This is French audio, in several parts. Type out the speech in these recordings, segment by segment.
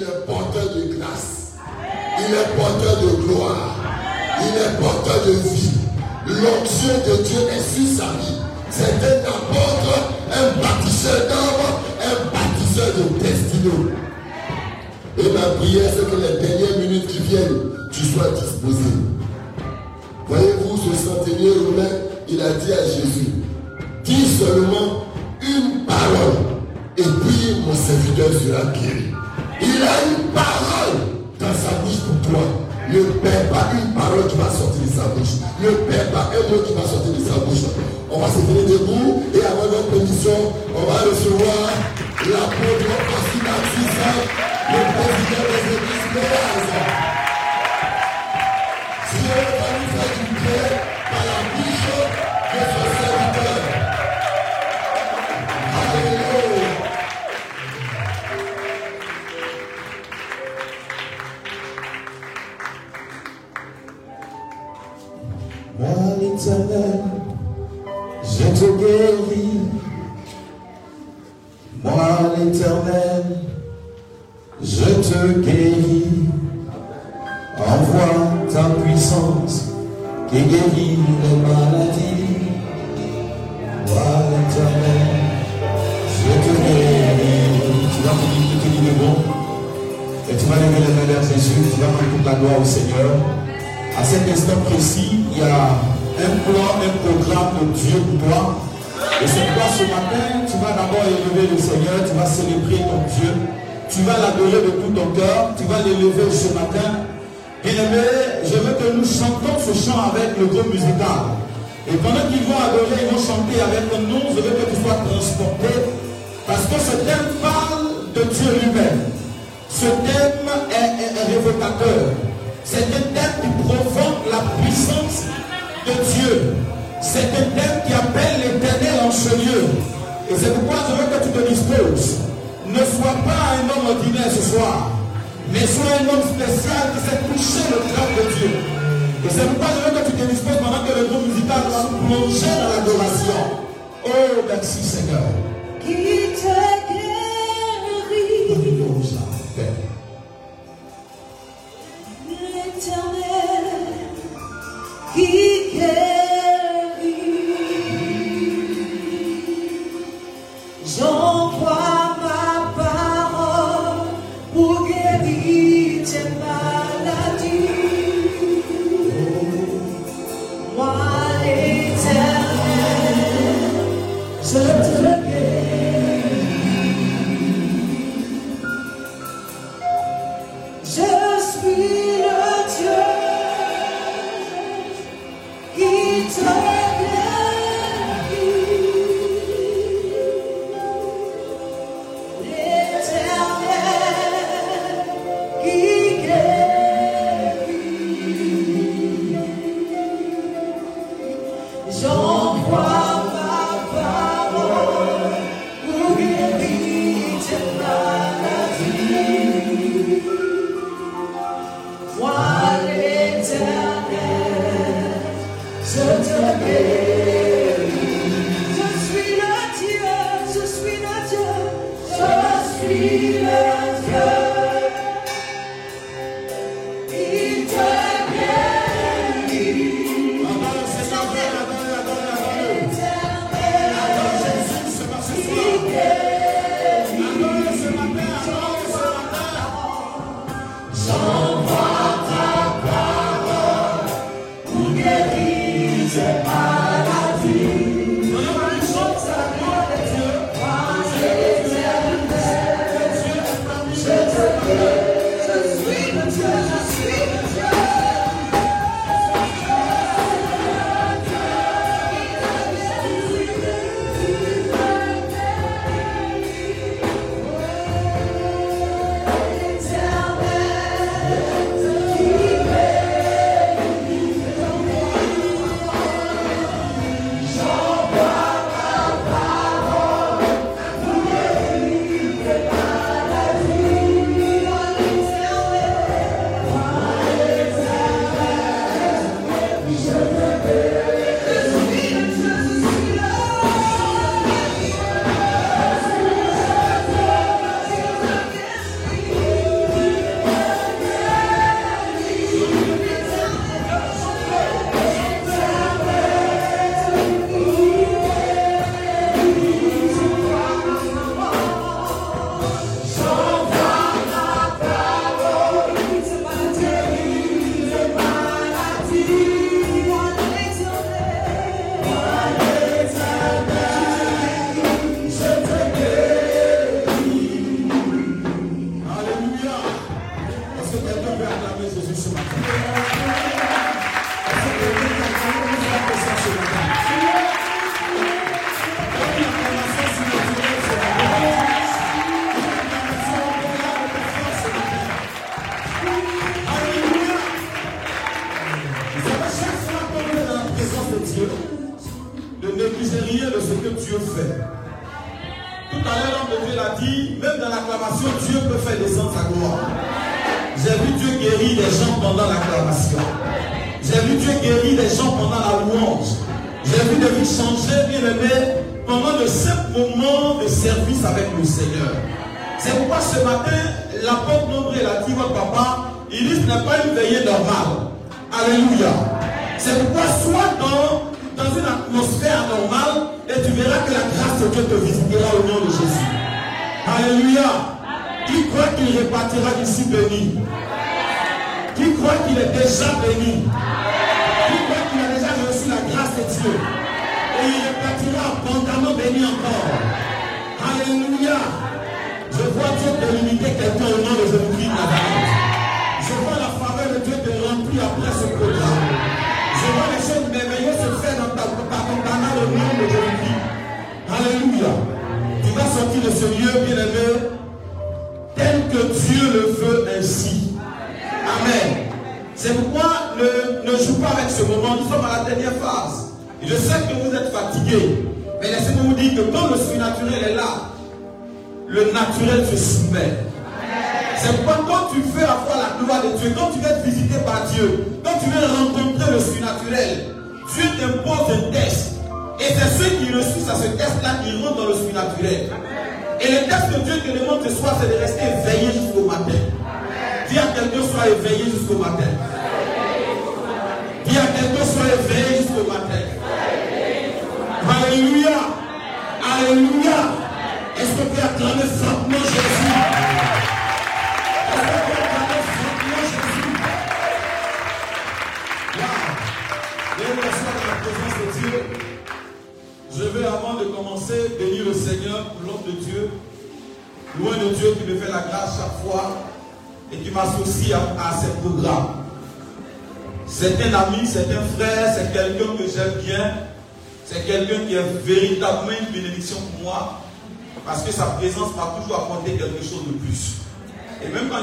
il est porteur de grâce. Il est porteur de gloire. Il est porteur de vie. L'onction de Dieu est sur sa vie. C'est un apôtre, un bâtisseur d'âme, un bâtisseur de destinée. Et ma prière, c'est que les dernières minutes qui viennent, tu sois disposé. Voyez-vous, ce centenier romain, il a dit à Jésus, dis seulement une parole, et puis mon serviteur sera guéri. Il a une parole dans sa bouche pour toi. Ne perds pas une parole qui va sortir de sa bouche. Ne perds pas un mot qui va sortir de sa bouche. On va se tenir debout et avant notre pétition, on va recevoir l'apôtre Constantine le président des églises Jésus. Tu vas rendre toute la gloire au Seigneur. À cet instant précis, il y a un plan, un programme de Dieu pour toi. Et c'est pourquoi ce matin, tu vas d'abord élever le Seigneur, tu vas célébrer ton Dieu, tu vas l'adorer de tout ton cœur, tu vas l'élever ce matin. Bien-aimé, je veux que nous chantons ce chant avec le groupe musical. Et pendant qu'ils vont adorer, ils vont chanter avec nous, je veux que tu sois transporté. Parce que ce thème parle de Dieu lui-même. Ce thème est, est- révocateur. C'est un thème qui provoque la puissance de Dieu. C'est un thème qui appelle l'éternel en ce lieu. Et c'est pourquoi je veux que tu te disposes. Ne sois pas un homme ordinaire ce soir, mais sois un homme spécial qui sait toucher le cœur de Dieu. Et c'est pourquoi je veux que tu te disposes pendant que le groupe musical va plonger dans l'adoration. Oh, merci Seigneur.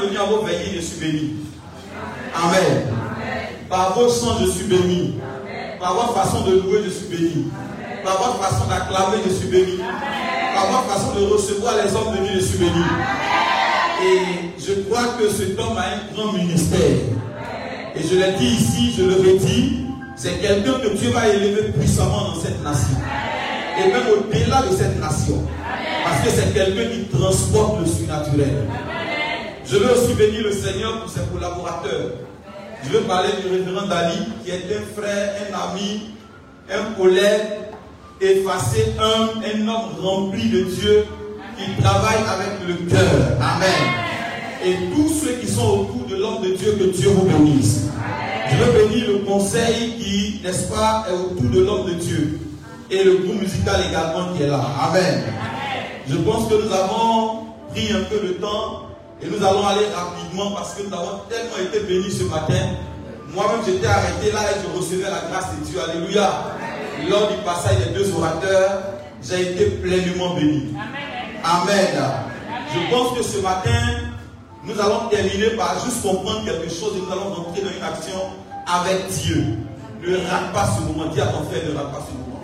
Viens à vos veillées, je suis béni. Amen. Par vos chants, je suis béni. Par votre façon de louer, je suis béni. Par votre façon d'acclamer, je suis béni. Par votre façon de recevoir les hommes de Dieu, je suis béni. Et je crois que cet homme a un grand ministère. Et je l'ai dit ici, je le redis, c'est quelqu'un que Dieu va élever puissamment dans cette nation. Et même au-delà de cette nation. Parce que c'est quelqu'un qui transporte le surnaturel. Je veux aussi bénir le Seigneur pour ses collaborateurs. Je veux parler du révérend Dali, qui est un frère, un ami, un collègue, effacé, un, un homme rempli de Dieu, qui travaille avec le cœur. Amen. Et tous ceux qui sont autour de l'homme de Dieu, que Dieu vous bénisse. Je veux bénir le conseil qui, n'est-ce pas, est autour de l'homme de Dieu. Et le groupe musical également qui est là. Amen. Je pense que nous avons pris un peu le temps et nous allons aller rapidement parce que nous avons tellement été bénis ce matin. Moi-même, j'étais arrêté là et je recevais la grâce de Dieu. Alléluia. Lors du passage des deux orateurs, j'ai été pleinement béni. Amen. Je pense que ce matin, nous allons terminer par juste comprendre quelque chose et nous allons rentrer dans une action avec Dieu. Ne rate pas ce moment. Dis à ton frère, ne rate pas ce moment.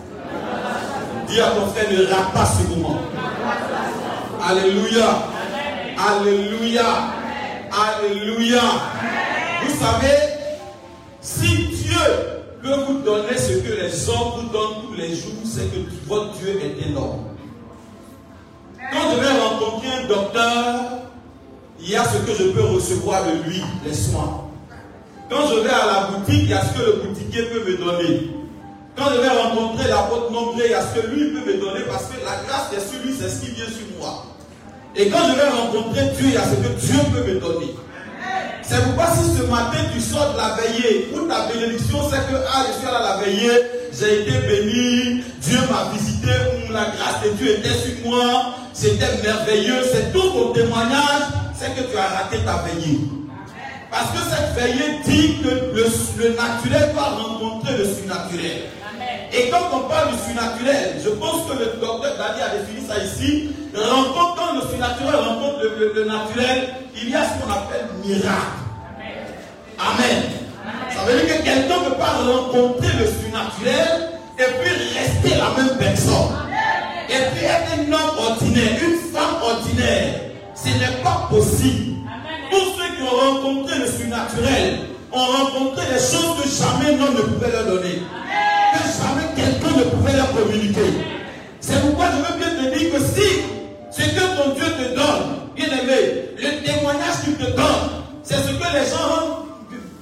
Dis à ton frère, ne rate pas ce moment. Alléluia. Alléluia. Alléluia. Vous savez, si Dieu peut vous donner ce que les hommes vous donnent tous les jours, c'est que votre Dieu est énorme. Quand je vais rencontrer un docteur, il y a ce que je peux recevoir de lui, les soins. Quand je vais à la boutique, il y a ce que le boutiquier peut me donner. Quand je vais rencontrer l'apôtre Nombré, il y a ce que lui peut me donner parce que la grâce est sur lui, c'est ce qui vient sur moi. Et quand je vais rencontrer Dieu, il y a ce que Dieu peut me donner. C'est pourquoi si ce matin tu sors de la veillée, pour ta bénédiction, c'est que ah, je suis allé à la veillée, j'ai été béni, Dieu m'a visité, la grâce de Dieu était sur moi, c'était merveilleux, c'est tout ton témoignage, c'est que tu as raté ta veillée. Parce que cette veillée dit que le, le naturel va rencontrer le surnaturel. Et quand on parle du surnaturel, je pense que le docteur Dali a défini ça ici. Rencontre, le surnaturel rencontre le, naturel, il y a ce qu'on appelle miracle. Amen. Ça veut dire que quelqu'un ne peut pas rencontrer le surnaturel et puis rester la même personne. Et puis être un homme ordinaire, une femme ordinaire. Ce n'est pas possible. Tous ceux qui ont rencontré le surnaturel ont rencontré des choses que jamais l'homme ne pouvait leur donner. Quelqu'un pouvait leur communiquer. C'est pourquoi je veux bien te dire que si ce que ton Dieu te donne, bien aimé, le témoignage qu'il te donne, c'est ce que les gens rendent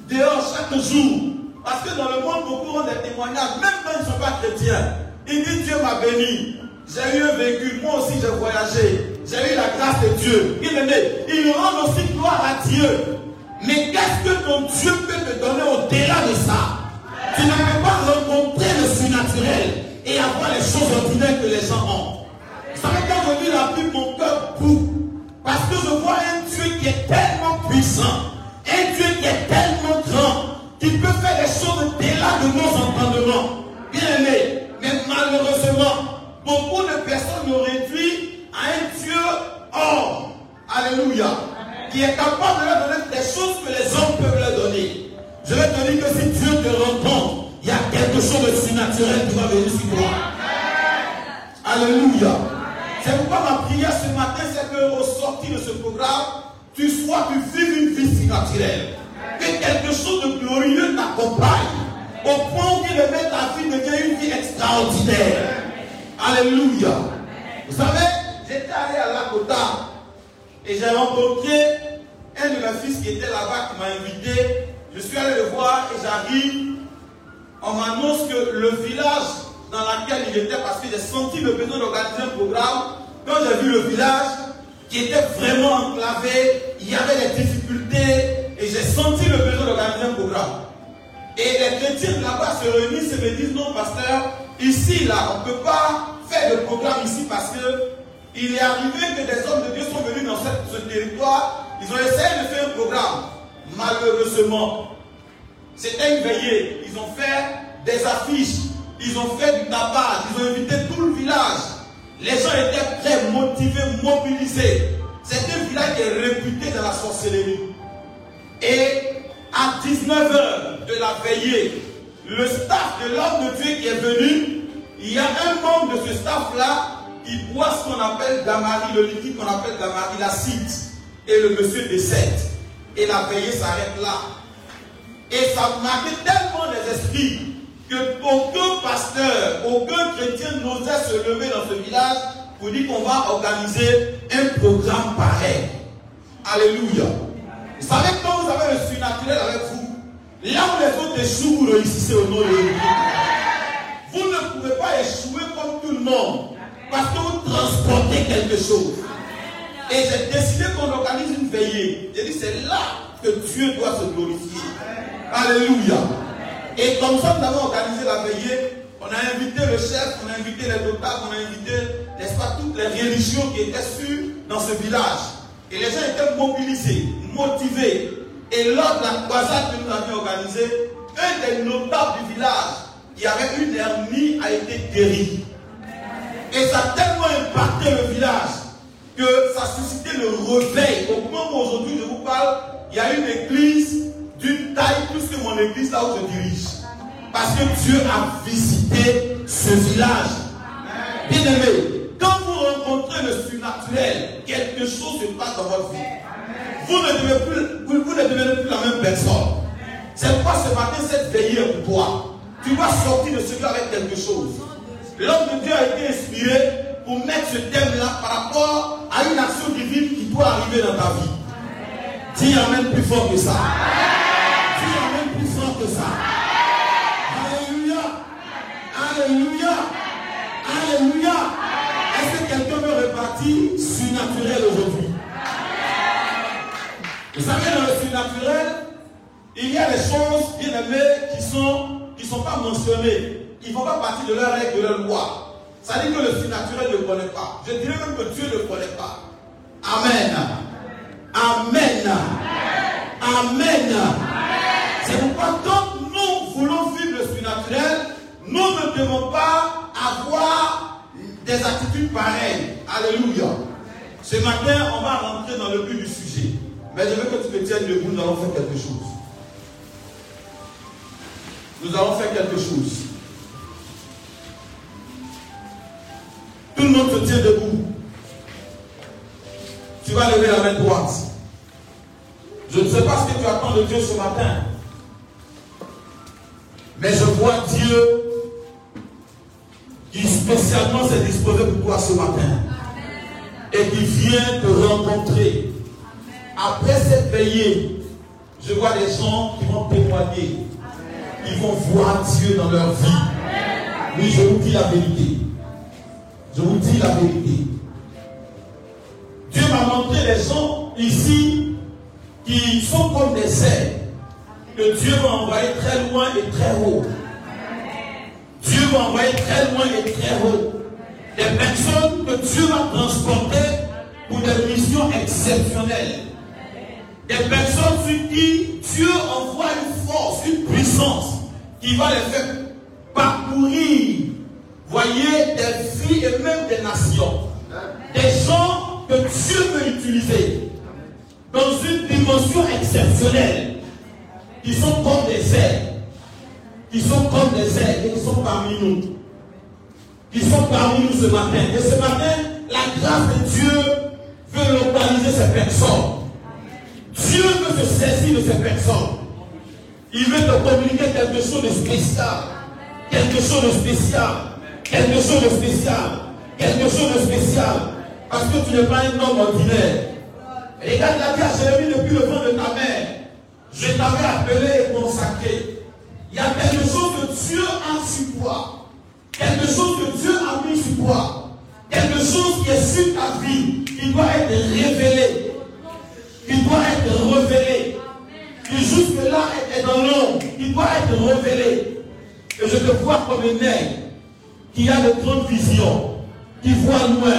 dehors chaque jour. Parce que dans le monde, beaucoup ont des témoignages, même quand ils ne sont pas chrétiens. Ils disent Dieu m'a béni. J'ai eu un vécu, moi aussi j'ai voyagé. J'ai eu la grâce de Dieu. Bien aimé, ils rendent aussi gloire à Dieu. Mais qu'est-ce que ton Dieu peut te donner au-delà de ça? Tu ne peux pas rencontrer le surnaturel et avoir les choses ordinaires que les gens ont. Quand je lis la Bible, mon cœur boue. Parce que je vois un Dieu qui est tellement puissant, un Dieu qui est tellement grand, qui peut faire des choses au-delà de nos entendements. Bien aimé, mais malheureusement, beaucoup de personnes nous réduisent à un Dieu homme. Alléluia. Qui est capable de leur donner des choses que les hommes peuvent leur donner. Je vais te dire que si Dieu te rencontre, il y a quelque chose de surnaturel qui va venir sur toi. Alléluia. C'est pourquoi ma prière ce matin, c'est qu'au sortir de ce programme, tu sois, tu vives une vie surnaturelle. Que quelque chose de glorieux t'accompagne. Au point où le ta vie devient une vie extraordinaire. Alléluia. Vous savez, j'étais allé à Lakota et j'ai rencontré un de mes fils qui était là-bas qui m'a invité. Je suis allé le voir et j'arrive. On m'annonce que le village dans lequel il était, parce que j'ai senti le besoin d'organiser un programme, quand j'ai vu le village qui était vraiment enclavé, il y avait des difficultés et j'ai senti le besoin d'organiser un programme. Et les chrétiens là-bas se réunissent et me disent non, pasteur, ici, là, on ne peut pas faire de programme ici parce que il est arrivé que des hommes de Dieu sont venus dans ce territoire, ils ont essayé de faire un programme. Malheureusement, c'était une veillée. Ils ont fait des affiches, ils ont fait du tabac, ils ont invité tout le village. Les gens étaient très motivés, mobilisés. C'est un village qui réputé dans la sorcellerie. Et à 19h de la veillée, le staff de l'homme de Dieu qui est venu, il y a un membre de ce staff-là qui boit ce qu'on appelle Damari, le liquide qu'on appelle Damari, l'acide. Et le monsieur décède. Et la veillée s'arrête là. Et ça marquait tellement les esprits que aucun pasteur, aucun chrétien n'osait se lever dans ce village pour dire qu'on va organiser un programme pareil. Alléluia. Vous savez, quand vous avez le surnaturel avec vous, là où les autres échouent, vous réussissez au nom de Dieu. Vous ne pouvez pas échouer comme tout le monde parce que vous transportez quelque chose. Et j'ai décidé qu'on organise une veillée. J'ai dit, c'est là que Dieu doit se glorifier. Alléluia. Et comme ça, nous avons organisé la veillée. On a invité le chef, on a invité les notables, on a invité, n'est-ce pas, toutes les religions qui étaient sur dans ce village. Et les gens étaient mobilisés, motivés. Et lors de la croisade que nous avions organisée, un des notables du village qui avait une hernie a été guéri. Et ça a tellement impacté le village que ça a suscité le réveil. Au moment où aujourd'hui je vous parle, il y a une église d'une taille plus que mon église là où je dirige. Parce que Dieu a visité ce village. Bien aimé, quand vous rencontrez le surnaturel, quelque chose se passe dans votre vie. Vous ne devenez plus, vous, vous ne devenez plus la même personne. C'est pourquoi ce matin, cette veillée pour toi. Tu vas sortir de ce lieu avec quelque chose. L'homme de Dieu a été inspiré mettre ce thème-là par rapport à une action divine qui doit arriver dans ta vie. Dis Amen plus fort que ça. Dis Amen plus fort que ça. Alléluia. Alléluia. Alléluia. Est-ce que quelqu'un veut repartir surnaturel aujourd'hui? Vous savez, dans le surnaturel, il y a des choses, bien aimées, qui sont, qui sont pas mentionnées. Ils ne font pas partie de leur règle, de leur loi. Ça dit que le surnaturel ne connaît pas. Je dirais même que Dieu ne connaît pas. Amen. Amen. Amen. C'est pourquoi quand nous voulons vivre le surnaturel, nous ne devons pas avoir des attitudes pareilles. Alléluia. Ce matin, on va rentrer dans le but du sujet. Mais je veux que tu te tiennes debout, nous allons faire quelque chose. Nous allons faire quelque chose. Tout le monde se tient debout. Tu vas lever la main droite. Je ne sais pas ce que tu attends de Dieu ce matin. Mais je vois Dieu qui spécialement s'est disposé pour toi ce matin. Et qui vient te rencontrer. Après cette veillée, je vois des gens qui vont témoigner. Qui vont voir Dieu dans leur vie. Oui, je vous dis la vérité. Je vous dis la vérité. Dieu m'a montré des gens ici qui sont comme des ailes que Dieu va envoyer très loin et très haut. Dieu va envoyer très loin et très haut. Des personnes que Dieu va transporter pour des missions exceptionnelles. Des personnes sur qui Dieu envoie une force, une puissance qui va les faire parcourir, voyez, des vies et même des nations. Des gens que Dieu veut utiliser dans une dimension exceptionnelle, qui sont comme des ailes, qui sont comme des ailes et qui sont parmi nous, qui sont parmi nous ce matin. Et ce matin, la grâce de Dieu veut localiser ces personnes. Dieu veut se saisir de ces personnes. Il veut te communiquer quelque chose de spécial. Quelque chose de spécial. Quelque chose de spécial. Quelque chose de spécial. Parce que tu n'es pas un homme ordinaire. Regarde la vie à Jérémie depuis le vent de ta mère. Je t'avais appelé et consacré. Il y a quelque chose que Dieu a sur toi. Quelque chose que Dieu a mis sur toi. Quelque chose qui est sur ta vie, qui doit être révélé. Qui doit être révélé. Qui jusque-là est dans l'ombre. Qui doit être révélé. Et je te vois comme un nègre qui a de grandes visions, qui voit loin,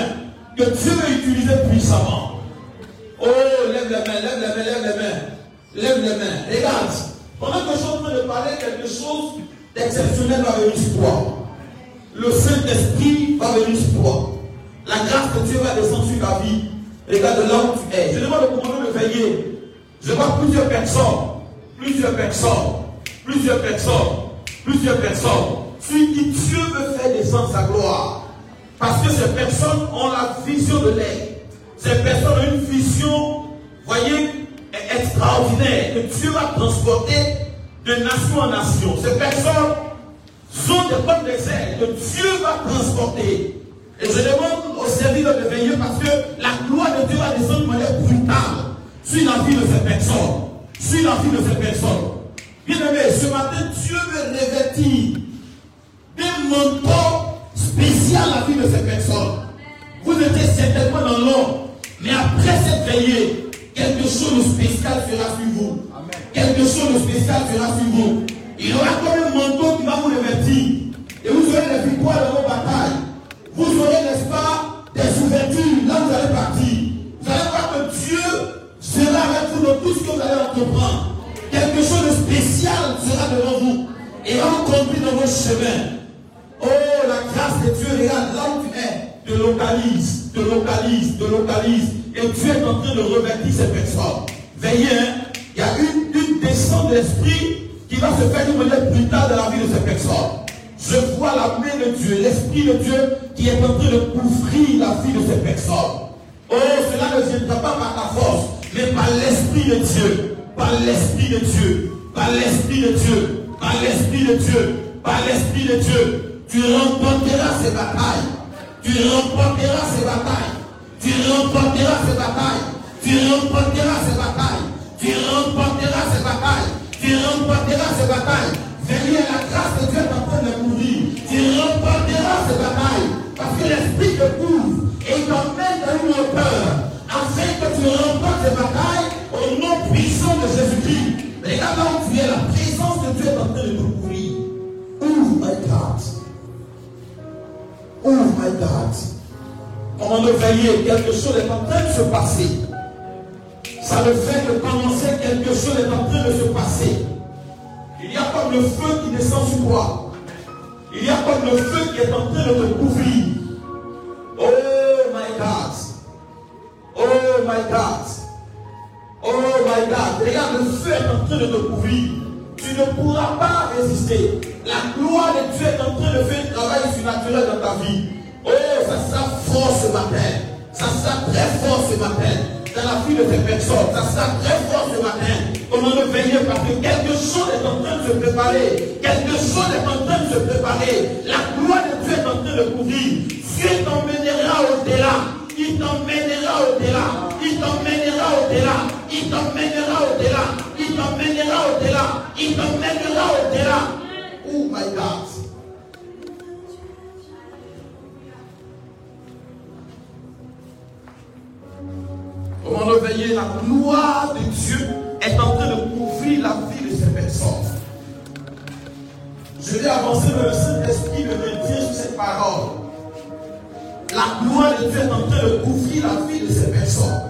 que Dieu veut utiliser puissamment. Oh, lève les mains, lève les mains, lève les mains. Lève les mains. Regarde. Pendant que je suis en train de parler, quelque chose d'exceptionnel va venir sur toi. Le Saint-Esprit va venir sur toi. La grâce de Dieu va descendre sur ta vie. Regarde là où tu es. Je demande au commandant de veiller. Je vois plusieurs personnes. Plusieurs personnes. Plusieurs personnes. Plusieurs personnes. Sur qui Dieu veut faire descendre sa gloire. Parce que ces personnes ont la vision de l'air. Ces personnes ont une vision, voyez, extraordinaire, que Dieu va transporter de nation en nation. Ces personnes sont des pommes des ailes que Dieu va transporter. Et je demande au serviteur de veiller parce que la gloire de Dieu va descendre de manière brutale sur la vie de ces personnes. Sur la vie de ces personnes. Bien aimé, ce matin, Dieu veut revêtir des manteaux spéciaux à la vie de ces personnes. Vous étiez certainement dans l'ombre. Mais après cette veillée, quelque chose de spécial sera sur vous. Quelque chose de spécial sera sur vous. Il y aura comme un manteau qui va vous revêtir. Et vous aurez les victoires de vos batailles. Vous aurez, n'est-ce pas, des ouvertures là où vous allez partir. Vous allez voir que Dieu sera avec vous dans tout ce que vous allez entreprendre. Quelque chose de spécial sera devant vous. Et va vous conduire dans vos chemins. Oh, la grâce de Dieu, regarde là où tu es te localise, te localise, te localise. Et Dieu est en train de revêtir ces personnes. Veillez, hein, il y a une, descente de l'esprit qui va se faire d'une manière brutale dans la vie de ces personnes. Je vois la main de Dieu, l'esprit de Dieu qui est en train de couvrir la vie de ces personnes. Oh, cela ne viendra pas par ta force, mais par l'esprit de Dieu, par l'esprit de Dieu, par l'esprit de Dieu, par l'esprit de Dieu, par l'esprit de Dieu. Tu remporteras ces batailles. Tu remporteras ces batailles. Tu remporteras ces batailles. Tu remporteras ces batailles. Tu remporteras ces batailles. Tu remporteras ces batailles. Veillez la grâce de Dieu en train de couvrir. Tu remporteras ces batailles. Parce que l'Esprit te couvre et t'emmène dans une hauteur afin que tu remportes ces batailles au nom puissant de Jésus-Christ. Regarde là où tu es, la présence de Dieu est en train de te couvrir. Ouvre my God. Oh my God. Comment ne veiller, quelque chose est en train de se passer. Ça le fait de commencer, quelque chose est en train de se passer. Il y a comme le feu qui descend sur toi. Il y a comme le feu qui est en train de te couvrir. Oh my God. Oh my God. Oh my God. Regarde, le feu est en train de te couvrir. Tu ne pourras pas résister. La gloire dans ta vie. Oh, ça sera fort ce matin. Ça sera très fort ce matin. dans la vie de ces personnes. Ça sera très fort ce matin. Comment le veiller parce que quelque chose est en train de se préparer. Quelque chose est en train de se préparer. La gloire de Dieu est en train de couvrir. Dieu t'emmènera au-delà. Il t'emmènera au-delà. Il t'emmènera au-delà. Il t'emmènera au-delà. Il t'emmènera au-delà. Il t'emmènera au-delà. Oh my God. Gloire de Dieu est en train de couvrir la vie de ces personnes. Je vais avancer dans le Saint-Esprit de Dieu sur cette parole. La gloire de Dieu est en train de couvrir la vie de ces personnes.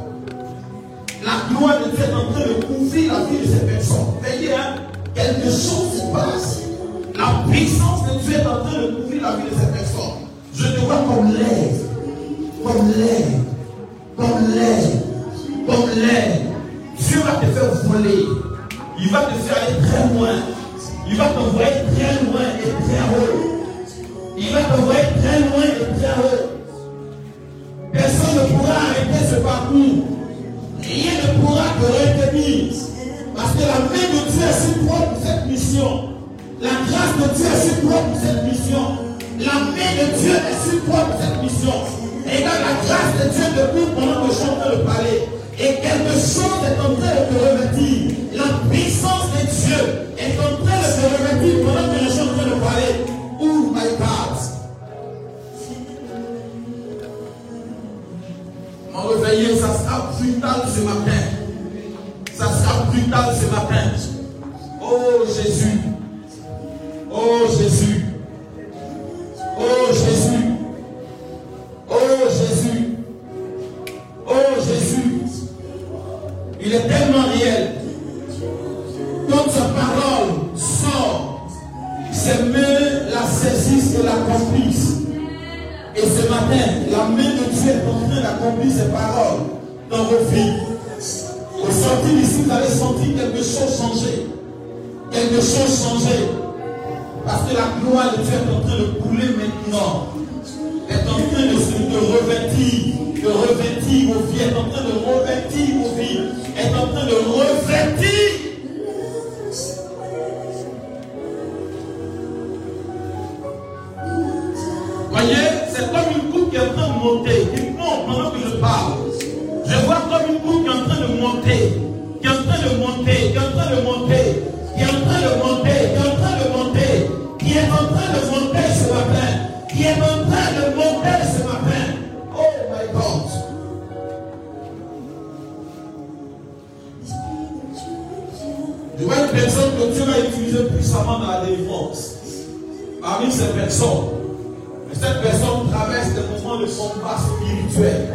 La gloire de Dieu est en train de couvrir la vie de ces personnes. Veillez, hein, quelque chose se passe. La puissance de Dieu est en train de couvrir la vie de ces personnes. Je te vois comme l'air, comme l'air, comme l'air, comme l'air. Dieu va te faire voler. Il va te faire aller très loin. Il va t'envoyer très loin et très haut. Il va t'envoyer très loin et très haut. Personne ne pourra arrêter ce parcours. Rien ne pourra te retenir. Parce que la main de Dieu est sur toi pour cette mission. La grâce de Dieu est sur toi pour cette mission. La main de Dieu est sur toi pour cette mission. Et dans la grâce de Dieu debout pendant que je train de parler. Et quelque chose est en train de te revêtir. La puissance de Dieu est en train de te revêtir pendant que je suis en train de parler. Oh my God. Mon réveillé, ça sera brutal ce matin. Ça sera brutal ce matin. Oh Jésus. Oh Jésus. Oh Jésus. Oh Jésus. Il est tellement réel. Quand sa parole sort, ses mains la saisissent et l'accomplissent. Et ce matin, la main de Dieu est en train d'accomplir ses paroles dans vos vies. Au sortir d'ici, vous allez sentir quelque chose changer. Quelque chose changer. Parce que la gloire de Dieu est en train de couler maintenant. Est en train de se revêtir, de revêtir vos vies, est en train de revêtir vos vies, est en de revêtir. Cette personne traverse des moments de combat spirituel.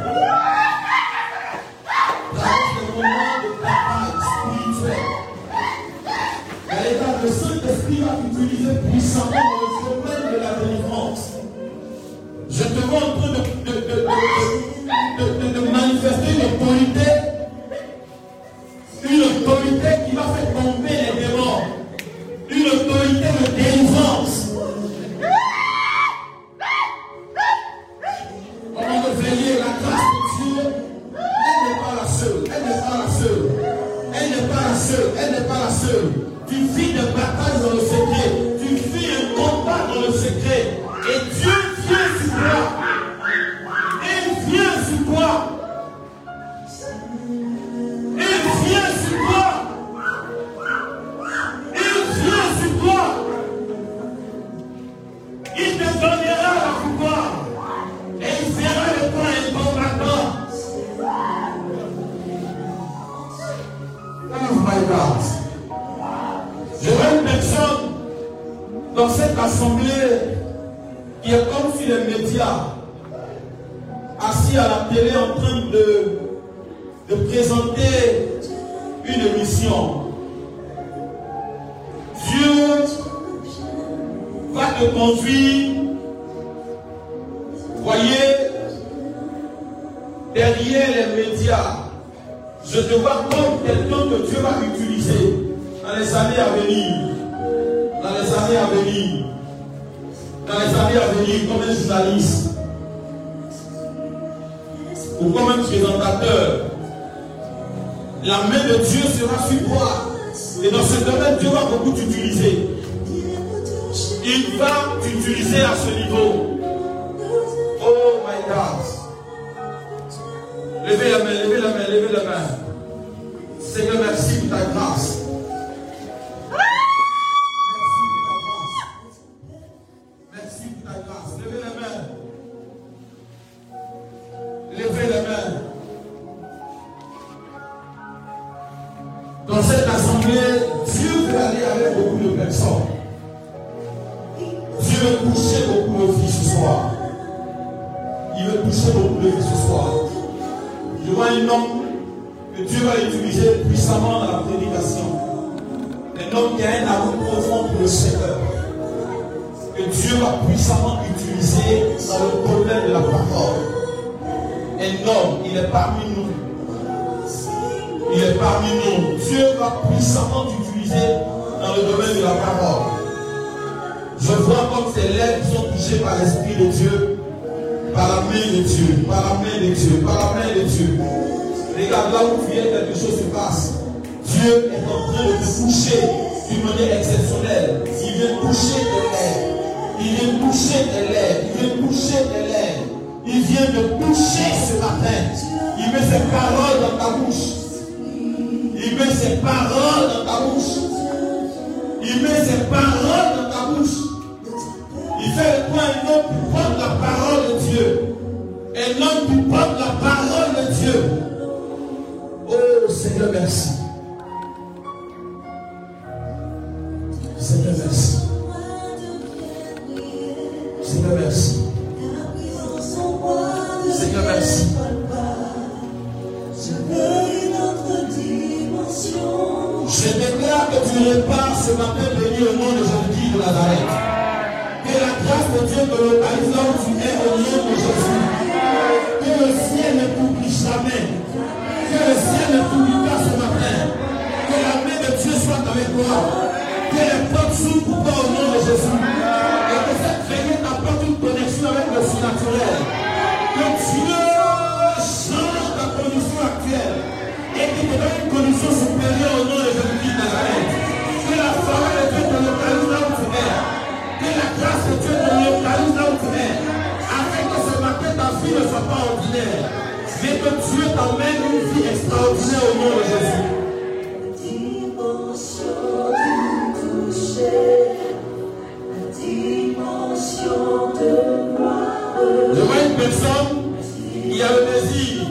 Qui a le désir,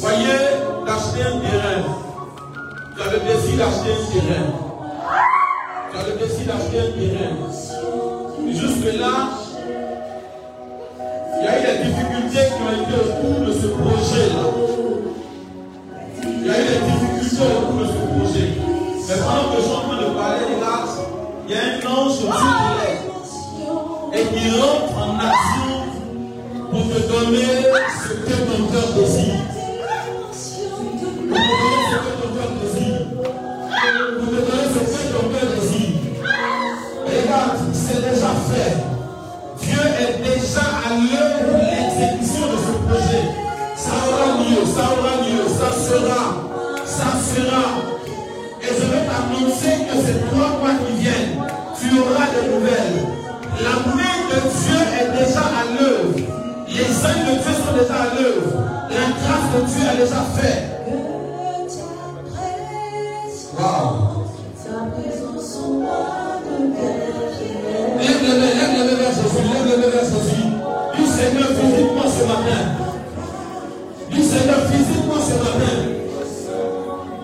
voyez, d'acheter un terrain. Tu as le désir d'acheter un terrain. Tu as le désir d'acheter un terrain. Jusque-là, il y a eu des difficultés qui ont été autour de ce projet-là. Il y a eu des difficultés autour de ce projet. Mais pendant que je suis en train de parler là, il y a un ange au l'air et qui rentre en action pour te donner ce que ton cœur désire. Pour te donner ce que ton cœur désire. Donner ce que ton cœur désire. Regarde, c'est déjà fait. Dieu est déjà à l'œuvre de l'exécution de ce projet. Ça aura lieu, ça aura lieu, ça sera, ça sera. Et je vais t'annoncer que ces trois mois qui viennent, tu auras des nouvelles. La main de Dieu est déjà à l'œuvre. Les signes de Dieu sont déjà à l'œuvre. La grâce de Dieu a déjà fait. Wow. Lève mains, lève mains vers Jésus, lève vers Jésus. Dis Seigneur, visite-moi ce matin. Dis Seigneur, visite-moi ce matin.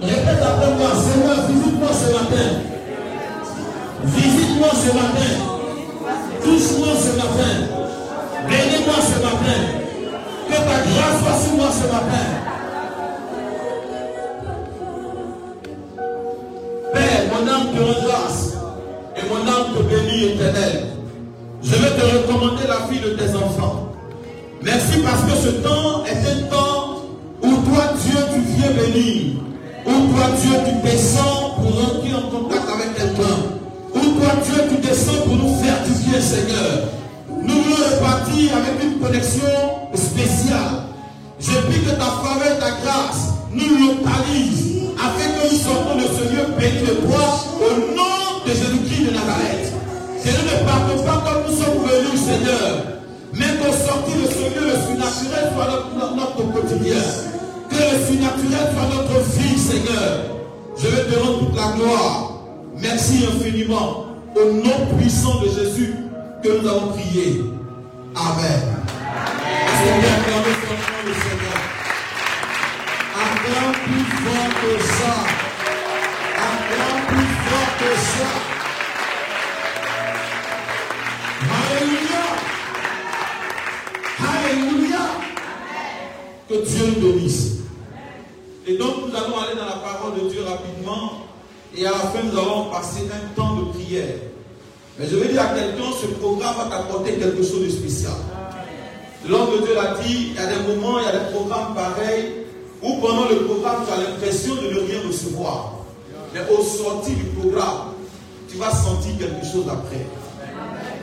Répète après moi, Seigneur, visite-moi ce matin. Visite-moi ce matin. Touche-moi ce matin. Bénis-moi ce matin. Que ta grâce soit sur moi ce matin. Père, mon âme te rend et mon âme te bénit éternel. Je vais te recommander la vie de tes enfants. Merci parce que ce temps est un temps où toi Dieu tu viens bénir. Où toi Dieu tu descends pour rentrer en contact avec quelqu'un. Où toi Dieu tu descends pour nous faire du bien Seigneur. Nous voulons repartir avec une connexion spéciale. Je prie que ta faveur, ta grâce nous localise afin que nous sortons de ce lieu béni de toi au nom de Jésus-Christ de Nazareth. Seigneur, ne partons pas comme nous sommes venus, Seigneur, mais qu'au sortir de ce lieu, le surnaturel soit notre quotidien. Que le surnaturel soit notre vie, Seigneur. Je vais te rendre toute la gloire. Merci infiniment. Au nom puissant de Jésus que nous avons prié. Amen. Seigneur, acclamez son nom, le Seigneur? Acclame plus fort que ça. Acclame plus fort que ça. Alléluia. Alléluia. Que Dieu nous bénisse. Et donc nous allons aller dans la parole de Dieu rapidement. Et à la fin, nous allons passer un temps de prière. Mais je vais dire à quelqu'un, ce programme va t'apporter quelque chose de spécial. L'homme de Dieu l'a dit, il y a des moments, il y a des programmes pareils, où pendant le programme, tu as l'impression de ne rien recevoir. Mais au sortir du programme, tu vas sentir quelque chose après.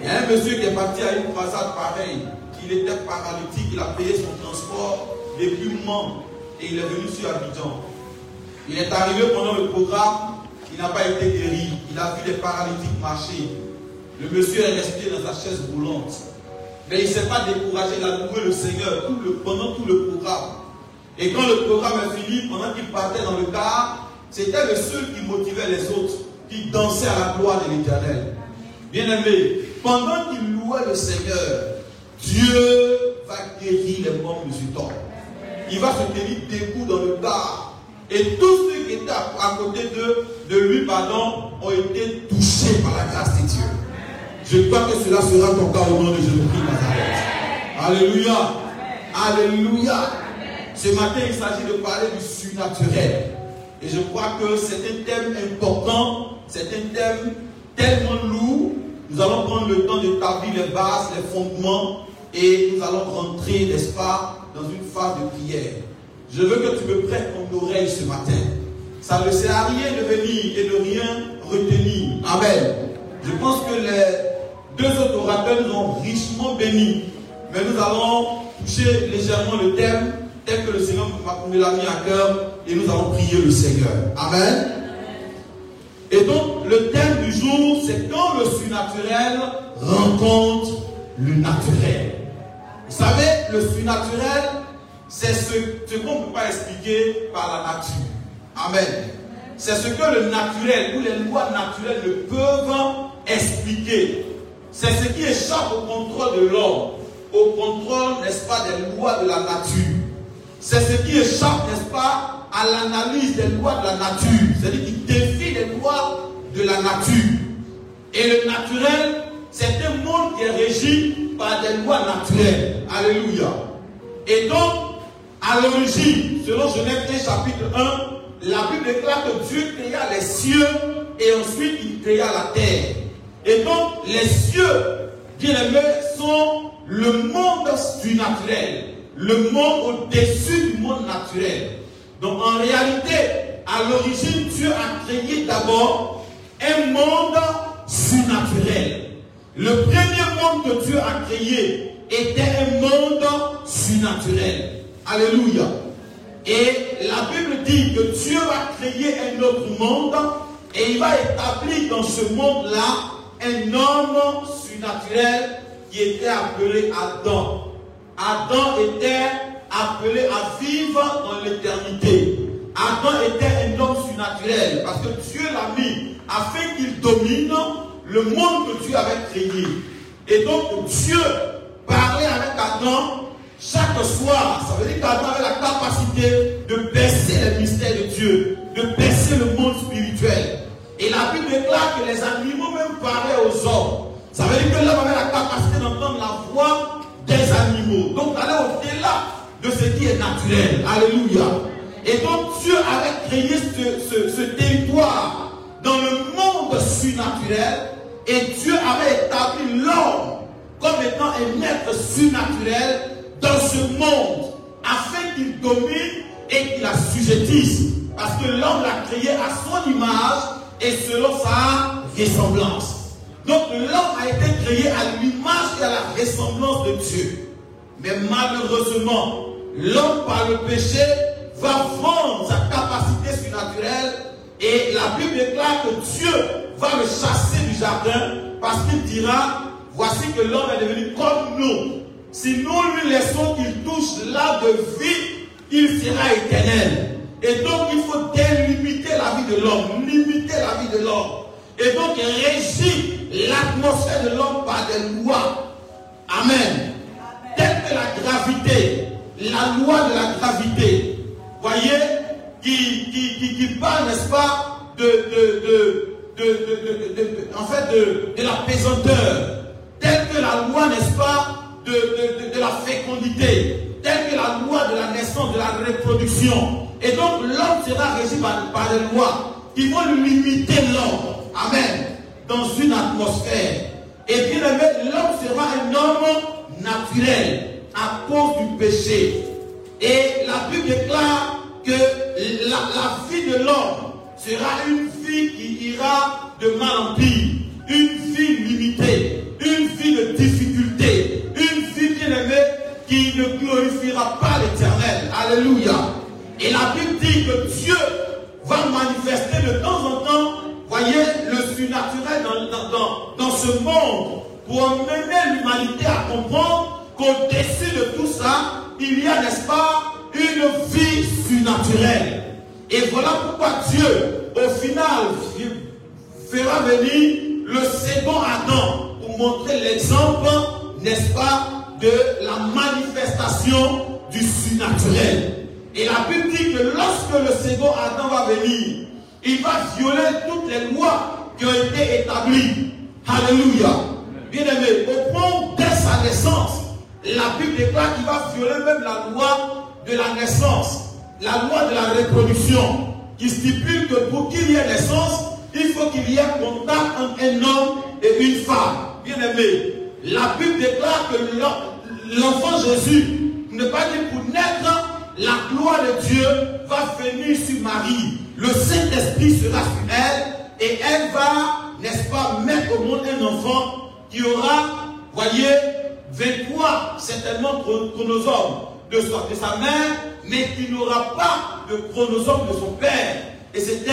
Il y a un monsieur qui est parti à une croisade pareille. Il était paralytique, il a payé son transport depuis Mans et il est venu sur Abidjan. Il est arrivé pendant le programme, il n'a pas été guéri. Il a vu des paralytiques marcher. Le monsieur est resté dans sa chaise roulante. Mais il ne s'est pas découragé, il a loué le Seigneur tout le, pendant tout le programme. Et quand le programme est fini, pendant qu'il partait dans le car, c'était le seul qui motivait les autres, qui dansait à la gloire de l'éternel. Bien aimé, pendant qu'il louait le Seigneur, Dieu va guérir les membres musulmans. Il va se tenir debout dans le car. Et tous ceux qui étaient à, côté de, lui, ont été touchés par la grâce de Dieu. Je crois que cela sera ton cas au nom de Jésus-Christ. Alléluia. Alléluia. Ce matin, il s'agit de parler du surnaturel. Et je crois que c'est un thème important, c'est un thème tellement lourd. Nous allons prendre le temps d'établir les bases, les fondements, et nous allons rentrer, n'est-ce pas, dans une phase de prière. Je veux que tu me prêtes ton oreille ce matin. Ça ne sert à rien de venir et de rien retenir. Amen. Je pense que les deux autres orateurs nous ont richement bénis. Mais nous allons toucher légèrement le thème tel que le Seigneur me l'a mis à cœur et nous allons prier le Seigneur. Amen. Et donc, le thème du jour, c'est quand le surnaturel rencontre le naturel. Vous savez, le surnaturel, c'est ce, ce qu'on ne peut pas expliquer par la nature. Amen. C'est ce que le naturel ou les lois naturelles ne peuvent expliquer. C'est ce qui échappe au contrôle de l'homme, au contrôle, n'est-ce pas, des lois de la nature. C'est ce qui échappe, n'est-ce pas, à l'analyse des lois de la nature. C'est-à-dire qui défie les lois de la nature. Et le naturel, c'est un monde qui est régi par des lois naturelles. Alléluia. Et donc, à l'origine, selon Genèse 1, chapitre 1, la Bible déclare que Dieu créa les cieux et ensuite il créa la terre. Et donc, les cieux, bien aimés, sont le monde surnaturel, le monde au-dessus du monde naturel. Donc, en réalité, à l'origine, Dieu a créé d'abord un monde surnaturel. Le premier monde que Dieu a créé était un monde surnaturel. Alléluia. Et la Bible dit que Dieu va créer un autre monde et il va établir dans ce monde-là un homme surnaturel qui était appelé Adam. Adam était appelé à vivre dans l'éternité. Adam était un homme surnaturel parce que Dieu l'a mis afin qu'il domine le monde que Dieu avait créé. Et donc Dieu parlait avec Adam chaque soir. Ça veut dire qu'Adam avait la capacité de baisser les mystères de Dieu, de baisser le monde spirituel. Et la Bible déclare que les animaux même parlaient aux hommes. Ça veut dire que l'homme avait la capacité d'entendre la voix des animaux. Donc aller au-delà de ce qui est naturel. Alléluia. Et donc Dieu avait créé ce, ce- ce territoire dans le monde surnaturel et Dieu avait établi l'homme comme étant un être surnaturel dans ce monde afin qu'il domine et qu'il assujettisse. Parce que l'homme l'a créé à son image et selon sa ressemblance. Donc l'homme a été créé à l'image et à la ressemblance de Dieu. Mais malheureusement, l'homme par le péché va vendre sa capacité surnaturelle et la Bible déclare que Dieu va le chasser du jardin parce qu'il dira, voici que l'homme est devenu comme nous. Si nous lui laissons qu'il touche l'arbre de vie, il sera éternel. Et donc il faut délimiter la vie de l'homme, limiter la vie de l'homme. Et donc régir l'atmosphère de l'homme par des lois. Amen. Telle que la gravité, la loi de la gravité, voyez, qui, qui, qui, qui parle, n'est-ce pas, de, de, de, de, en fait, de, la pesanteur, telle que la loi, n'est-ce pas, de la fécondité, telle que la loi de la naissance, de la reproduction. Et donc l'homme sera régi par, par des lois qui vont limiter l'homme. Amen. Dans une atmosphère. Et bien aimé, l'homme sera un homme naturel à cause du péché. Et la Bible déclare que la, la vie de l'homme sera une vie qui ira de mal en pire, une vie limitée, une vie de difficulté, une vie bien aimée qui ne glorifiera pas l'éternel. Alléluia. Et la Bible dit que Dieu va manifester de temps en temps, voyez, le surnaturel dans, dans, ce monde pour emmener l'humanité à comprendre qu'au-dessus de tout ça, il y a, n'est-ce pas, une vie surnaturelle. Et voilà pourquoi Dieu, au final, fera venir le second Adam pour montrer l'exemple, n'est-ce pas, de la manifestation du surnaturel. Et la Bible dit que lorsque le second Adam va venir, il va violer toutes les lois qui ont été établies. Alléluia. Bien aimé, au point dès sa naissance, la Bible déclare qu'il va violer même la loi de la naissance, la loi de la reproduction, qui stipule que pour qu'il y ait naissance, il faut qu'il y ait contact entre un homme et une femme. Bien aimé, la Bible déclare que l'en- l'enfant Jésus ne pas dit pour naître, la gloire de Dieu va venir sur Marie. Le Saint-Esprit sera sur elle et elle va, n'est-ce pas, mettre au monde un enfant qui aura, voyez, 23 certainement chromosomes de sa, de sa mère, mais qui n'aura pas de chromosomes de son père. Et c'était,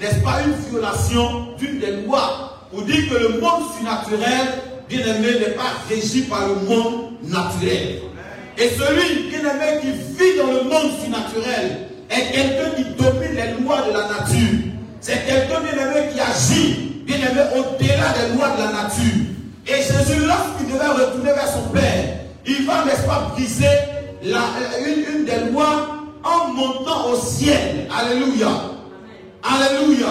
n'est-ce pas, une violation d'une des lois pour dire que le monde surnaturel, bien aimé, n'est pas régi par le monde naturel. Et celui, bien aimé, qui vit dans le monde surnaturel est quelqu'un qui domine les lois de la nature. C'est quelqu'un, bien aimé, qui agit, bien aimé, au-delà des lois de la nature. Et Jésus, lorsqu'il devait retourner vers son Père, il va, n'est-ce pas, briser la- une des lois en montant au ciel. Alléluia. Alléluia.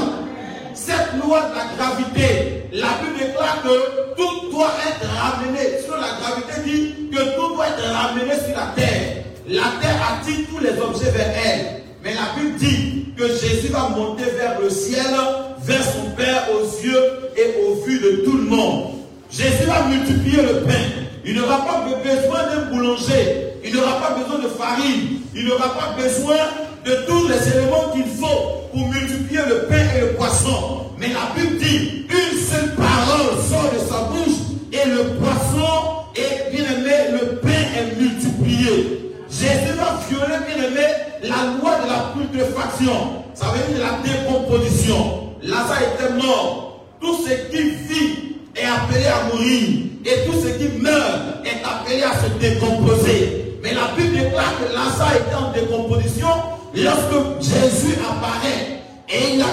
Cette loi de la gravité, la Bible déclare que tout doit être ramené. Sur la gravité dit que tout doit être ramené sur la terre. La terre attire tous les objets vers elle. Mais la Bible dit que Jésus va monter vers le ciel, vers son Père aux yeux et aux vues de tout le monde. Jésus va multiplier le pain. Il n'aura pas besoin d'un boulanger. Il n'aura pas besoin de farine. Il n'aura pas besoin de tous les éléments qu'il faut pour multiplier le pain et le poisson. Mais la Bible dit, une seule parole sort de sa bouche et le poisson est bien aimé, le pain est multiplié. Jésus va violer, bien aimé, la loi de la putréfaction. Ça veut dire la décomposition. Lazare était mort. Tout ce qui vit est appelé à mourir. Et tout ce qui meurt est appelé à se décomposer. Mais la Bible déclare que Lazare était en décomposition lorsque Jésus apparaît. Et il, a-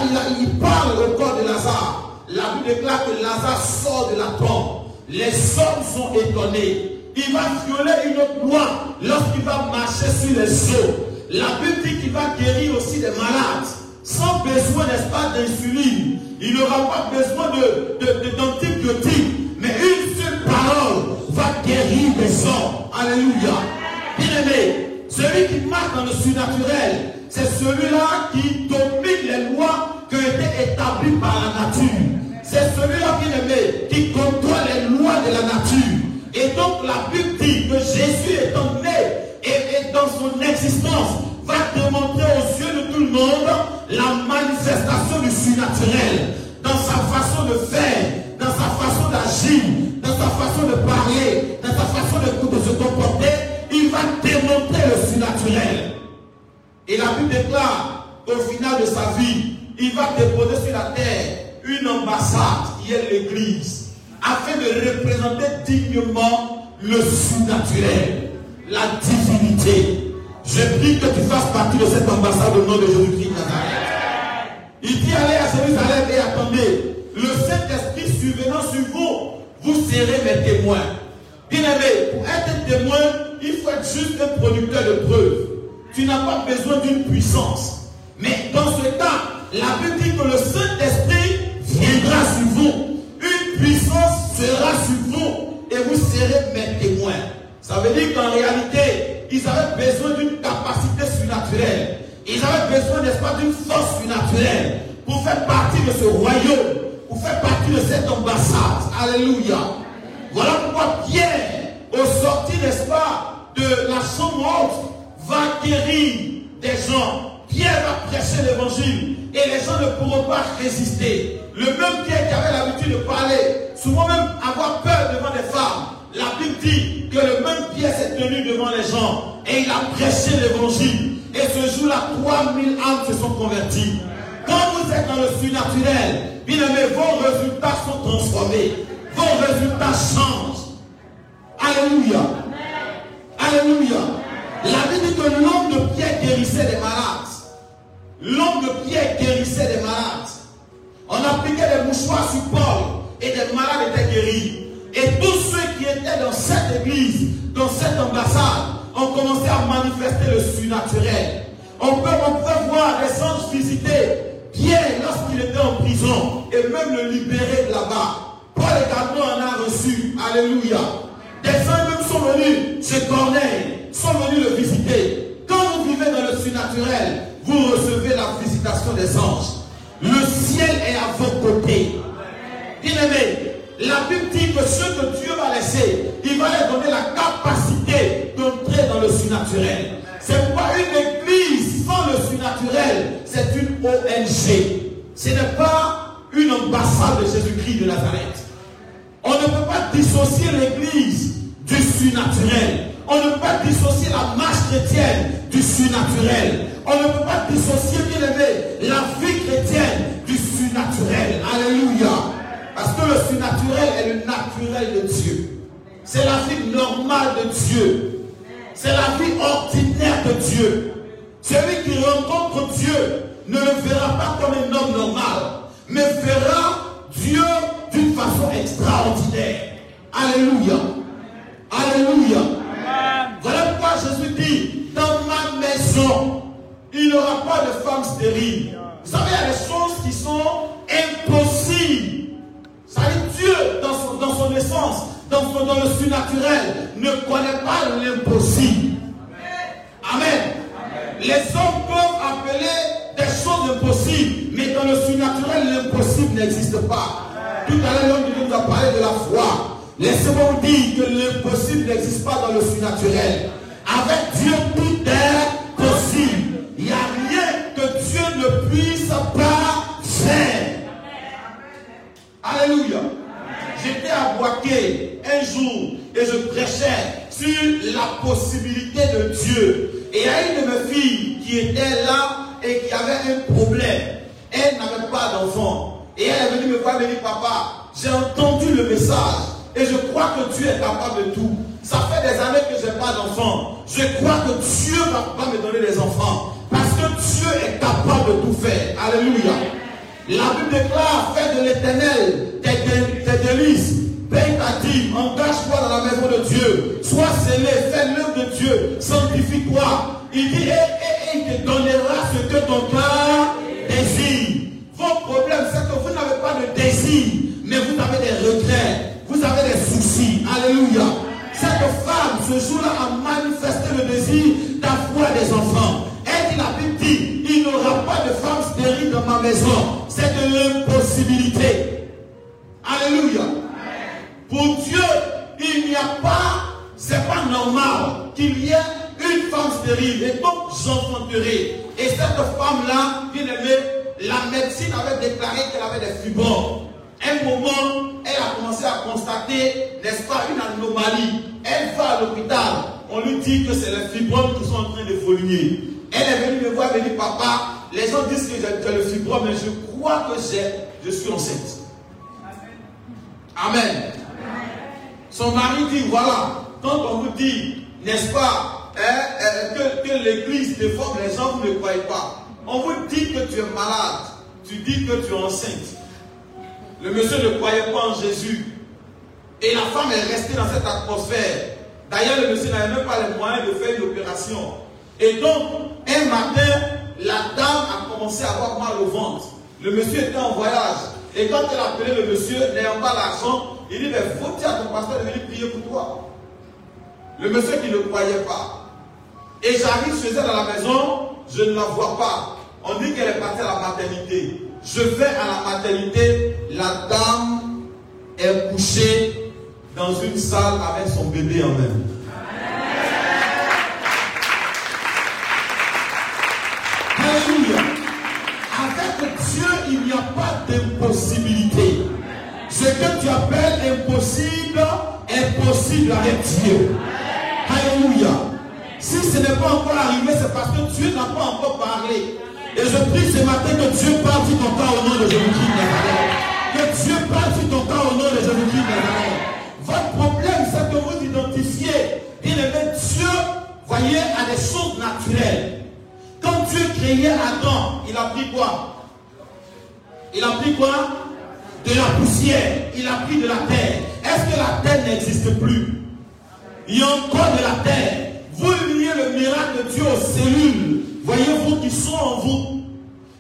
parle au corps de Lazare. La Bible déclare que Lazare sort de la tombe. Les hommes sont étonnés. Il va violer une autre loi lorsqu'il va marcher sur les eaux. La Bible dit qu'il va guérir aussi des malades sans besoin, n'est-ce pas, d'insuline. Il n'aura pas besoin de, de- de- d'antibiotiques. Mais une seule parole va guérir des hommes. Alléluia. Bien-aimé, celui qui marche dans le surnaturel, c'est celui-là qui domine les lois qui ont été établies par la nature. C'est celui-là, bien-aimé, qui contrôle les lois de la nature. Et donc la Bible dit que Jésus étant né et, et dans son existence va démontrer aux yeux de tout le monde la manifestation du surnaturel dans sa façon de faire, dans sa façon d'agir, dans sa façon de parler, dans sa façon de se comporter. Il va démontrer le surnaturel. Et la Bible vie, il va déposer sur la terre une ambassade qui est l'Église, afin de représenter dignement le surnaturel, la divinité. Je prie que tu fasses partie de cette ambassade au nom de Jésus-Christ de. Il dit allez à Jérusalem et attendez. Le Saint-Esprit survenant sur vous, vous serez mes témoins. Bien aimé, pour être témoin, il faut être juste un producteur de preuves. Tu n'as pas besoin d'une puissance. Mais dans ce cas, la Bible dit que le Saint-Esprit viendra sur vous. Une puissance sera sur vous et vous serez mes témoins. Ça veut dire qu'en réalité, ils avaient besoin d'une capacité surnaturelle. Ils avaient besoin, n'est-ce pas, d'une force surnaturelle pour faire partie de ce royaume, pour faire partie de cette ambassade. Alléluia. Voilà pourquoi Pierre, au sorti, n'est-ce pas, de la chambre haute, va guérir des gens. Pierre va prêcher l'évangile et les gens ne pourront pas résister. Le même Pierre qui avait l'habitude de parler, souvent même avoir peur devant des femmes. La Bible dit que le même Pierre s'est tenu devant les gens et il a prêché l'évangile. Et ce jour-là, 3000 âmes se sont converties. Quand vous êtes dans le surnaturel, bien aimé, vos résultats sont transformés. Vos résultats changent. Alléluia. Alléluia. La Bible dit que l'homme de Pierre guérissait des malades. L'homme de Pierre guérissait des malades. On appliquait des mouchoirs sur Paul et des malades étaient guéris. Et tous ceux qui étaient dans cette église, dans cette ambassade, ont commencé à manifester le surnaturel. On peut, on peut voir des anges visiter Pierre lorsqu'il était en prison et même le libérer de là-bas. Paul également en a reçu. Alléluia. Des anges même sont venus chez Corneille, sont venus le visiter. Quand vous vivez dans le surnaturel, vous recevez la visitation des anges. Le ciel est à vos côtés. Bien aimé, la Bible dit que ce que Dieu va laisser, il va leur donner la capacité d'entrer dans le surnaturel. C'est pourquoi une église sans le surnaturel, c'est une ONG. Ce n'est pas une ambassade de Jésus-Christ de Nazareth. On ne peut pas dissocier l'église du surnaturel. On ne peut pas dissocier la marche chrétienne du surnaturel. On ne peut pas dissocier, bien aimé, la vie chrétienne du surnaturel. Alléluia. Parce que le surnaturel est le naturel de Dieu. C'est la vie normale de Dieu. C'est la vie ordinaire de Dieu. Celui qui rencontre Dieu ne le verra pas comme un homme normal, mais verra Dieu d'une façon extraordinaire. Alléluia. Alléluia. Voilà pourquoi Jésus dit, dans ma maison, il n'y aura pas de femme stérile. Vous savez, il y a des choses qui sont impossibles. Ça dit Dieu, dans son, dans son essence, dans, son, dans le surnaturel, ne connaît pas l'impossible. Amen. Les hommes peuvent appeler des choses impossibles, mais dans le surnaturel, l'impossible n'existe pas. Tout à l'heure, l'homme nous a parlé de la foi. Laissez-moi vous dire que l'impossible n'existe pas dans le surnaturel. Avec Dieu, tout est possible. Il n'y a rien que Dieu ne puisse pas faire. Alléluia. J'étais à Boaké un jour et je prêchais sur la possibilité de Dieu. Et il y a une de mes filles qui était là et qui avait un problème. Elle n'avait pas d'enfant. Et elle est venue me voir me dit, papa, j'ai entendu le message et je crois que Dieu est capable de tout. Ça fait des années que je n'ai pas d'enfant. Je crois que Dieu va me donner des enfants. Parce que Dieu est capable de tout faire. Alléluia. La Bible déclare, fais de l'éternel tes délices. Paye ta dîme, engage-toi dans la maison de Dieu. Sois scellé, fais l'œuvre de Dieu, sanctifie-toi. Il dit, et, et- et il te donnera ce que ton cœur désire. Vos problèmes, c'est que vous n'avez pas de désir, mais vous avez des regrets, vous avez des soucis. Alléluia. Cette femme, ce jour-là, a manifesté le désir d'avoir des enfants. Elle dit, la Bible dit, il n'y aura pas de femme stérile dans ma maison. C'est de l'impossibilité. Alléluia. Et donc j'enfanterai. Et cette femme-là, bien aimée, la médecine avait déclaré qu'elle avait des fibromes. Un moment, elle a commencé à constater, n'est-ce pas, une anomalie. Elle va à l'hôpital. On lui dit que c'est les fibromes qui sont en train d'évoluer. Elle est venue me voir et me dit, papa, les gens disent que j'ai le fibrome, mais je crois que j'ai, je suis enceinte. Amen. Son mari dit, voilà, quand on vous dit, n'est-ce pas, hein, que, que l'église déforme les gens, vous ne croyez pas? On vous dit que tu es malade, tu dis que tu es enceinte. Le monsieur ne croyait pas en Jésus. Et la femme est restée dans cette atmosphère. D'ailleurs, le monsieur n'avait même pas les moyens de faire une opération. Et donc, un matin, la dame a commencé à avoir mal au ventre. Le monsieur était en voyage. Et quand elle a appelé le monsieur, n'ayant pas l'argent, il dit, mais faut-il à ton pasteur de venir prier pour toi Le monsieur qui ne croyait pas. Et j'arrive chez elle à la maison, je ne la vois pas. On dit qu'elle est partie à la maternité. Je vais à la maternité, la dame est couchée dans une salle avec son bébé en main. Alléluia. Avec Dieu, il n'y a pas d'impossibilité. Ce que tu appelles impossible est possible avec Dieu. Alléluia. Si ce n'est pas encore arrivé, c'est parce que Dieu n'a pas encore parlé. Et je prie ce matin que Dieu parle sur ton cas au nom de Jésus-Christ. Que Dieu parle sur ton cas au nom de Jésus-Christ. Votre problème, c'est que vous identifiez, bien aimé, Dieu, voyez, à des choses naturelles. Quand Dieu créait Adam, il a pris quoi? Il a pris quoi? De la poussière. Il a pris de la terre. Est-ce que la terre n'existe plus? Il y a encore de la terre. Vous liez le miracle de Dieu aux cellules. Voyez-vous qui sont en vous.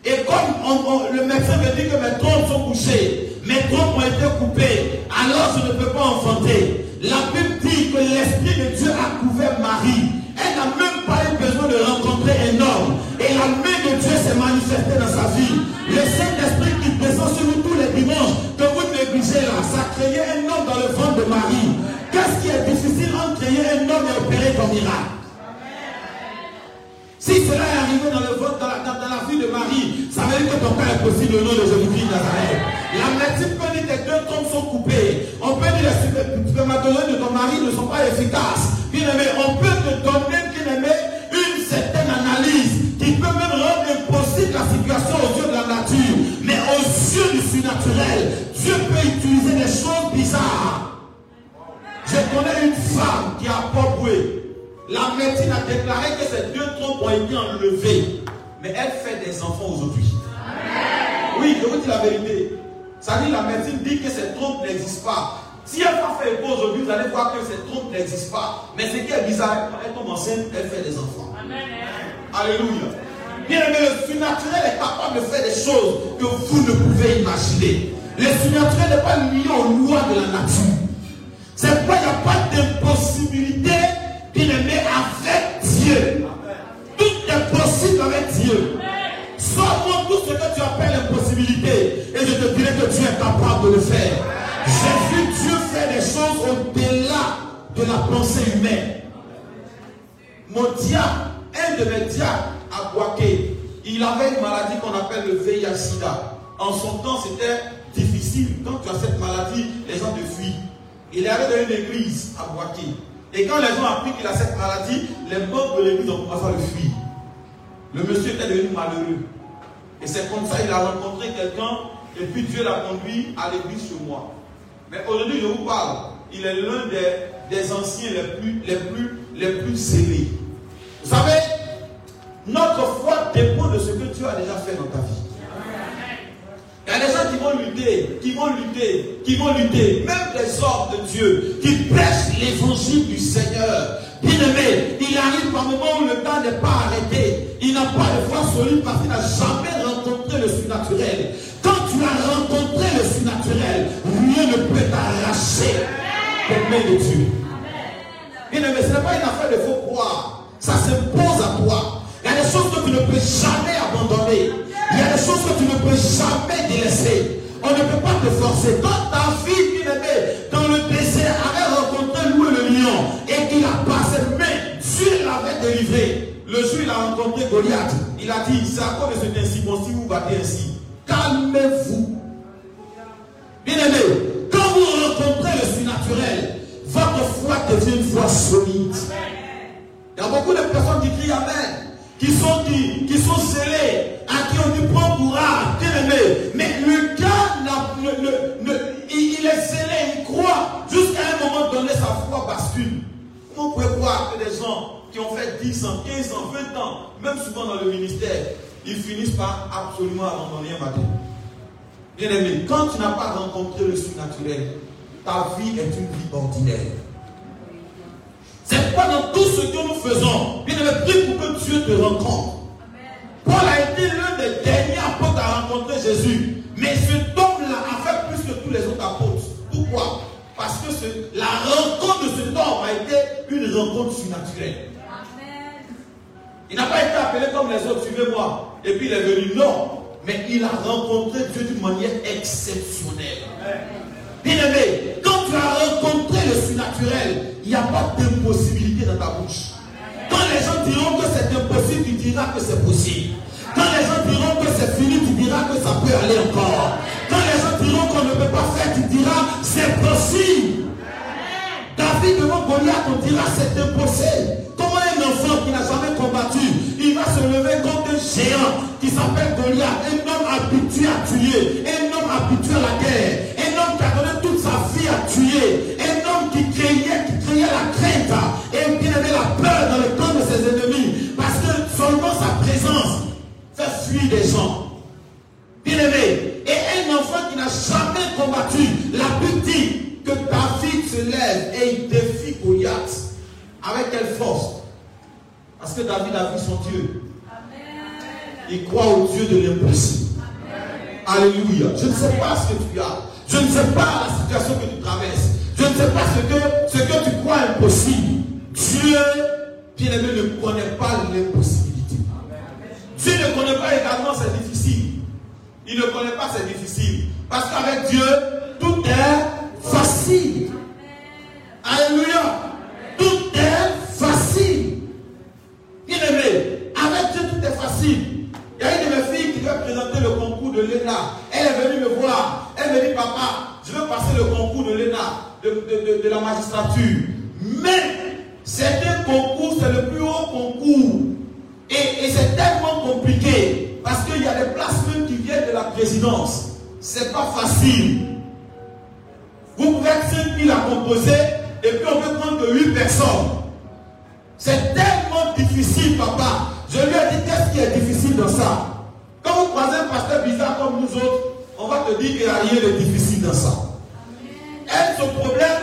Et comme le médecin me dit que mes trompes sont couchées, mes trompes ont été coupées, alors je ne peux pas enfanter. La Bible dit que l'Esprit de Dieu a couvert Marie. Elle n'a même pas eu besoin de rencontrer un homme. Et la main de Dieu s'est manifestée dans sa vie. Le Saint-Esprit qui descend sur nous tous les dimanches, que vous négligez là, ça créait un homme dans le ventre de Marie. Qu'est-ce qui est créer un homme et opérer ton miracle si cela est arrivé dans, le vote, dans, la, dans- dans la vie de Marie, ça veut dire que ton cas est possible au nom de Jésus-Christ de Nazareth. La médecine peut dire que tes deux trompes sont coupées. On peut dire que les spermatozoïdes de ton mari ne sont pas efficaces. Bien aimé, on peut te donner, bien aimé, une certaine analyse qui peut même rendre impossible la situation aux yeux de la nature. Mais aux yeux du surnaturel, Dieu peut utiliser des choses bizarres. Je connais une femme qui a Poboué. La médecine a déclaré que ses deux trompes ont été enlevées. Mais elle fait des enfants aujourd'hui. Oui, je vous dis la vérité. Ça dit, la médecine dit que ces trompes n'existent pas. Si elle va faire écho aujourd'hui, vous allez voir que ces trompes n'existent pas. Mais ce qui est bizarre, quand elle tombe enceinte, elle fait des enfants. Alléluia. Bien aimé, le surnaturel est capable de faire des choses que vous ne pouvez imaginer. Le surnaturel n'est pas lié aux lois de la nature. C'est pourquoi il n'y a pas d'impossibilité, bien aimé, avec Dieu. Tout est possible avec Dieu. Sors-moi tout ce que tu appelles impossibilité. Et je te dirai que Dieu est capable de le faire. J'ai vu Dieu faire des choses au-delà de la pensée humaine. Mon diable, un de mes diables à Boaké, il avait une maladie qu'on appelle le VIH-Sida. En son temps, c'était difficile. Quand tu as cette maladie, les gens te fuient. Il est allé dans une église à Boaké. Et quand les gens ont appris qu'il a cette maladie, les membres de l'église ont commencé à le fuir. Le monsieur était devenu malheureux. Et c'est comme ça qu'il a rencontré quelqu'un, et puis Dieu l'a conduit à l'église chez moi. Mais aujourd'hui, je vous parle, il est l'un des, des anciens les plus, les, plus, les plus. Vous savez, notre foi dépend de ce que Dieu a déjà fait dans ta vie. Il y a des gens qui vont lutter, qui vont lutter, qui vont lutter, même des hommes de Dieu, qui prêchent l'évangile du Seigneur. Bien aimé, il arrive par moment où le temps n'est pas arrêté. Il n'a pas de foi solide parce qu'il n'a jamais rencontré le surnaturel. Quand tu as rencontré le surnaturel, rien ne peut t'arracher des de Dieu. Bien aimé, ce n'est pas une affaire de faux croire. Ça s'impose à toi. Il y a des choses que tu ne peux jamais abandonner. Il y a des choses que tu ne peux jamais délaisser. On ne peut pas te forcer. Quand ta fille, bien aimée, dans le désert, avait rencontré loué le lion et qu'il a passé main, Dieu l'avait délivré. Le jour il a rencontré Goliath, il a dit, c'est à cause de cet si vous battez ainsi, calmez-vous. Bien aimé, quand vous rencontrez le surnaturel, votre foi devient une foi solide. Il y a beaucoup de personnes qui crient Amen. Qui sont, qui, sont scellés, à qui on dit prends courage, bien aimé. Mais le gars, ne- il, est scellé, il croit, jusqu'à un moment donné, sa foi bascule. Vous pouvez croire que des gens qui ont fait 10 ans, 15 ans, 20 ans, même souvent dans le ministère, ils finissent par absolument abandonner un matin Bien aimé, quand tu n'as pas rencontré le surnaturel, ta vie est une vie ordinaire. C'est pas dans tout ce que nous faisons. Bien aimé, prie pour que Dieu te rencontre. Paul a été l'un des derniers apôtres à rencontrer Jésus. Mais cet homme-là a fait plus que tous les autres apôtres. Pourquoi? Parce que la rencontre de cet homme a été une rencontre surnaturelle. Il n'a pas été appelé comme les autres, suivez-moi. Et puis il est venu. Non. Mais il a rencontré Dieu d'une manière exceptionnelle. Bien aimé, quand tu as rencontré le surnaturel, il n'y a pas d'impossibilité dans ta bouche. Quand les gens diront que c'est impossible, tu diras que c'est possible. Quand les gens diront que c'est fini, tu diras que ça peut aller encore. Quand les gens diront qu'on ne peut pas faire, tu diras c'est possible. David devant Goliath, on dira c'est impossible. Comment un enfant qui n'a jamais combattu, il va se lever contre un géant qui s'appelle Goliath, un homme habitué à tuer, un homme habitué à la guerre, un homme qui a donné toute sa vie à tuer, un homme qui créait, qui créait la crainte et qui avait la peur dans le camp de ses ennemis. Parce que seulement sa présence fait fuir des gens. Bien aimé, et un enfant qui n'a jamais combattu, la Bible dit que David se lève et il défie Goliath. Avec quelle force? Parce que David a vu son Dieu. Il croit au Dieu de l'impossible. Alléluia. Je ne sais pas ce que tu as. Je ne sais pas la situation que tu traverses. Je ne sais pas ce que, ce que tu crois impossible. Dieu, bien aimé, ne connaît pas l'impossibilité. Dieu ne connaît pas également c'est difficile. Il ne connaît pas c'est difficile. Parce qu'avec Dieu, tout est facile. Alléluia. Elle est venue me voir. Elle me dit, papa, je veux passer le concours de l'ENA, de, la magistrature. Mais c'est un concours, c'est le plus haut concours. Et, c'est tellement compliqué. Parce qu'il y a des places qui viennent de la présidence. C'est pas facile. Vous pouvez être 5 000 à composer et puis on peut prendre que 8 personnes. C'est tellement difficile, papa. Je lui ai dit, qu'est-ce qui est difficile dans ça? Nous autres, on va te dire qu'il n'y a rien de difficile dans ça. Elle, son problème,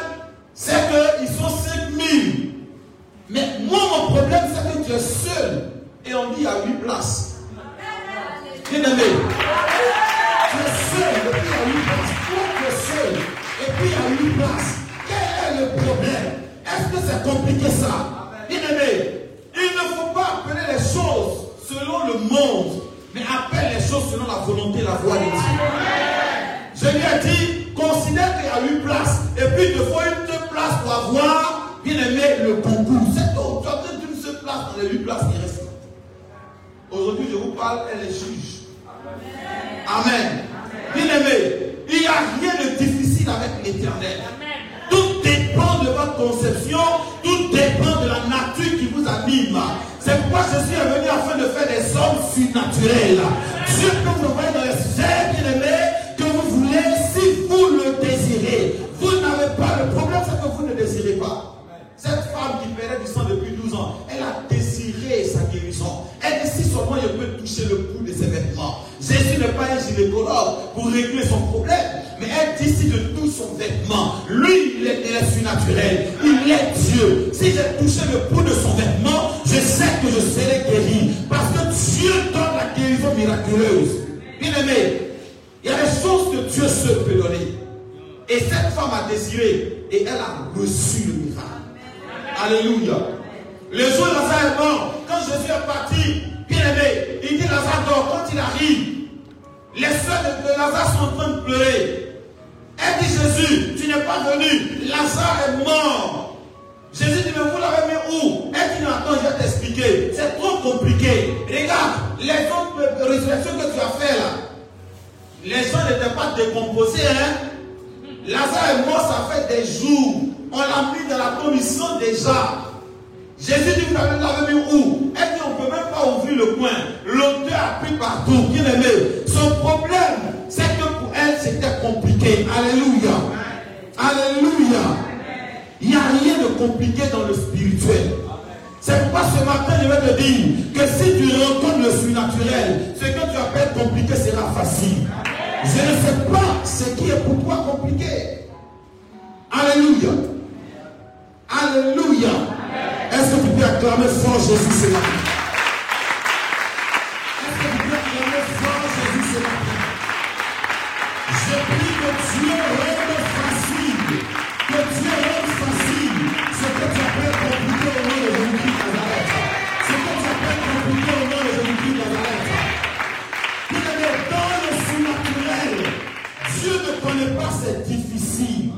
c'est qu'ils sont 5000. Mais moi, mon problème, c'est que tu es seul. Et on dit, a 8 places. Bien aimé. Tu es seul, et puis a 8 places. Toi, tu es seul, et puis a 8 places. Quel est le problème? Est-ce que c'est compliqué ça? Bien aimé, il ne faut pas appeler les choses selon le monde, mais appelle les choses selon la volonté et la voix de Dieu. Je lui ai dit, considère qu'il y a 8 places, et puis il te faut une place pour avoir, bien aimé, le concours. C'est tout. Tu as besoin d'une seule place dans les 8 places qui restent. Aujourd'hui, je vous parle, elle est juge. Amen. Bien aimé, il n'y a rien de difficile avec l'éternel. Tout dépend de votre conception, tout dépend de la nature qui vous anime. C'est pourquoi je suis venu afin de faire des hommes surnaturels. Dieu que vous voyez dans les sphères, bien aimé, que vous voulez, si vous le désirez. Vous n'avez pas, le problème c'est que vous ne désirez pas. Cette femme qui perdait du sang depuis 12 ans, elle a désiré sa guérison. Elle dit si seulement je peux toucher le bout de ses vêtements. Jésus n'est pas un gynécologue pour régler son problème. Mais elle dit si je touche son vêtement, lui, il est, il surnaturel. Il est Dieu. Si j'ai touché le bout de son vêtement, je sais que je serai guéri. Parce que Dieu donne la guérison miraculeuse. Bien aimé, il y a des choses que Dieu seul peut donner. Et cette femme a désiré et elle a reçu le miracle. Alléluia. Le jour où Lazare est mort, quand Jésus est parti, bien aimé, il dit Lazare dort. Quand il arrive, les soeurs de, de Lazare sont en train de pleurer. Elle dit Jésus, tu n'es pas venu. Lazare est mort. Jésus dit, mais vous l'avez mis où? Dit, non, attends, je vais t'expliquer? C'est trop compliqué. Regarde, les autres résurrections que tu as fait là, les gens n'étaient pas décomposés, hein? Lazare est mort, ça fait des jours. On l'a mis dans la sent déjà. Jésus dit, vous l'avez mis où? Elle dit, on ne peut même pas ouvrir le coin? L'odeur a pris partout. Bien aimé. Son problème, c'est que pour elle, c'était compliqué. Alléluia. Alléluia. Il n'y a rien de compliqué dans le spirituel. C'est pourquoi ce matin, je vais te dire que si tu rencontres le surnaturel, ce que tu appelles compliqué sera facile. Je ne sais pas ce qui est pour toi compliqué. Alléluia. Alléluia. Est-ce que tu peux acclamer fort Jésus ce matin? Est-ce que tu peux acclamer fort Jésus ce matin? Je prie que Dieu connaît pas c'est difficile.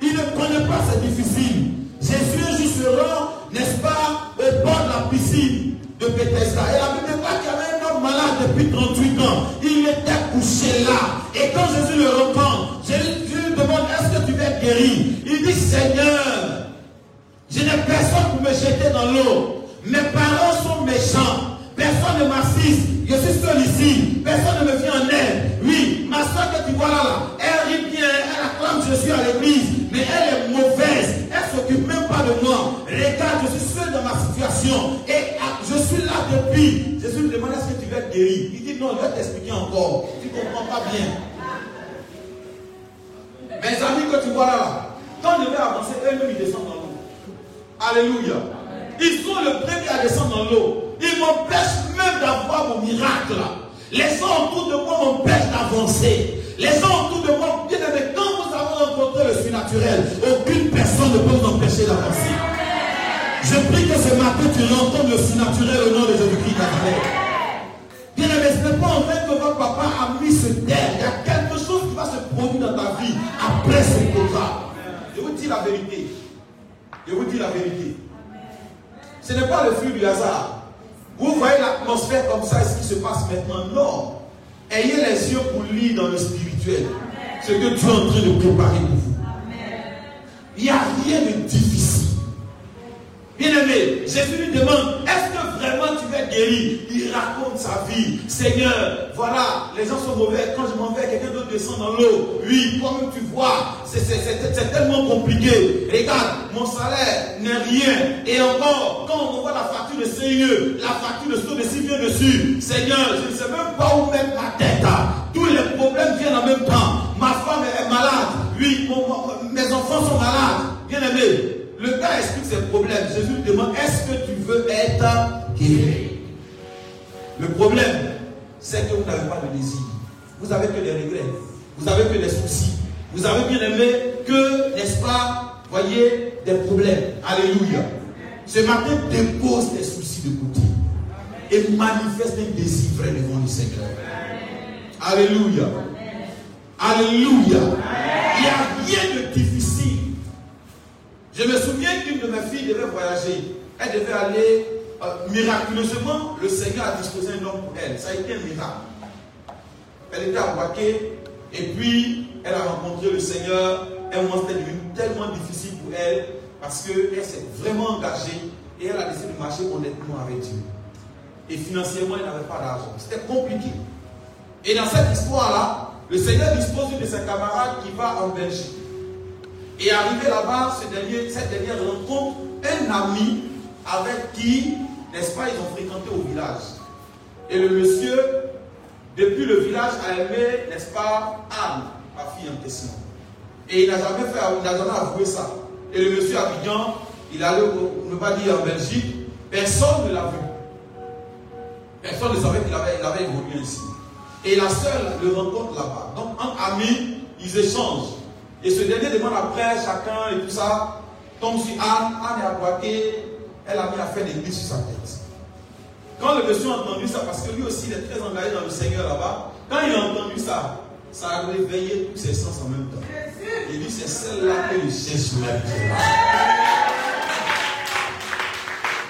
Il ne connaît pas c'est difficile. Jésus jour se rend, n'est-ce pas, au bord de la piscine de Bethesda. Et la Bible pas qu'il y avait un homme malade depuis 38 ans. Il était couché là. Et quand Jésus le rencontre, Jésus lui demande est-ce que tu veux être guéri? Il dit Seigneur, je n'ai personne pour me jeter dans l'eau. Mes parents sont méchants. Personne ne m'assiste. Je suis seul ici. Personne ne me vient en aide. Oui, ma soeur que tu vois là, elle rit bien, elle acclame suis à l'église. Mais elle est mauvaise. Elle ne s'occupe même pas de moi. Regarde, je suis seul dans ma situation. Et ah, je suis là depuis. Jésus lui demande est-ce que tu veux être guéri? Il dit non, je vais t'expliquer encore. Tu ne comprends pas bien. Mes amis que tu vois là, là quand je vais avancer, eux-mêmes ils descendent dans l'eau. Alléluia. Ils sont le premier à descendre dans l'eau. Ils m'empêchent même d'avoir mon miracle. Les gens autour de moi m'empêchent d'avancer. Les gens autour de moi, bien aimé, quand vous avez rencontré le surnaturel, aucune personne ne peut vous empêcher d'avancer. Je prie que ce matin tu rencontres le surnaturel au nom de Jésus-Christ Nazareth. Bien aimé, ce n'est pas en vain que votre papa a mis ce terre. Il y a quelque chose qui va se produire dans ta vie après ce programme. Je vous dis la vérité. Je vous dis la vérité. Ce n'est pas le fruit du hasard. Vous voyez l'atmosphère comme ça, ce qui se passe maintenant? Non. Ayez les yeux pour lire dans le spirituel. Ce que Dieu est en train de préparer pour vous. Il n'y a rien de difficile. Bien aimé, Jésus lui demande, est-ce que vraiment tu vas être guéri Il raconte sa vie. Seigneur, voilà, les gens sont mauvais. Quand je m'en vais, quelqu'un d'autre descend dans l'eau. Oui, toi-même tu vois, c'est tellement compliqué. Regarde, mon salaire n'est rien. Et encore, quand on voit la facture de CIE, la facture de saut de si vient dessus. Seigneur, je ne sais même pas où mettre ma tête. Tous les problèmes viennent en même temps. Ma femme est malade. Oui, mes enfants sont malades. Bien aimé, le gars explique ses problèmes. Jésus lui demande Est-ce que tu veux être guéri? Le problème, c'est que vous n'avez pas de désir. Vous avez que des regrets. Vous avez que des soucis. Vous avez bien aimé que, n'est-ce pas, voyez, des problèmes. Alléluia. Ce matin, dépose tes soucis de côté. Et manifeste un désir vrai devant le Seigneur. Alléluia. Alléluia. Il n'y a rien de difficile. Je me souviens qu'une de mes filles devait voyager. Elle devait aller euh, miraculeusement. Le Seigneur a disposé un homme pour elle. Ça a été un miracle. Elle était à Boaké et puis elle a rencontré le Seigneur. Un moment c'était devenu tellement difficile pour elle parce qu'elle s'est vraiment engagée et elle a décidé de marcher honnêtement avec Dieu. Et financièrement, elle n'avait pas d'argent. C'était compliqué. Et dans cette histoire-là, le Seigneur dispose de ses camarades qui va en Belgique. Et arrivé là-bas, cette dernière rencontre un ami avec qui, n'est-ce pas, ils ont fréquenté au village. Et le monsieur, depuis le village, a aimé, n'est-ce pas, Anne, ma fille en question. Et il n'a jamais fait, il n'a jamais avoué ça. Et le monsieur Abidjan, il allait, ne pas dire en Belgique, personne ne l'a vu. Personne ne savait qu'il avait, il avait évolué ici. Et la seule le rencontre là-bas. Donc, entre amis, ils échangent. Et ce dernier demande après chacun et tout ça. Tombe sur Anne, Anne est Boaké, elle a mis à faire des billes sur sa tête. Quand le monsieur a entendu ça, parce que lui aussi il est très engagé dans le Seigneur là-bas, quand il a entendu ça, ça a réveillé tous ses sens en même temps. Il dit c'est celle-là que je cherche maintenant.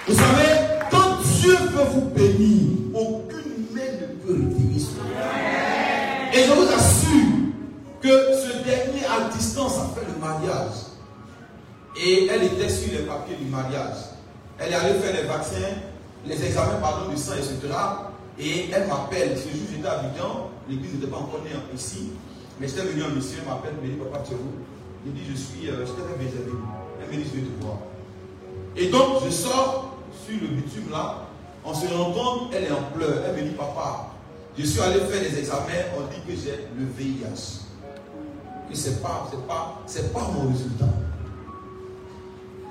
Vous savez, quand Dieu veut vous bénir, aucune main ne peut retirer son Et je vous assure que ce dernier à distance a fait le mariage. Et elle était sur les papiers du mariage. Elle est allée faire les vaccins les examens pardon, du sang, etc. Et elle m'appelle. Ce jour, j'étais à Abidjan. L'église n'était pas encore née ici. Mais j'étais venu en mission. Elle m'appelle. Elle me dit Papa, tu es où? Il dit Je suis. Euh, j'étais avec mes. Elle me dit Je vais te voir. Et donc, je sors sur le bitume là. On se rend compte, elle est en pleurs. Elle me dit Papa, je suis allé faire des examens. On dit que j'ai le VIH. Et pas, c'est pas, pas mon résultat.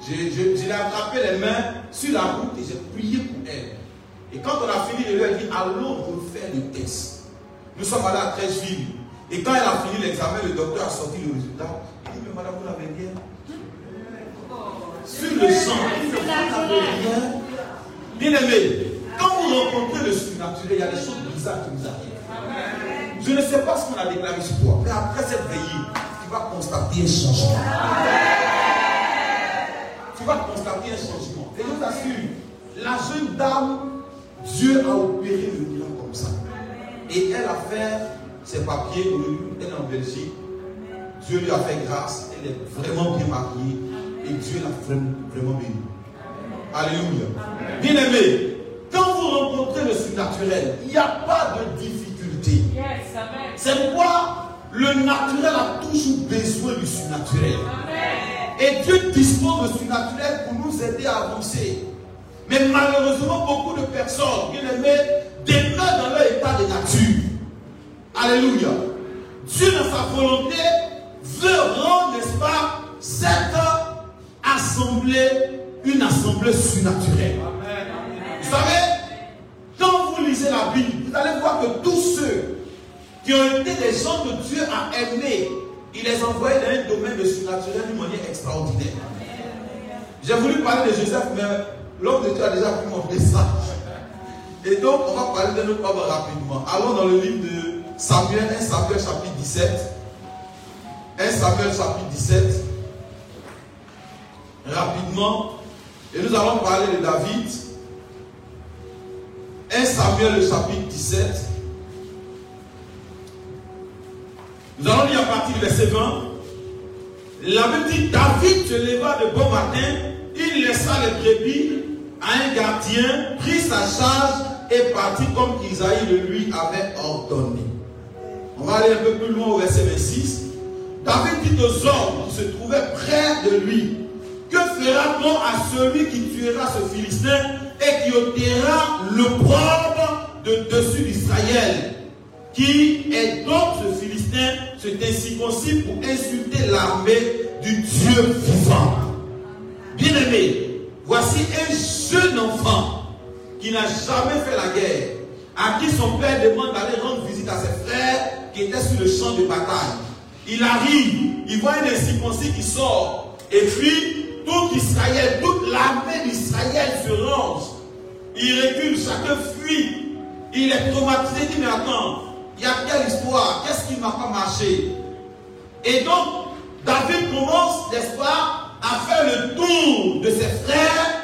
Je, l'ai attrapé les mains sur la route et j'ai prié pour elle. Et quand on a fini, je lui ai dit, allons refaire le test. Nous sommes allés à Trècheville. Et quand elle a fini l'examen, le docteur a sorti le résultat. Il dit, mais madame, vous l'avez bien. Sur le sang, il mais vous n'avez rien. Bien aimé, quand vous rencontrez le surnaturel, il y a des choses bizarres qui nous arrivent. Je ne sais pas ce qu'on a déclaré sur toi, mais après cette veillée, tu vas constater un changement. Tu vas constater un changement. Et je t'assure, la jeune dame, Dieu a opéré le miracle comme ça. Et elle a fait ses papiers, elle est en Belgique. Dieu lui a fait grâce, elle est vraiment bien mariée et Dieu l'a vraiment, vraiment bénie. Alléluia. Bien aimé, quand vous rencontrez le surnaturel, il n'y a pas de difficulté. C'est pourquoi le naturel a toujours besoin du surnaturel. Et Dieu dispose du surnaturel pour nous aider à avancer. Mais malheureusement, beaucoup de personnes, bien aimés, demeurent dans leur état de nature. Alléluia. Dieu, dans sa volonté, veut rendre, n'est-ce pas, cette assemblée une assemblée surnaturelle. Vous savez, quand vous lisez la Bible, vous allez voir que tous qui ont été des gens que Dieu a aimés, il les envoyait dans un domaine de surnaturel d'une manière extraordinaire. J'ai voulu parler de Joseph, mais l'homme de Dieu a déjà pris mon message. Et donc, on va parler de notre homme rapidement. Allons dans le livre de Samuel, 1 Samuel chapitre 17. 1 Samuel chapitre 17. Rapidement. Et nous allons parler de David. 1 Samuel le chapitre 17. Nous allons lire à partir du verset 20. La Bible dit David se leva de bon matin, il laissa les brebis à un gardien, prit sa charge et partit comme Isaïe le lui avait ordonné. On va aller un peu plus loin au verset 26. David dit aux hommes qui se trouvaient près de lui Que fera-t-on à celui qui tuera ce Philistin et qui ôtera le propre de dessus d'Israël? Qui est donc ce Philistin? C'est incirconcis pour insulter l'armée du Dieu vivant. Bien-aimé, voici un jeune enfant qui n'a jamais fait la guerre, à qui son père demande d'aller rendre visite à ses frères qui étaient sur le champ de bataille. Il arrive, il voit un incirconcis qui sort, et puis tout Israël, toute l'armée d'Israël se range. Il recule, chacun fuit. Il est traumatisé, il dit, mais attends, il y a quelle histoire? Qu'est-ce qui ne m'a pas marché? Et donc, David commence, n'est-ce pas, à faire le tour de ses frères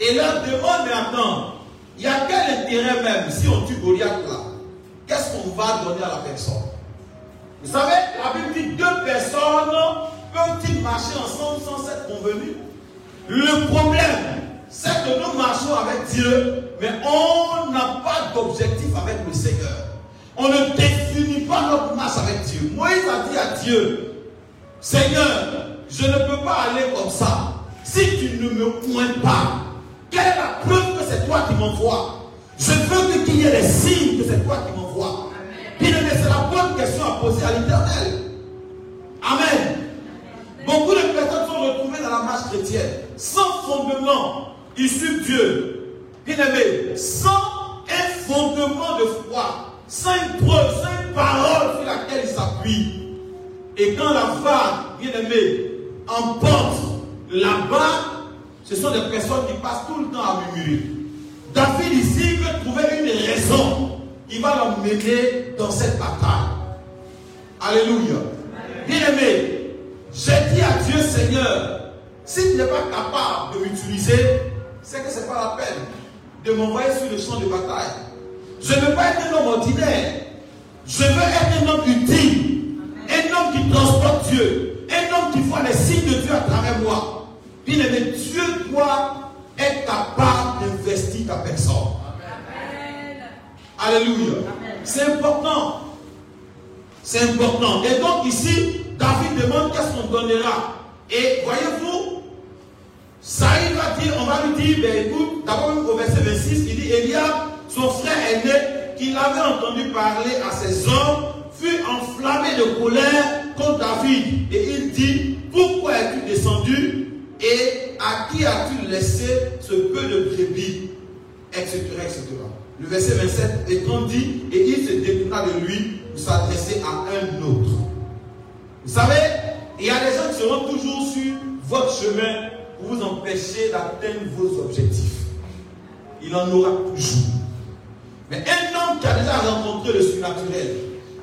et leur demande, mais attends, il y a quel intérêt même si on tue Goliath là? Qu'est-ce qu'on va donner à la personne? Vous savez, la Bible dit deux personnes peuvent-ils marcher ensemble sans s'être convenus Le problème, c'est que nous marchons avec Dieu, mais on n'a pas d'objectif avec le Seigneur. On ne définit pas notre marche avec Dieu. Moïse a dit à Dieu, Seigneur, je ne peux pas aller comme ça. Si tu ne me pointes pas, quelle est la preuve que c'est toi qui m'envoies? Je veux qu'il y ait des signes que c'est toi qui m'envoies. Bien aimé, c'est la bonne question à poser à l'éternel. Amen. Beaucoup de personnes sont retrouvées dans la marche chrétienne sans fondement issu de Dieu. Bien aimé, sans un fondement de foi, sans une preuve, sans une parole sur laquelle il s'appuie. Et quand la vague, bien aimé, emporte vague, ce sont des personnes qui passent tout le temps à murmurer. David ici veut trouver une raison qui va l'emmener dans cette bataille. Alléluia. Bien aimé, j'ai dit à Dieu, Seigneur, si tu n'es pas capable de m'utiliser, c'est que ce n'est pas la peine de m'envoyer sur le champ de bataille. Je ne veux pas être un homme ordinaire. Je veux être un homme utile. Un homme qui transporte Dieu. Un homme qui voit les signes de Dieu à travers moi. Bien aimé, Dieu doit être capable d'investir ta personne. Alléluia. C'est important. C'est important. Et donc ici, David demande qu'est-ce qu'on donnera. Et voyez-vous, Saïd va dire, on va lui dire, ben écoute, d'abord au verset 26, il dit, Eliab, son frère aîné, qu'il avait entendu parler à ses hommes, fut enflammé de colère contre David. Et il dit, pourquoi es-tu descendu et à qui as-tu laissé ce peu de brebis? Etc., etc. Le verset 27 étant dit, et il se détourna de lui pour s'adresser à un autre. Vous savez, il y a des gens qui seront toujours sur votre chemin pour vous empêcher d'atteindre vos objectifs. Il en aura toujours. Mais un homme qui a déjà rencontré le surnaturel,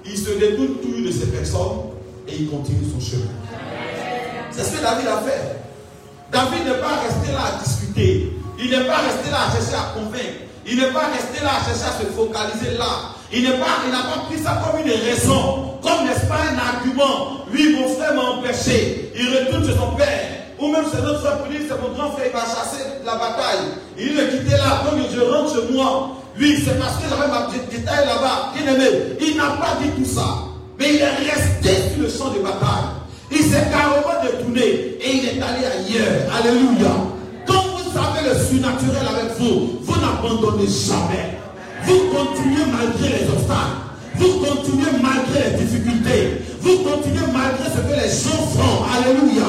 il se détourne toujours de ces personnes et il continue son chemin. C'est ce que David a fait. David n'est pas resté là à discuter. Il n'est pas resté là à chercher à convaincre. Il n'est pas resté là à chercher à se focaliser là. Il n'a pas, pas pris ça comme une raison, comme n'est-ce pas un argument. Oui, mon frère m'a empêché. Il retourne chez son père. Ou même c'est notre frère pour dire, c'est mon grand frère, il va chasser la bataille. Il le quittait là, donc je rentre chez moi. Oui, c'est parce que j'avais ma détail là-bas. Bien aimé, il n'a pas dit tout ça. Mais il est resté sur le champ de bataille. Il s'est carrément détourné et il est allé ailleurs. Alléluia. Quand vous avez le surnaturel avec vous, vous n'abandonnez jamais. Vous continuez malgré les obstacles. Vous continuez malgré les difficultés. Vous continuez malgré ce que les gens font. Alléluia.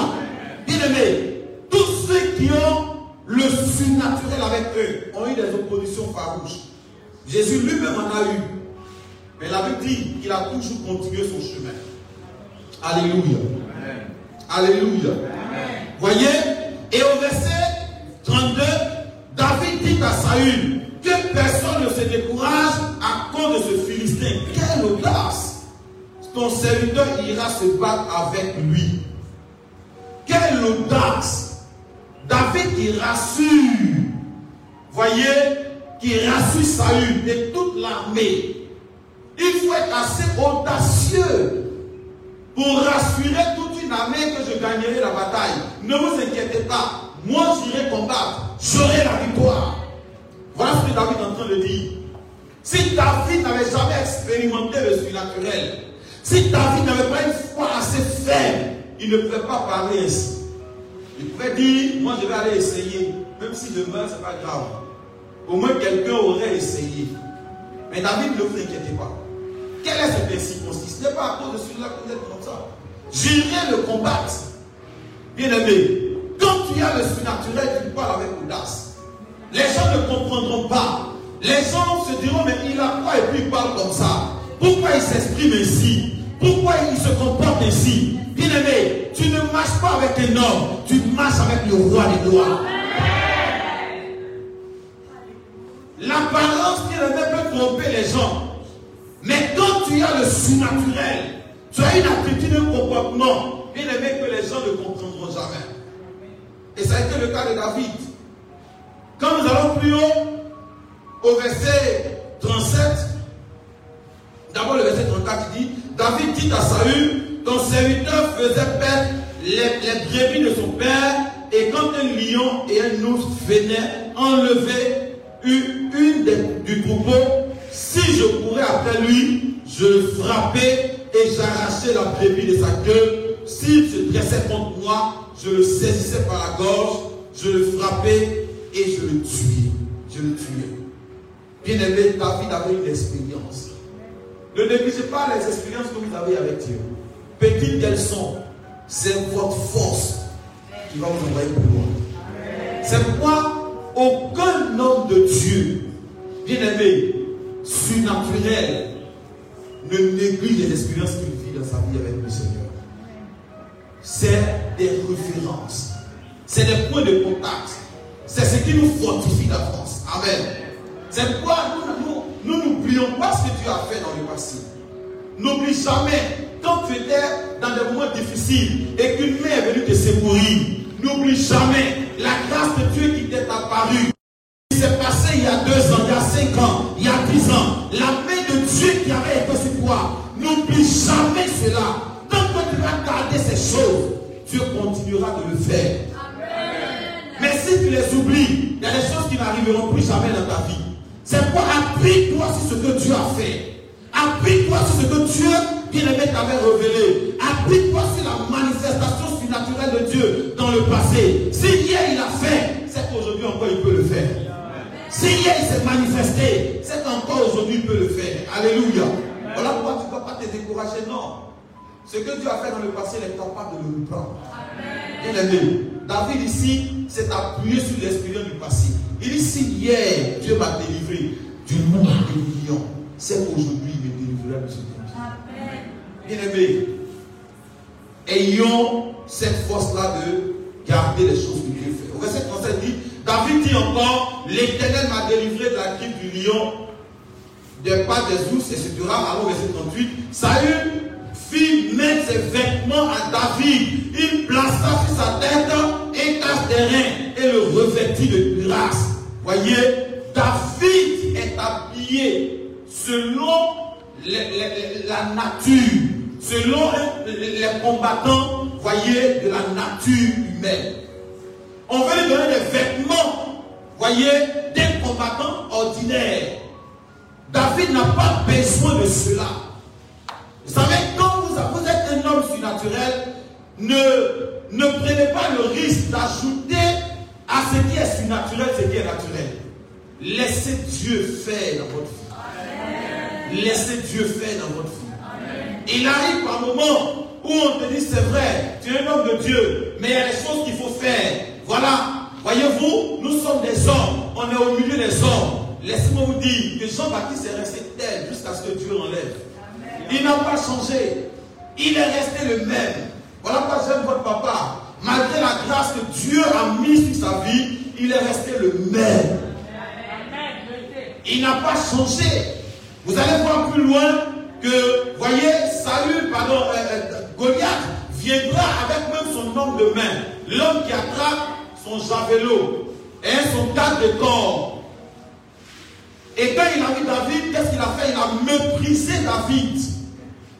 Bien aimé, tous ceux qui ont le surnaturel avec eux ont eu des oppositions farouches. Jésus lui-même en a eu. Mais la Bible dit qu'il a toujours continué son chemin. Alléluia. Alléluia. Voyez Et au verset 32, David dit à Saül que personne ne se décourage à cause de ce Philistin. Quelle audace Ton serviteur ira se battre avec lui. Quelle audace David qui rassure. Voyez Qui rassure Saül et toute l'armée. Il faut être assez audacieux pour rassurer toute une armée que je gagnerai la bataille. Ne vous inquiétez pas. Moi, j'irai combattre. J'aurai la victoire. Voilà ce que David est en train de dire. Si David n'avait jamais expérimenté le surnaturel, si David n'avait pas une foi assez faible, il ne pouvait pas parler ainsi. Il pouvait dire, moi je vais aller essayer. Même si je meurs, ce n'est pas grave. Au moins quelqu'un aurait essayé. Mais David, ne vous inquiétez pas. Quel est ce principe Ce n'est pas à cause de celui-là que vous êtes comme ça. J'irai le combattre. Bien aimé, quand tu as le surnaturel, tu parles avec audace. Les gens ne comprendront pas. Les gens se diront, mais il a quoi et puis il parle comme ça? Pourquoi il s'exprime ainsi? Pourquoi il se comporte ainsi? Bien aimé, tu ne marches pas avec un homme, tu marches avec le roi des lois. L'apparence qui peut tromper les gens. Mais quand tu as le surnaturel, tu as une attitude, un comportement, bien aimé, que les gens ne comprendront jamais. Et ça a été le cas de David. Quand nous allons plus haut, au verset 37, d'abord le verset 34 qui dit, David dit à Saül, ton serviteur faisait perdre les, les de son père, et quand un lion et un ours venaient enlever une, des- du troupeau, si je courais après lui, je le frappais et j'arrachais la brebis de sa queue. S'il se dressait contre moi, je le saisissais par la gorge, je le frappais et je le tuais. Je le tuais. Bien aimé, David avait une expérience. Ne négligez pas les expériences que vous avez avec Dieu. Petites qu'elles sont, c'est votre force qui va vous envoyer plus loin. C'est pourquoi aucun homme de Dieu, bien aimé, surnaturel, ne néglige les expériences qu'il vit dans sa vie avec le Seigneur. C'est des références. C'est des points de contact. C'est ce qui nous fortifie d'avance. Amen. C'est pourquoi nous n'oublions pas ce que Dieu a fait dans le passé. N'oublie jamais, quand tu étais dans des moments difficiles et qu'une main est venue te secourir, n'oublie jamais la grâce de Dieu qui t'est apparue. Qui s'est passé il y a deux ans, il y a cinq ans, il y a dix ans, la main de Dieu qui avait été sur toi, n'oublie jamais cela. Tant que tu vas garder ces choses, Dieu continuera de le faire. Mais si tu les oublies, y a des choses qui n'arriveront plus jamais dans ta vie. C'est pourquoi applique-toi sur ce que Dieu a fait. Applique-toi sur ce que Dieu, bien-aimé, t'avait révélé. Applique-toi sur la manifestation surnaturelle de Dieu dans le passé. Si hier il a fait, c'est qu'aujourd'hui encore il peut le faire. Si hier il s'est manifesté, c'est qu'encore aujourd'hui il peut le faire. Alléluia. Voilà pourquoi tu ne dois pas te décourager, non. Ce que Dieu a fait dans le passé, il est capable de le reprendre. Bien aimé, David ici s'est appuyé sur l'expérience du passé. Il dit si hier Dieu m'a délivré du monde des lions, c'est qu'aujourd'hui il me délivrera de ce. Bien aimé, ayons cette force-là de garder les choses que Dieu fait. Au verset 37 dit, David dit encore, l'Éternel m'a délivré de la griffe du lion, des pas des ours, etc. Alors verset 38, Saül fit mettre ses vêtements à David. Il plaça sur sa tête un cache des reins et le revêtit de grâce. Voyez, David est habillé selon la nature, selon les combattants, voyez, de la nature humaine. On veut lui donner des vêtements, voyez, d'un combattant ordinaire. David n'a pas besoin de cela. Vous savez, quand vous, vous êtes un homme surnaturel, ne, ne prenez pas le risque d'ajouter à ce qui est surnaturel ce qui est naturel. Laissez Dieu faire dans votre vie. Laissez Dieu faire dans votre vie. Il arrive par moment où on te dit c'est vrai, tu es un homme de Dieu, mais il y a des choses qu'il faut faire. Voilà, voyez-vous, nous sommes des hommes, on est au milieu des hommes. Laissez-moi vous dire que Jean-Baptiste est resté tel jusqu'à ce que Dieu l'enlève. Il n'a pas changé. Il est resté le même. Voilà pourquoi j'aime votre papa. Malgré la grâce que Dieu a mise sur sa vie, il est resté le même. Il n'a pas changé. Vous allez voir plus loin que, voyez, Saül, pardon, euh, euh, Goliath viendra avec même son nombre de main. L'homme qui attrape son javelot et son cadre de corps. Et quand il a vu David, qu'est-ce qu'il a fait? Il a méprisé David.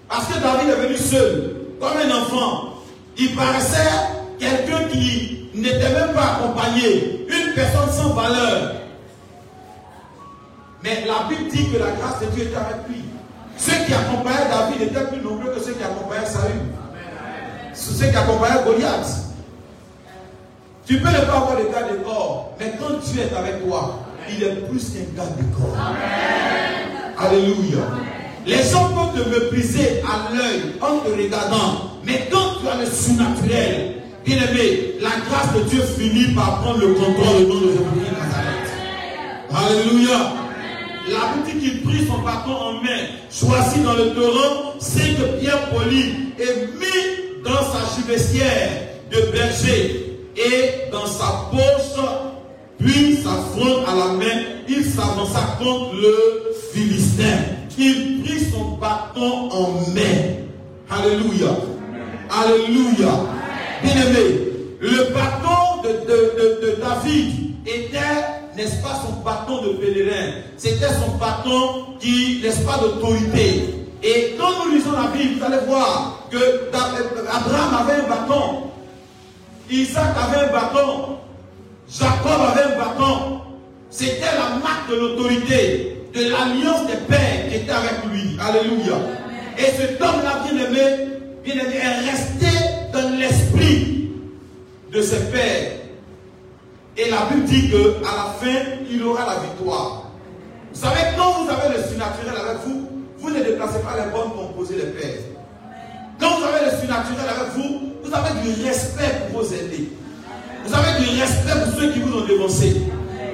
Parce que David est venu seul, comme un enfant. Il paraissait quelqu'un qui n'était même pas accompagné, une personne sans valeur. Mais la Bible dit que la grâce de Dieu était avec lui. Ceux qui accompagnaient David étaient plus nombreux que ceux qui accompagnaient Saül. Ceux qui accompagnaient Goliath. Tu peux ne pas avoir le garde de corps, mais quand Dieu est avec toi, il est plus qu'un garde de corps. Alléluia. Les gens peuvent te mépriser à l'œil en te regardant, mais quand tu as le surnaturel, bien aimé, la grâce de Dieu finit par prendre le contrôle au nom de Jésus-Christ. Alléluia. La Bible dit qu'il prit son bâton en main, choisi dans le torrent, cinq pierres polies et mis dans sa chevessière de berger et dans sa poche, puis sa fronde à la main, il s'avança contre le Philistin. Il prit son bâton en main. Alléluia. Alléluia. Bien-aimé, le bâton de David était, n'est-ce pas, son bâton de pèlerin? C'était son bâton qui, n'est-ce pas, d'autorité. Et quand nous lisons la Bible, vous allez voir que Da- Abraham avait un bâton. Isaac avait un bâton. Jacob avait un bâton. C'était la marque de l'autorité, de l'alliance des pères qui était avec lui. Alléluia. Et cet homme-là, bien aimé, bien aimé, est resté dans l'esprit de ses pères. Et la Bible dit qu'à la fin, il aura la victoire. Vous savez, quand vous avez le surnaturel avec vous, vous ne déplacez pas les bonnes composées des pères. Quand vous avez le surnaturel avec vous, vous avez du respect pour vos aînés. Vous avez du respect pour ceux qui vous ont dévancé.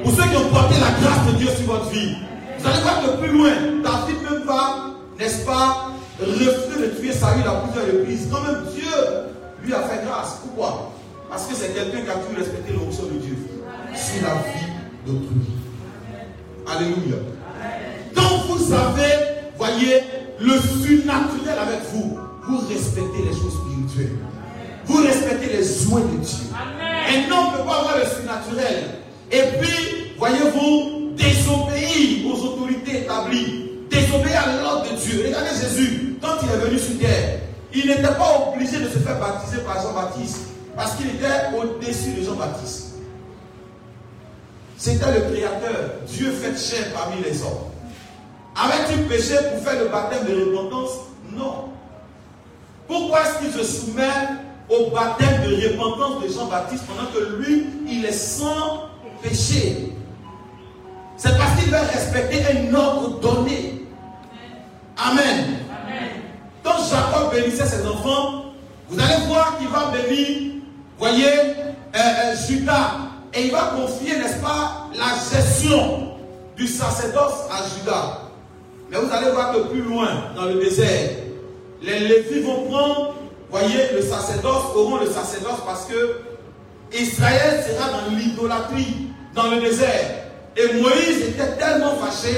Pour ceux qui ont porté la grâce de Dieu sur votre vie. Vous allez voir que plus loin, David même va, n'est-ce pas, refuser de tuer Saül à plusieurs reprises. Quand même Dieu lui a fait grâce. Pourquoi? Parce que c'est quelqu'un qui a pu respecter l'onction de Dieu sur la vie d'autrui. Alléluia. Quand vous avez, voyez, le surnaturel avec vous, vous respectez les choses spirituelles. Vous respectez les soins de Dieu. Un homme ne peut pas avoir le surnaturel. Et puis, voyez-vous, désobéir aux autorités établies. Désobéir à l'ordre de Dieu. Regardez Jésus, quand il est venu sur terre, il n'était pas obligé de se faire baptiser par Jean-Baptiste. Parce qu'il était au-dessus de Jean-Baptiste. C'était le Créateur, Dieu fait chair parmi les hommes. Avait-il péché pour faire le baptême de repentance? Non. Pourquoi est-ce qu'il se soumet au baptême de repentance de Jean-Baptiste pendant que lui, il est sans péché? C'est parce qu'il va respecter un ordre donné. Amen. Quand Jacob bénissait ses enfants, vous allez voir qu'il va bénir, voyez, euh, euh, Judas. Et il va confier, n'est-ce pas, la gestion du sacerdoce à Judas. Mais vous allez voir que plus loin, dans le désert, les Lévis vont prendre, voyez, le sacerdoce, auront le sacerdoce parce que Israël sera dans l'idolâtrie, dans le désert. Et Moïse était tellement fâché,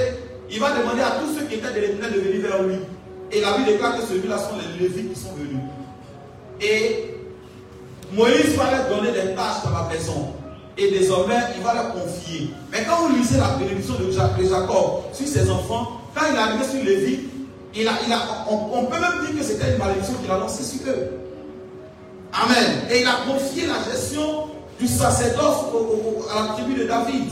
il va demander à tous ceux qui étaient de l'éternel de venir vers lui. Et la Bible déclare que celui-là sont les Lévis qui sont venus. Et Moïse va leur donner des tâches dans la maison. Et désormais, il va leur confier. Mais quand vous lisez la bénédiction de Jacob sur ses enfants, quand il est arrivé sur Lévi, il a, il a, on, peut même dire que c'était une malédiction qu'il a lancée sur eux. Amen. Et il a confié la gestion du sacerdoce à la tribu de David.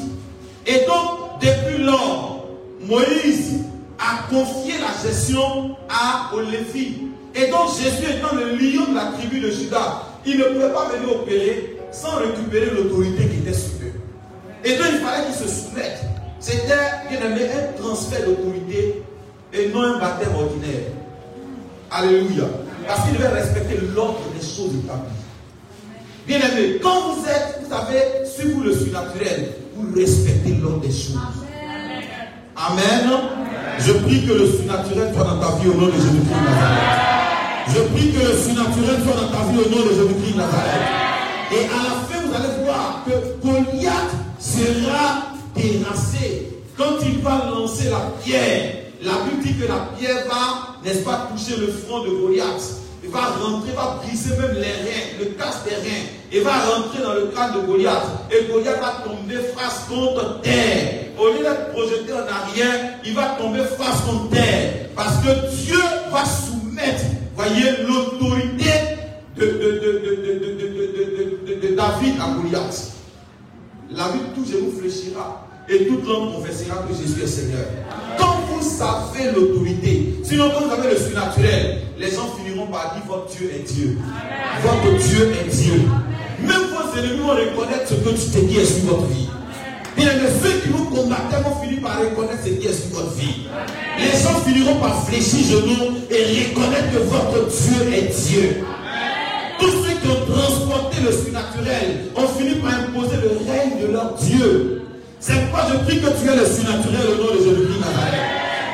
Et donc, depuis lors, Moïse a confié la gestion à Lévi. Et donc Jésus étant le lion de la tribu de Judas, il ne pouvait pas venir opérer sans récupérer l'autorité qui était sur eux. Et donc il fallait qu'ils se soumettent. C'était, bien aimé, un transfert d'autorité et non un baptême ordinaire. Alléluia. Parce qu'il devait respecter l'ordre des choses établies. Bien aimé, quand vous êtes, vous savez, sur vous le surnaturel, vous respectez l'ordre des choses. Amen. Je prie que le surnaturel soit dans ta vie au nom de Jésus-Christ Nazareth. Je prie que le surnaturel soit dans ta vie au nom de Jésus-Christ Nazareth. Et à la fin, vous allez voir que Goliath sera terrassé quand il va lancer la pierre. La Bible dit que la pierre va, n'est-ce pas, toucher le front de Goliath. Il va rentrer, va briser même les reins, le casse des reins. Il va rentrer dans le crâne de Goliath. Et Goliath va tomber face contre terre. Au lieu d'être projeté en arrière, il va tomber face contre terre. Parce que Dieu va soumettre, voyez, l'autorité de, de, David à Goliath. La vie tout vous fléchira et toute l'homme confessera que Jésus est Seigneur. Quand vous savez l'autorité, sinon quand vous avez le surnaturel, les gens finiront par dire votre Dieu est Dieu. Votre Dieu est Dieu. Même vos ennemis vont reconnaître ce que tu t'es dit sur votre vie. Bien, ceux qui vous combattaient vont finir par reconnaître ce qui est sur votre vie. Les gens finiront par fléchir genoux et reconnaître que votre Dieu est Dieu. Ont transporté le surnaturel ont fini par imposer le règne de leur Dieu. C'est pourquoi je prie que tu es le surnaturel au nom de Jésus-Christ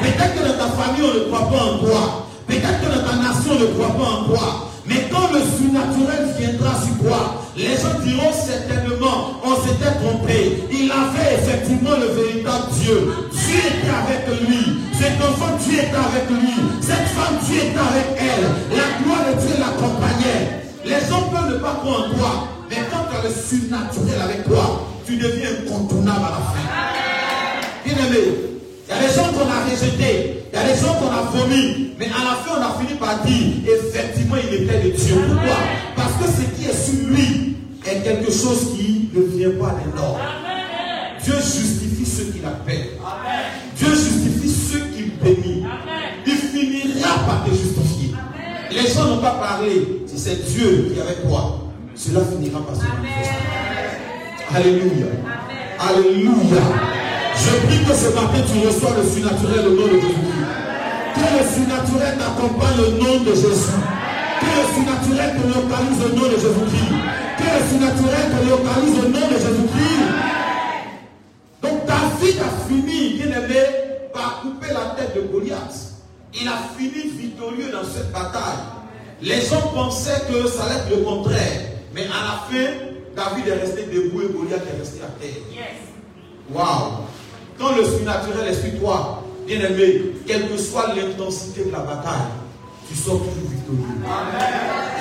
Peut-être que dans ta famille, on ne croit pas en toi. Peut-être que dans ta nation, on ne croit pas en toi. Mais quand le surnaturel viendra sur toi, les gens diront certainement, on s'était trompé. Il avait effectivement le véritable Dieu. Dieu était avec lui. Cet enfant, Dieu était avec lui. Cette femme, Dieu était avec elle. La gloire de Dieu l'accompagnait. Les gens peuvent ne pas croire en toi. Mais quand tu as le surnaturel avec toi, tu deviens incontournable à la fin. Bien aimé, il y a des gens qu'on a rejetés, il y a des gens qu'on a vomi, mais à la fin on a fini par dire, effectivement il était de Dieu. Pourquoi Parce que ce qui est sur lui est quelque chose qui ne vient pas de l'or. Dieu justifie ceux qu'il appelle. Dieu justifie ceux qu'il bénit. Il finira par te justifier. Les gens n'ont pas parlé. Si c'est Dieu qui est avec toi, cela finira par se manifester. Alléluia. Alléluia. Je prie que ce matin tu reçois le surnaturel au nom de Jésus-Christ. Que le surnaturel t'accompagne au nom de Jésus. Que le surnaturel te localise au nom de Jésus-Christ. Que le surnaturel te localise au nom de Jésus-Christ. Donc David a fini, bien aimé, par couper la tête de Goliath. Il a fini victorieux dans cette bataille. Les gens pensaient que ça allait être le contraire. Mais à la fin, David est resté debout et Goliath est resté à terre. Waouh! Quand le surnaturel est sur toi, bien aimé, quelle que soit l'intensité de la bataille, tu sors toujours victorieux.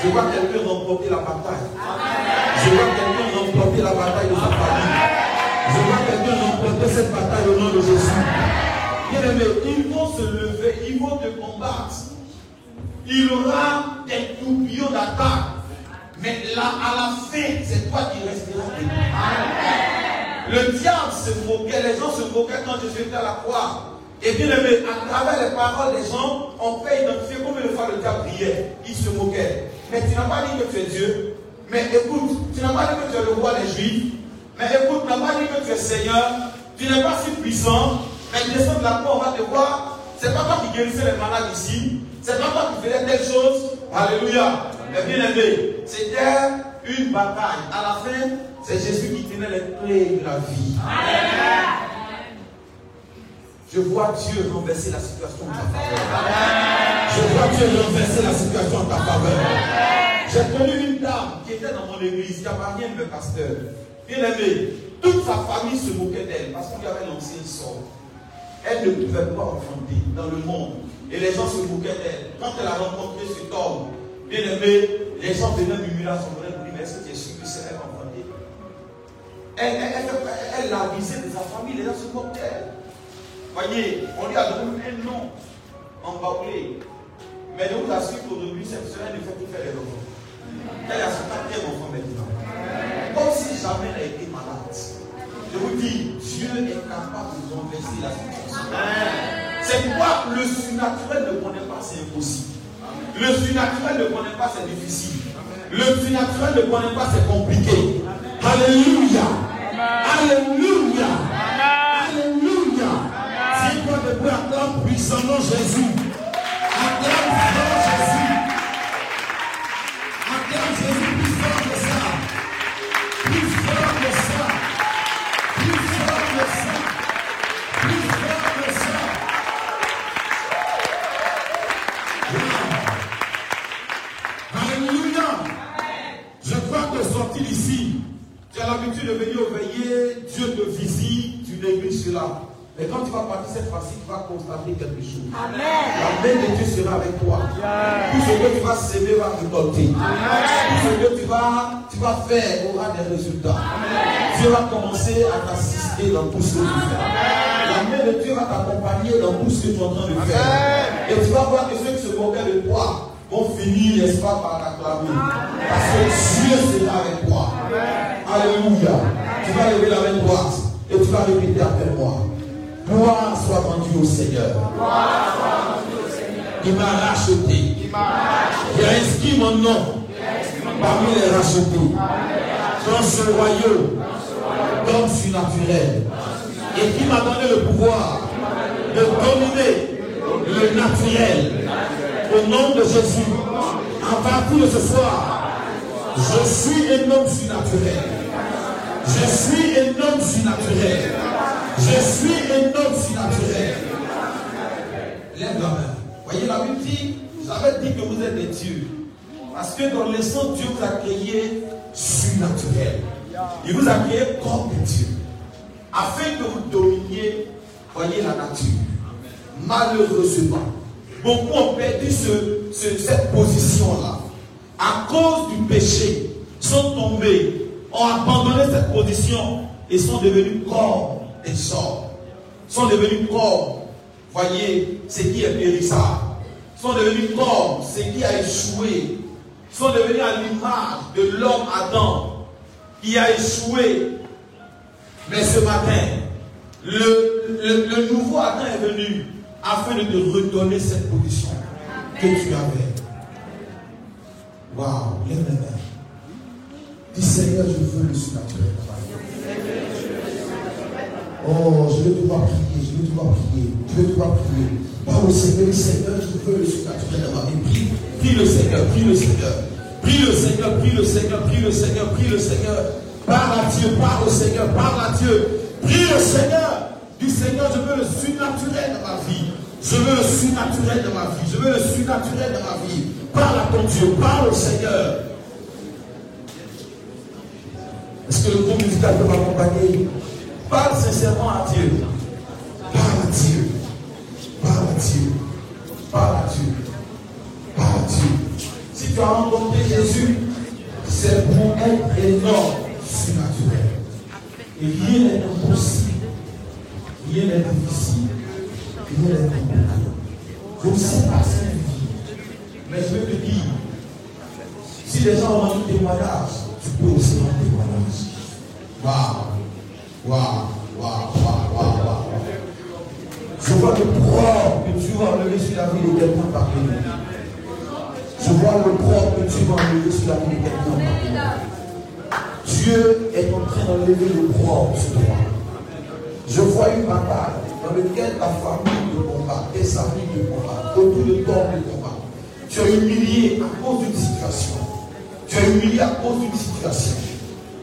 Je vois quelqu'un remporter la bataille. Je vois quelqu'un remporter la bataille de sa famille. Je vois quelqu'un remporter cette bataille au nom de Jésus. Bien aimé, ils vont se lever, ils vont te combattre. Il aura des tourbillons d'attaque. Mais là, à la fin, c'est toi qui resteras Le diable se moquait, les gens se moquaient quand Jésus était à la croix. Et bien aimé, à travers les paroles des gens, on peut identifier combien de fois le diable priait. Il se moquait. Mais tu n'as pas dit que tu es Dieu. Mais écoute, tu n'as pas dit que tu es le roi des Juifs. Mais écoute, tu n'as pas dit que tu es Seigneur. Tu n'es pas si puissant. Mais descends de la croix, on va te voir. C'est pas toi qui guérissais les malades ici. C'est pas toi qui faisais telle chose. Alléluia. Mais bien aimé, c'était une bataille. À la fin, c'est Jésus qui tenait les clés de la vie. Je vois Dieu renverser la situation en ta faveur. Je vois Dieu renverser la situation en ta faveur. J'ai connu une dame qui était dans mon église, qui a marié le pasteur. Bien aimé, toute sa famille se moquait d'elle parce qu'il y avait l'ancien sort. Elle ne pouvait pas enfanter dans le monde. Et les gens se moquaient d'elle. Quand elle a rencontré cet homme, bien aimé, les gens venaient murmurer à son oreille pour lui, mais est-ce que tu es sûr que c'est elle enfanter Elle, elle, l'a visé de sa famille, les gens se moquent d'elle. Voyez, on lui a donné un nom en baoulé. Mais je vous assure qu'aujourd'hui, cette semaine ne fait plus faire les enfants. Elle a son quatrième enfant maintenant. Comme si jamais elle été malade. Je vous dis, Dieu est capable de renverser la situation. C'est pourquoi le surnaturel ne connaît pas, c'est impossible. Le surnaturel ne connaît pas, c'est difficile. Le surnaturel ne connaît pas, c'est compliqué. Alléluia. Alléluia. Alléluia. Si toi de peux acclame puissamment Jésus. Cette fois-ci, tu vas constater quelque chose. La main de Dieu sera avec toi. Tout ce que tu vas s'aimer va récolter. Tout ce que tu vas, tu vas faire aura des résultats. Dieu va commencer à t'assister dans tout ce que tu fais. La main de Dieu va t'accompagner dans tout ce que tu es en train de faire. Et tu vas voir que ceux qui se moquaient de toi vont finir, n'est-ce pas, par t'acclamer. Parce que Dieu sera avec toi. Alléluia. Tu vas lever la main droite et tu vas répéter après moi. Gloire soit rendue au Seigneur. Il m'a racheté. Il a inscrit mon nom parmi les rachetés dans ce royaume d'hommes surnaturels et qui m'a donné le pouvoir de dominer le naturel au nom de Jésus. À partir de ce soir, je suis un homme surnaturel. Je suis un homme surnaturel. Je suis un homme surnaturel. Lève la main. Voyez, la Bible dit, j'avais dit que vous êtes des dieux. Parce que dans l'essence, Dieu vous a créé surnaturel. Il vous a créé comme des dieux. Afin que vous dominiez, voyez la nature. Malheureusement, beaucoup ont perdu ce- ce- cette position-là. À cause du péché, sont tombés, ont abandonné cette position et sont devenus corps Sont devenus corps, voyez, ce qui est périssable. Sont devenus corps, ce qui a échoué? Sont devenus à l'image de l'homme Adam qui a échoué. Mais ce matin, le, le- nouveau Adam est venu afin de te redonner cette position que tu avais. Waouh, lève main. Dis Seigneur, je veux le surnaturel. Oh, je vais devoir prier, je vais devoir prier, je vais devoir prier. Parle au Seigneur, dis Seigneur, je veux le surnaturel dans ma vie. Prie, prie le Seigneur, prie le Seigneur. Prie le Seigneur, prie le Seigneur, prie le Seigneur, prie le Seigneur. Parle à Dieu, parle au Seigneur, parle à Dieu. Prie le Seigneur. Dis Seigneur, je veux le surnaturel dans ma vie. Je veux le surnaturel dans ma vie. Je veux le surnaturel dans ma vie. Parle à ton Dieu, parle au Seigneur. Est-ce que le groupe musical peut m'accompagner? Parle sincèrement à Dieu. Parle à Dieu. Parle à Dieu. Parle à Dieu. Parle à Dieu. Si tu as rencontré Jésus, c'est pour être énorme, surnaturel. Et rien n'est impossible. Rien n'est difficile. Rien n'est compliqué. Je ne sais pas ce. Mais je veux te dire, si les gens ont un témoignage, tu peux aussi rendre témoignage. Waouh! Je vois le propre que tu vas enlever sur la vie de quelqu'un parmi nous. Je vois le propre que tu vas enlever sur la vie de quelqu'un parmi. Dieu est en train d'enlever le propre sur toi. Je vois une bataille dans laquelle ta famille te combat, tes amis te combattent, autour de toi te combat. Tu es humilié à cause d'une situation. Tu es humilié à cause d'une situation.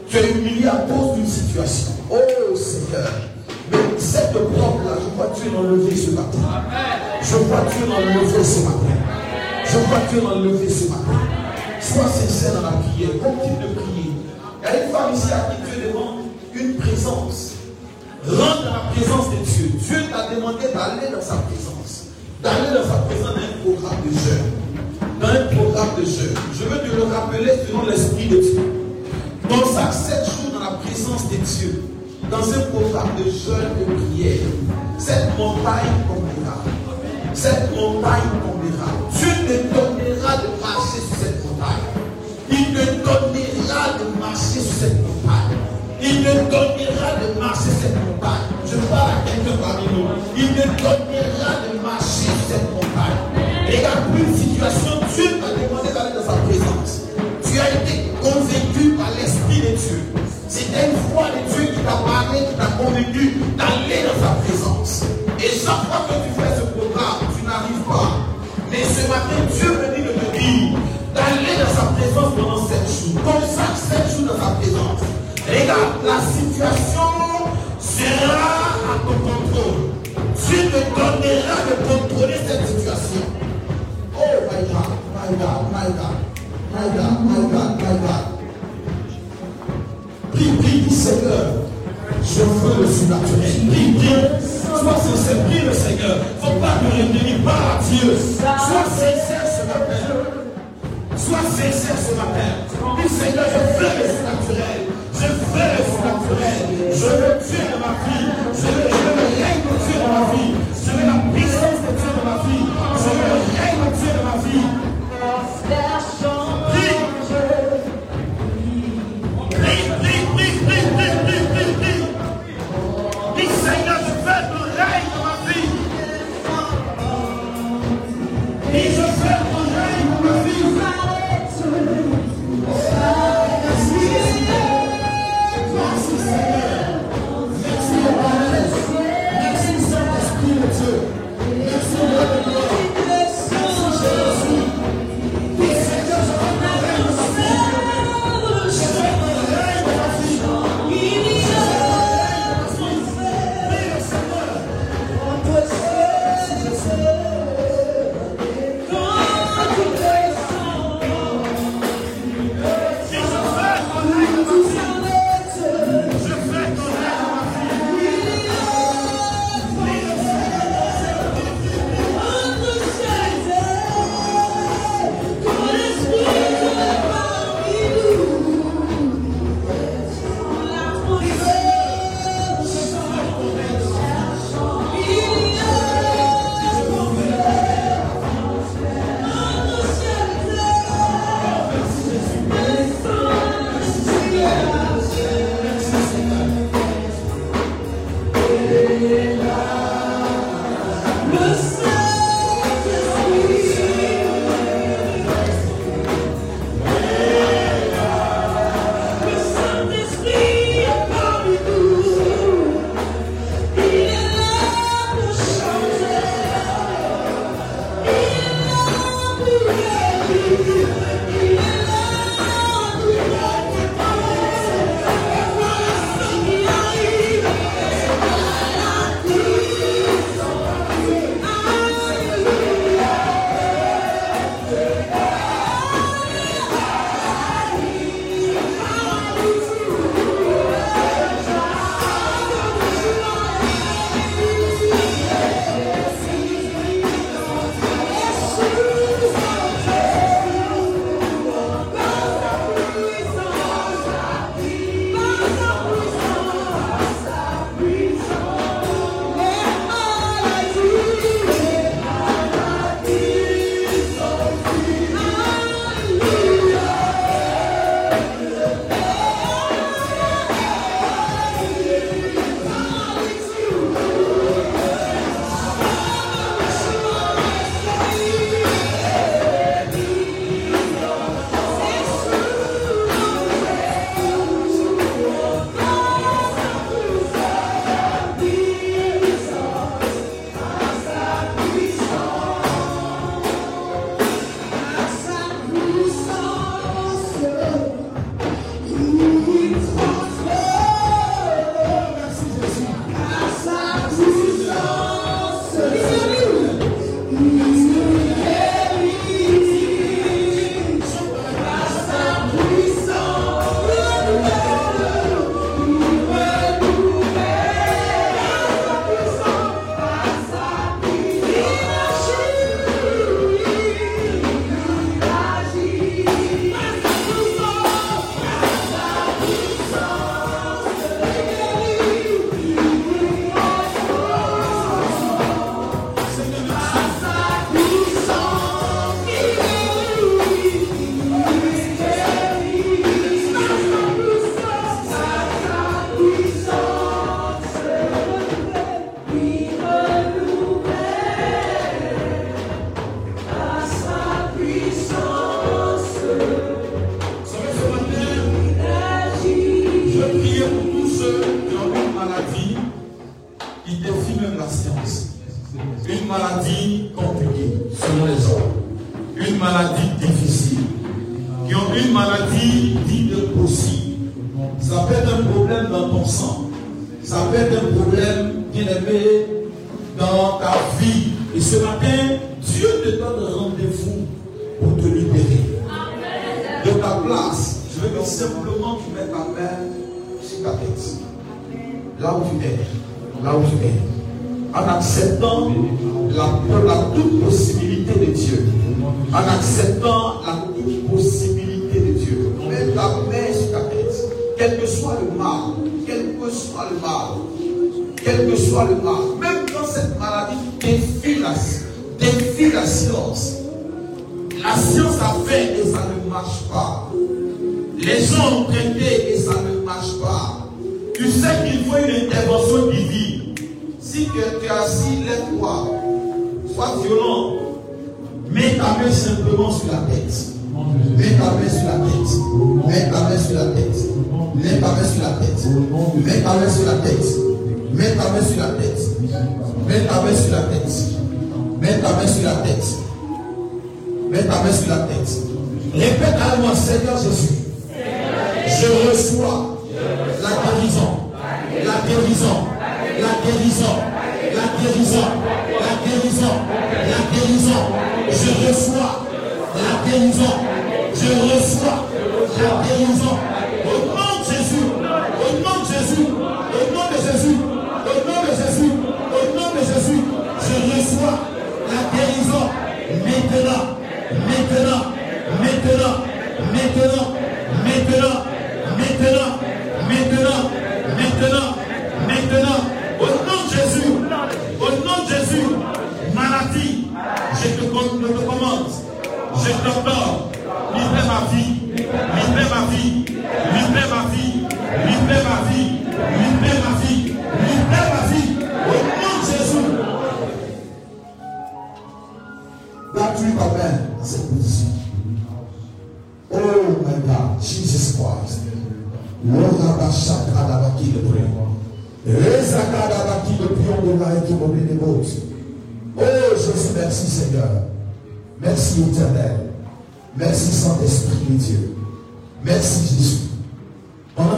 Tu es humilié à cause d'une situation. Oh Seigneur. Mais cette propre-là, je vois Dieu l'enlever ce matin. Je vois Dieu l'enlever ce matin. Je vois Dieu l'enlever ce matin. Sois sincère dans la prière. Continue de prier. Il y a une femme ici à qui Dieu demande une présence. Rentre dans la présence de Dieu. Dieu t'a demandé d'aller dans sa présence. D'aller dans sa présence dans un programme de jeûne. Dans un programme de jeûne. Je veux te le rappeler selon l'Esprit de Dieu. Dans ça, 7 jours la présence de Dieu. Dans un programme de jeûne et de prière. Cette montagne tombera. Cette montagne tombera. Dieu te donnera de marcher sur cette montagne. Il te donnera de marcher sur cette montagne. Il te donnera de marcher sur cette montagne. Je parle à quelqu'un parmi nous. Il te donnera de marcher sur cette montagne. Regarde plus une situation, Dieu t'a demandé d'aller dans sa présence. Tu as été convaincu par l'Esprit de Dieu. C'était une foi de Dieu qui t'a parlé, qui t'a convaincu d'aller dans sa présence. Et chaque fois que tu fais ce programme, tu n'arrives pas. Mais ce matin, Dieu me dit de te dire d'aller dans sa présence pendant 7 jours. Consacre 7 jours dans sa présence. Regarde, la situation sera à ton contrôle. Dieu te donnera de contrôler cette situation. Oh my God, my God, my God, my God, my God, my God. Prie, prie, Seigneur, je veux le surnaturel. Prie, prie. Sois sincère, prie le Seigneur. Faut pas retenir par Dieu. Sois sincère ce matin. Sois sincère ce matin. Dis Seigneur, je veux le surnaturel. Je veux le surnaturel. Je veux Dieu dans ma vie. Je veux, le règne de Dieu dans ma vie. Je veux la puissance de Dieu dans ma vie. Je veux le règne de Dieu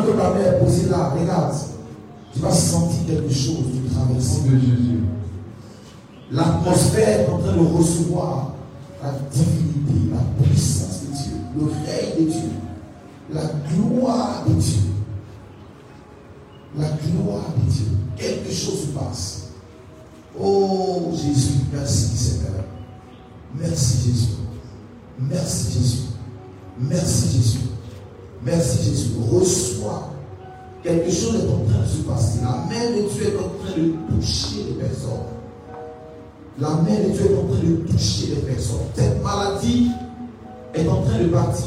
que ta main est posée là, regarde, tu vas sentir quelque chose qui traverse. de Jésus. L'atmosphère est en train de recevoir la divinité, la puissance de Dieu, le règne de Dieu, la gloire de Dieu. La gloire de Dieu. Quelque chose se passe. Oh Jésus, merci Seigneur. Merci Jésus. Merci Jésus. Merci Jésus. Merci Jésus. Reçois. Quelque chose est en train de se passer. La main de Dieu est en train de toucher les personnes. La main de Dieu est en train de toucher les personnes. Cette maladie est en train de partir.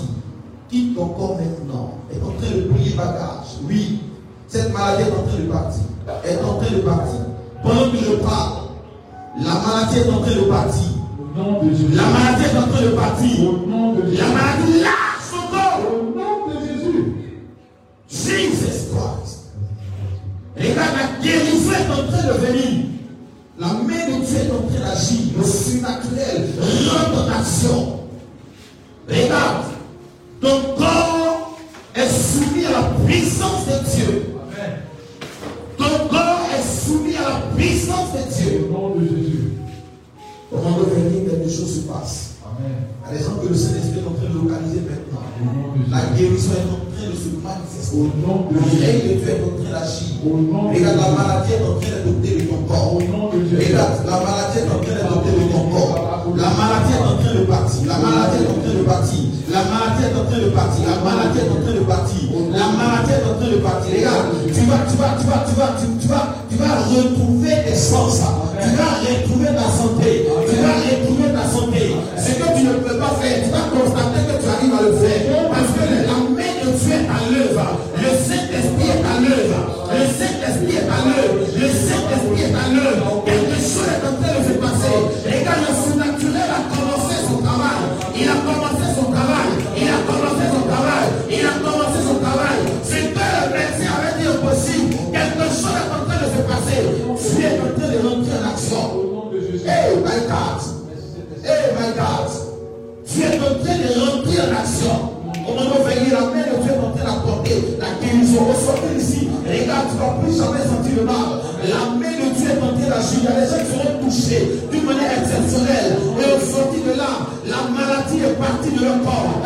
Quitte ton corps maintenant. Est en train de plier bagage. Oui. Cette maladie est en train de partir. Est en train de partir. Pendant que je parle, la maladie est en train de partir. La maladie est en train de partir. Au nom de Jésus. La maladie lâche Jesus Christ. Regarde, la guérison est en train de venir. La main de Dieu est en train d'agir. Le surnaturel rentre en action. Regarde, ton corps est soumis à la puissance de Dieu. Amen. Ton corps est soumis à la puissance de Dieu. Au nom de Jésus. Au de venir, quelque chose se passe. À l'exemple que le Saint-Esprit est en train de localiser maintenant. De La guérison est en train de se manifester. De Le règne de Dieu est en train d'agir. De Regarde, la maladie est en train d'adopter de ton corps. De. Regarde, la maladie est en train d'adopter de ton corps. La maladie est en train de partir. La maladie est en train de partir. La maladie est en train de partir. La maladie est en train de partir. La maladie est en train de partir. Regarde, tu vas, tu vas, tu vas, tu vas, tu, vas, tu vas retrouver tes sens. Tu vas retrouver ta santé. Tu vas retrouver ta santé. Ce que tu ne peux pas faire, Tu es en train de remplir l'action. Au moment où la main de Dieu est en train d'apporter la guérison. Au sortir d'ici, regarde, tu ne vas plus jamais sentir le mal. La main de Dieu est en train d'agir. Il y a des gens qui seront touchés d'une manière exceptionnelle. Et au sortir de là, la maladie est partie de leur corps.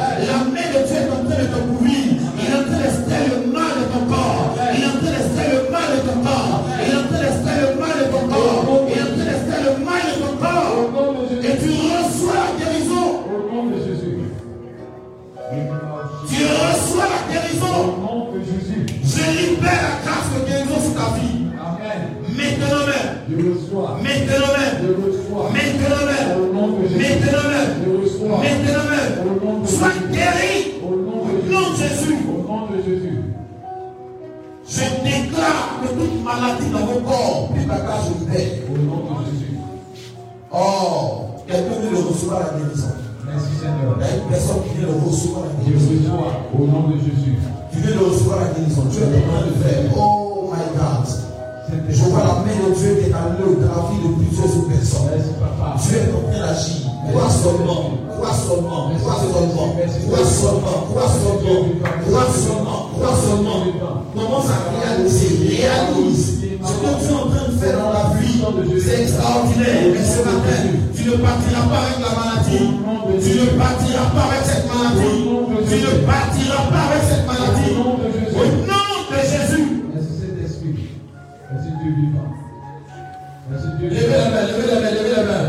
Maladie dans vos corps, puis ta nom de Jésus. Oh, quelqu'un vient de recevoir la guérison. Merci Seigneur. Il y a une personne qui vient de recevoir la Je guérison. Au nom de Jésus. Tu viens de recevoir la guérison. Tu es en train de faire. Oh my God. Je vois la main de Dieu qui est à l'œuvre dans la vie de plusieurs personnes. Merci Papa. Dieu est en train d'agir. Crois seulement, crois seulement, crois seulement, crois seulement, crois seulement, crois seulement, crois seulement. Commence à réaliser, réalise ce que tu es en train de faire dans la vie. C'est extraordinaire. Mais ce matin, tu ne partiras pas avec la maladie. Tu ne partiras pas avec cette maladie. Tu ne partiras pas avec cette maladie. Au nom de Jésus. Merci Saint-Esprit. Merci Dieu vivant? Merci Dieu Levez la main, levez la main, levez la main.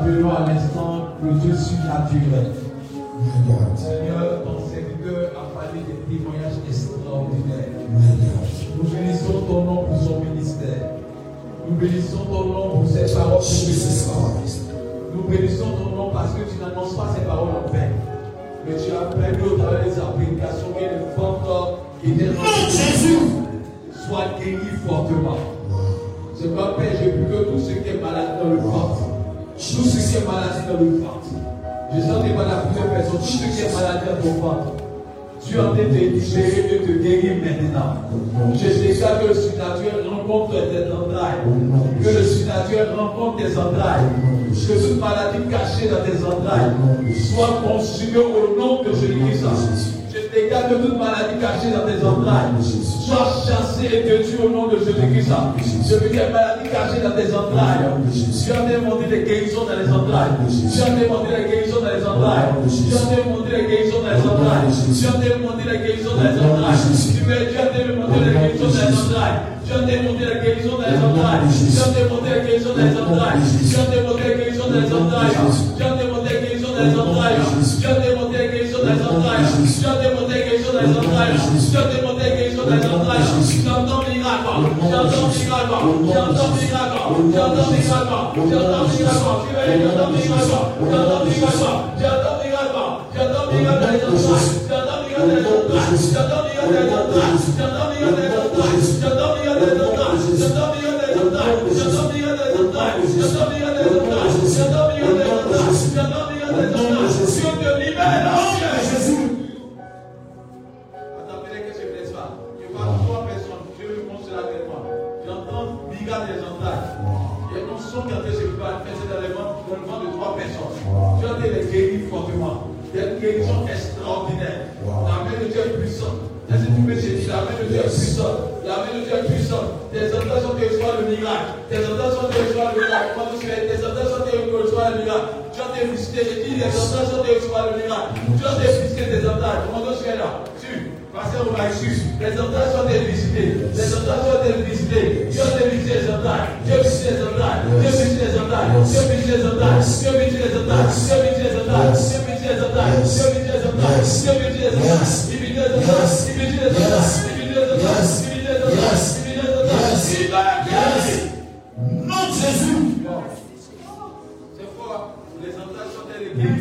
Appelons à l'instant le Dieu surnaturel. Seigneur, ton serviteur a parlé des témoignages extraordinaires. Nous bénissons ton nom pour son ministère. Nous bénissons ton nom pour ses paroles. Nous bénissons ton nom parce que tu n'annonces pas ces paroles en vain. Mais tu as permis au travers des applications que les fantômes qui étaient Nom de Jésus. soient guéris fortement. C'est pas Père, Tout ce qui est maladie dans le ventre. Je sens des malades à plusieurs personnes. Tout ce qui est maladie dans ton ventre. Tu es en train de libérer, de te guérir maintenant. Je déclare que le surnaturel rencontre tes entrailles. Que le surnaturel rencontre tes entrailles. Que toute maladie cachée dans tes entrailles soit consumée au nom de Jésus-Christ. Déclare que toute maladie cachée dans tes entrailles soit chassée et détruite au nom de Jésus-Christ. Je veux dire maladie cachée dans tes entrailles. Tu as demandé des guérisons dans les entrailles. Tu as demandé des guérisons dans les entrailles. Tu as demandé des guérisons dans les entrailles. Tu as demandé des guérisons dans les entrailles. Tu as demandé des guérisons dans les entrailles. Tu as demandé des guérisons dans les entrailles. Tu as demandé des guérisons dans les entrailles. Tu as demandé des guérisons dans les entrailles. Tu as demandé des guérisons dans les entrailles. Tu as demandé des guérisons dans les entrailles. J'entends miracle La main de Dieu est puissante. Tes sont de recevoir le miracle. Tes sont de recevoir le miracle. Comment tu fais Tes de recevoir le miracle. Visité. Entrailles sont de recevoir le miracle. As été visité tes entrailles. Comment tu là Tu Pasteur au Maïsus, entrailles sont des visités. Dieu a visité les entrailles. Dieu visite les. Dieu visite les entrailles. Dieu visite les entrailles. Dieu visite les entrailles. Dieu visite les entrailles. Dieu visite les. Dieu. Dieu entrailles. Il visite les entrailles. Il visite les entrailles. yes, yes, yes, yes. Nom de Jésus.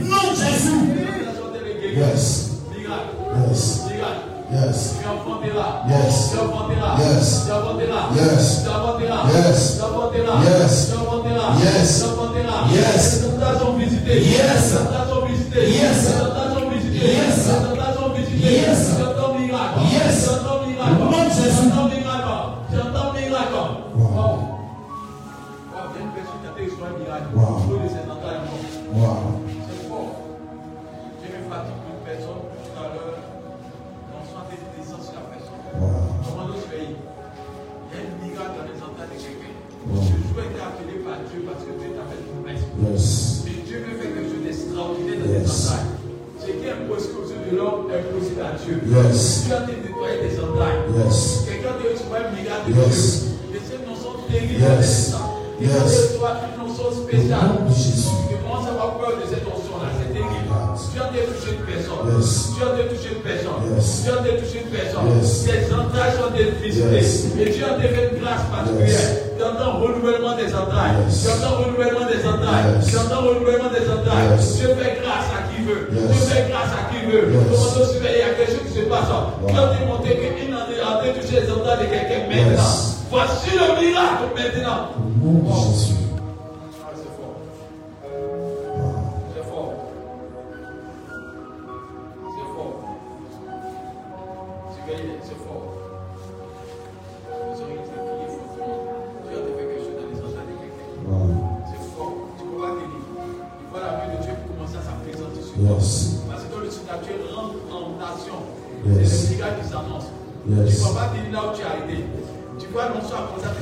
Nom de Jésus. Yes. Yes. Yes. Yes. Yes. Yes. Yes. Yes. Yes. Yes. Yes. Yes. Yes. Yes. Yes. Yes. Quelqu'un te nettoyer des entrailles. Quelqu'un te recevoir un miracle de yes. Dieu. Les scènes sont terribles. Yes. Yes. Toi, une onction spéciale. Tu commences à avoir peur de cette onction-là. C'est terrible. Tu as de toucher une personne. Tu as de toucher une personne. Tu as de toucher une personne. Yes. Tes entrailles sont dévisitées. Et tu as de fait grâce particulière renouvellement des entrailles. J'entends renouvellement des entrailles. J'entends renouvellement des entrailles. Dieu fait grâce à qui veut. Dieu fait grâce à qui veut. Comment surveiller, il y a quelque chose qui se passe? Quand il montait qu'il en est en train les entrailles de quelqu'un maintenant. Voici le miracle maintenant. 上不在。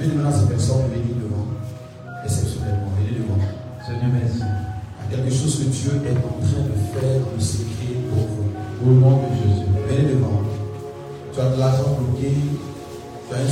Venez maintenant ces personnes venir devant. Exceptionnellement, venez devant. Seigneur, merci. Il y a quelque chose que Dieu est en train de faire, de s'écrire pour vous. Au nom de Jésus. Venez devant. Tu as de l'argent bloqué, tu as un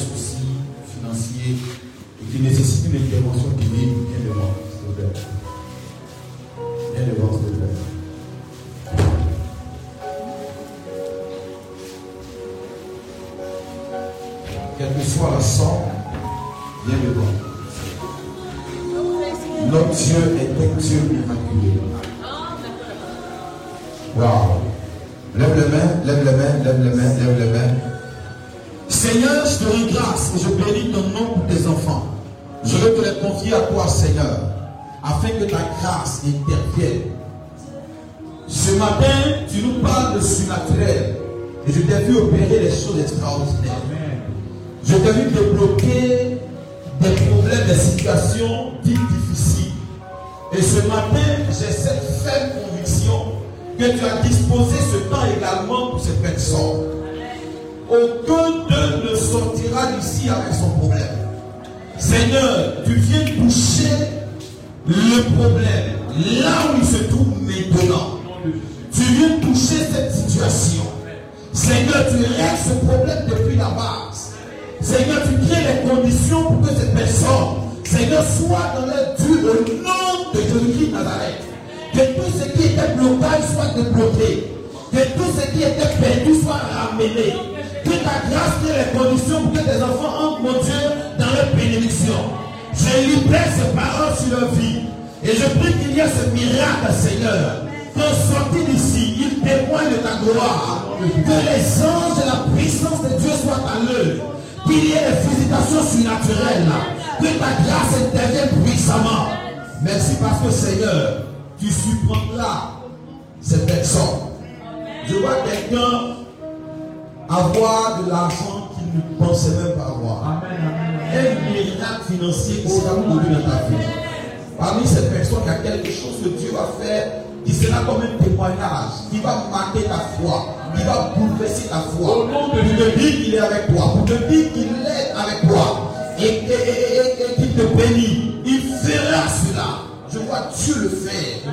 foi, qui va bouleverser ta foi. Au nom de qu'il est avec toi, pour te dire qu'il est avec toi et, et- et- et- et qu'il te bénit. Il fera cela. Je vois Dieu le faire.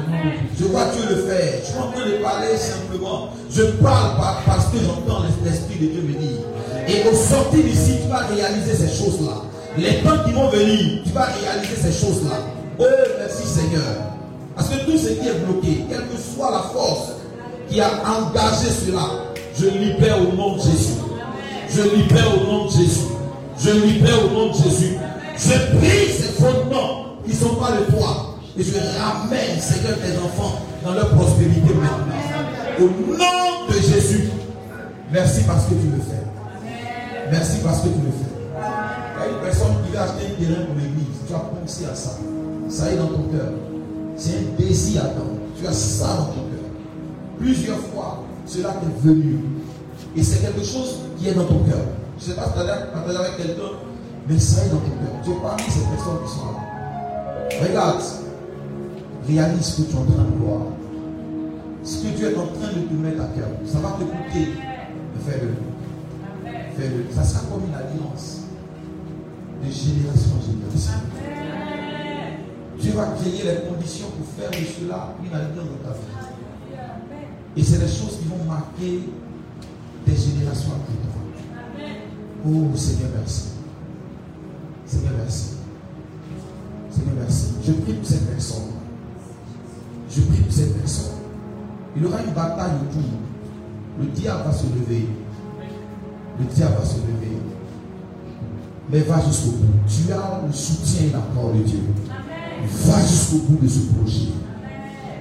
Je vois Dieu le faire. Je suis en train de parler simplement. Je parle par- parce que j'entends l'Esprit de Dieu me dire. Et au sortir d'ici, tu vas réaliser ces choses-là. Les temps qui vont venir, tu vas réaliser ces choses-là. Oh, merci Seigneur. Parce que tout ce qui est bloqué, quelle que soit la force qui a engagé cela, je libère au nom de Jésus. Je libère au nom de Jésus. Je libère au nom de Jésus. Je brise ces fondements qui ne sont pas de toi. Et je ramène, Seigneur, tes enfants dans leur prospérité maintenant. Au nom de Jésus. Merci parce que tu le fais. Merci parce que tu le fais. Il y a une personne qui veut acheter un terrain pour l'église. Tu as pensé à ça. Ça est dans ton cœur. C'est un désir à toi. Tu as ça dans ton cœur. Plusieurs fois, cela t'est venu. Et c'est quelque chose qui est dans ton cœur. Je ne sais pas si tu as avec quelqu'un, mais ça est dans ton cœur. Tu es parmi ces personnes qui sont là. Regarde. Réalise ce que tu es en train de voir. Ce que Dieu est en train de te mettre à cœur. Ça va te coûter. Fais-le. Fais-le. Ça sera comme une alliance de génération en génération. Dieu va créer les conditions pour faire de cela une alliance dans ta vie. Et c'est des choses qui vont marquer des générations après toi. Oh Seigneur, merci. Seigneur, merci. Seigneur, merci. Je prie pour cette personne. Je prie pour cette personne. Il y aura une bataille autour. Le diable va se lever. Le diable va se lever. Mais va jusqu'au bout. Tu as le soutien et l'apport de Dieu. Va jusqu'au bout de ce projet.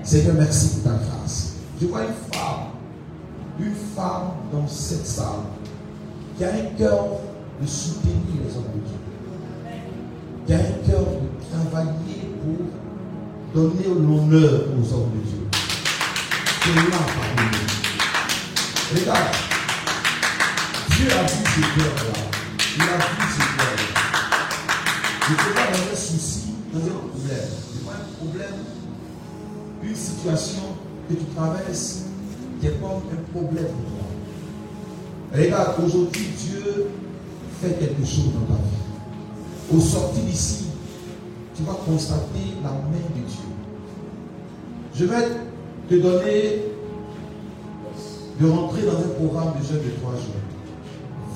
Seigneur, merci pour ta grâce. Je vois une femme, une femme dans cette salle qui a un cœur de soutenir les hommes de Dieu. Qui a un cœur de travailler pour donner l'honneur aux hommes de Dieu. C'est là parmi nous. Regarde, Dieu a vu ce cœur-là. Il a vu ce cœur-là. Je te vois dans un souci, dans un problème. Je vois un problème, une situation tu traverses qui est comme un problème pour toi. Regarde, aujourd'hui, Dieu fait quelque chose dans ta vie. Au sortir d'ici, tu vas constater la main de Dieu. Je vais te donner de rentrer dans un programme de jeûne de trois jours.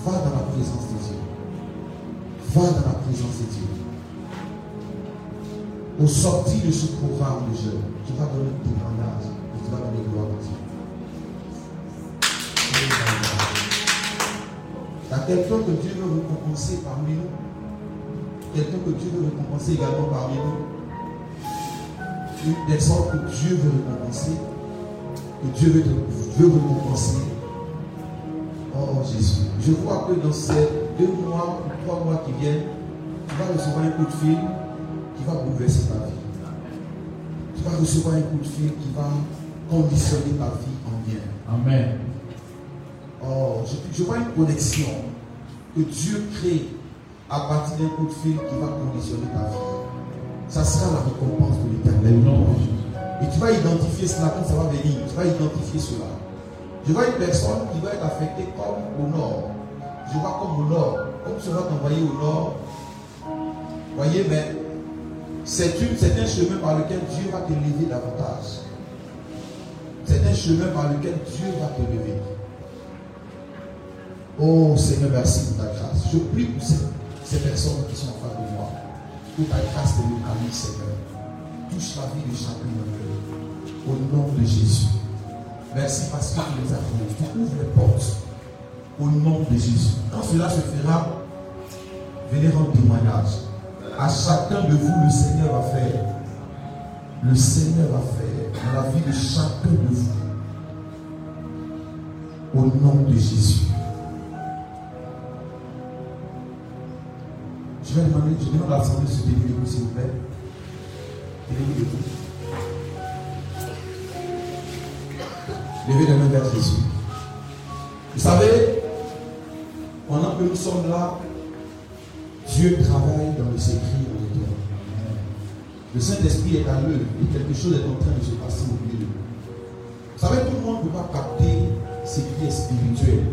Va dans la présence de Dieu. Va dans la présence de Dieu. Au sortir de ce programme de jeûne, tu vas donner témoignage tu vas donner gloire à Dieu. Quelqu'un que Dieu veut récompenser parmi nous. Quelqu'un que Dieu veut récompenser également parmi nous. Une personne que Dieu veut récompenser. Que Dieu veut, veut récompenser. Oh Jésus. Je vois que dans ces deux mois ou trois mois qui viennent, tu vas recevoir un coup de fil qui va bouleverser ta vie. Tu vas recevoir un coup de fil qui va conditionner ta vie en bien. Amen. Oh, je, je vois une connexion que Dieu crée à partir d'un coup de fil qui va conditionner ta vie. Ça sera la récompense de l'éternel. Et tu vas identifier cela quand ça va venir. Tu vas identifier cela. Je vois une personne qui va être affectée comme au nord. Je vois comme au nord. Comme cela t'envoyer au nord. Voyez, mais c'est une- c'est un chemin par lequel Dieu va te lever davantage. C'est un chemin par lequel Dieu va te lever. Oh Seigneur, merci pour ta grâce. Je prie pour ces, personnes qui sont en face de moi. Que ta grâce te localise, Seigneur. Touche la vie de chacun d'entre eux. Au nom de Jésus. Merci parce que tu les as. Tu ouvres les portes. Au nom de Jésus. Quand cela se fera, venez rendre témoignage. À chacun de vous, le Seigneur va faire. Le Seigneur va faire dans la vie de chacun de vous. Au nom de Jésus. Je vais demander, je demande à l'Assemblée de se tenir s'il vous plaît. Tenez-vous les mains vers Jésus. Vous savez, pendant que nous sommes là, Dieu travaille dans le secret. Le Saint-Esprit est à l'œuvre et quelque chose est en train de se passer au milieu de nous. Vous savez, tout le monde ne peut pas capter ce qui est spirituel.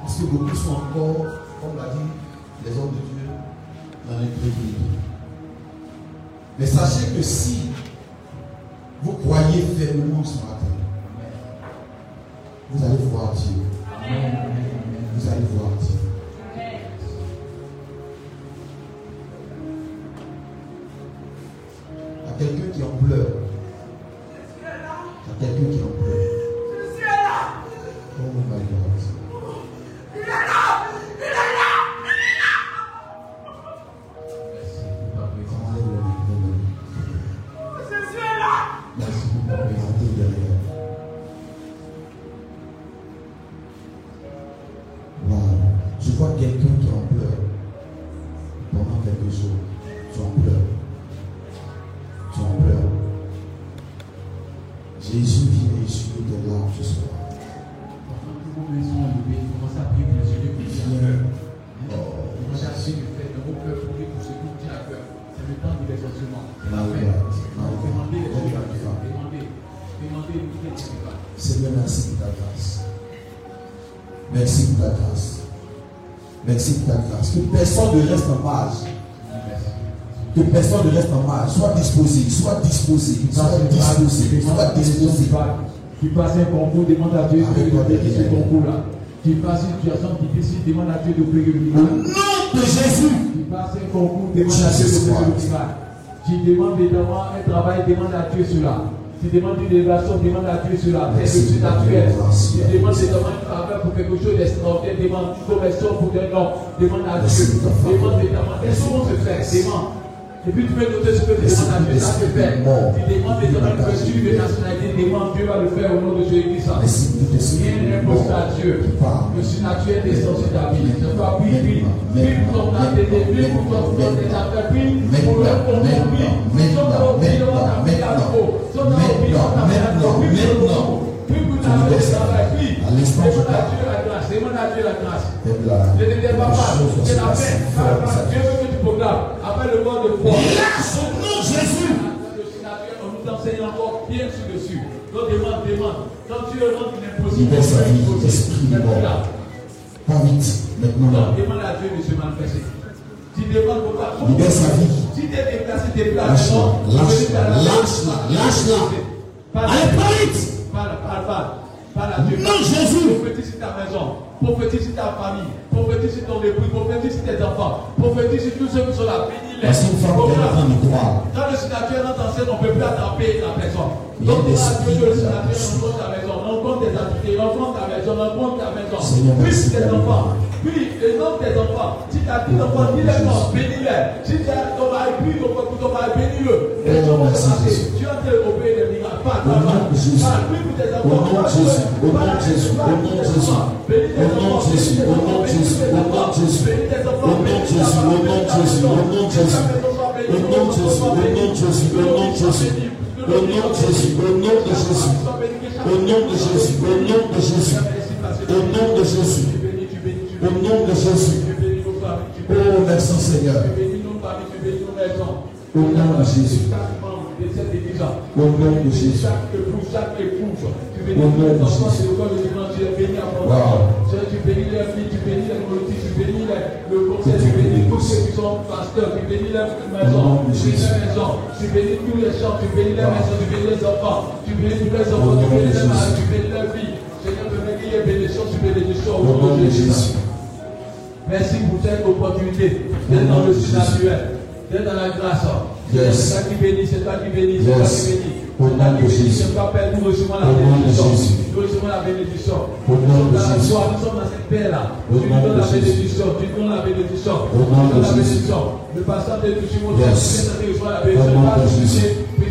Parce que beaucoup sont encore, comme l'a dit les hommes de Dieu, dans l'imprévu. Mais sachez que si vous croyez fermement ce matin, vous allez voir Dieu. Vous allez voir Dieu. Quelqu'un qui en pleure. Il quelqu'un qui en pleure. Oh my God. Comment est le micro Merci pour me présenter derrière. Wow. Je vois quelqu'un qui en pleure. Pendant quelques jours, tu en pleures. Jésus vient essuyer tes larmes ce soir. Seigneur, merci pour ta grâce. Merci pour ta grâce. Merci pour ta grâce. Que personne ne reste en marge. Que personne ne reste en marge. Sois disposé. Sois disposé. Sois disposé. Sois disposé. Tu passes un concours, demande à Dieu de gagner ce concours-là. Tu passes une situation difficile, demande à Dieu de prier le Au nom de Jésus. Tu passes un concours, demande à Dieu de prier le miracle. Tu demandes évidemment un travail, demande à Dieu cela. Tu demandes une élévation, demande à Dieu cela. Fais le surnaturel. Tu demandes évidemment une faveur pour quelque chose d'extraordinaire, demande une conversion pour un homme, demande à Dieu. Demande évidemment. Qu'est-ce qu'on se fait? Demande. Et puis tu peux noter ce que tu demandes à Dieu, ça se fait. Tu demandes de nationalité, demande, Dieu va le faire au nom de Jésus-Christ. Rien n'est impossible à Dieu. Le surnaturel descend sur ta vie. Je dois prier, prie, prie pour ton pour ton tes affaires, pour le. Son nouveau. Son nom, prie devant ta vie à nouveau. Prie pour. Prie pour ta vie. Demande à. Dieu la grâce, demande à Dieu la grâce. La Ne te pas, c'est la passe. Dieu veut proclames. Après le mot de foi. Nom de Jésus. On nous enseigne encore bien sur dessus. Donc demande, demande. Quand tu Libère sa vie, esprit Mais mort. là, Pas vite. Maintenant donc, demande à Dieu de se manifester. Tu demandes pour toi. Libère sa vie. Si tu es déplacé, déplace. Lâche-la. Lâche-la. Lâche-la. Allez, parle vite. parle, parle, parle. Parle à Dieu. Non, Jésus. Prophétise ta maison. Prophétise sur ta famille. Prophétise sur ton époux. Prophétise sur tes enfants. Prophétise sur tous ceux qui sont là. Bénis-les. Quand le sénateur rentre en scène, on ne peut plus attraper la personne. Donc, Dieu, le sénateur rencontre ta maison, rencontre tes activités, rencontre ta maison, rencontre ta maison. Seigneur, Puis merci tes enfants. Puis les noms tes enfants. Si tu as dit enfants, dis-les non, bénis-les. Si tu as ton mari, puis ton ton mari, bénis-le. Oh, passer. Jésus. Tu les miracles. Parle, Au nom de Jésus. Au nom de Jésus. Au nom de Jésus. Au nom de Jésus. Au nom de. Jésus. Au nom de Jésus. Au nom de Jésus. Au nom de Jésus. Au nom de Jésus. Au nom de Jésus. Au nom de Jésus. Au nom de Jésus. Au nom de Jésus. Au nom de Jésus. Au nom de Jésus. Au nom de Jésus. Au nom de Jésus. Au nom de Jésus. Au nom de Jésus. Oh, merci Seigneur. Au nom de Jésus. Au nom de Jésus. Chaque époux, chaque épouse, tu bénis enfants, Jésus. c'est le corps de dimanche, tu Wow. abondance. Seigneur, Tu bénis les filles, tu bénis les politiques, tu bénis les- le conseil, tu bénis tous ceux qui sont pasteurs, tu bénis les maisons, tu bénis les maisons, tu bénis tous les champs, tu bénis les maisons, tu bénis les enfants, tu bénis tous les enfants, tu bénis les maris, tu bénis les filles. Seigneur, permets qu'il y ait bénédiction sur bénédiction Au nom de Jésus. Merci pour cette opportunité d'être dans le surnaturel, d'être dans la grâce. Yes. C'est toi qui bénis, c'est toi qui bénis, c'est toi qui bénis. Au C'est nom de Jésus. c'est nous recevons la Au nom bénédiction. Jésus. Nous recevons la bénédiction. Au nom de Jésus. nous sommes dans cette paix-là. Au Tu nous nom donnes la Jésus. bénédiction, tu nous donnes la bénédiction. Au nom de Jésus. Le passant de Touché, mon. Dieu, reçois la Au bénédiction. nom Pas de Jésus.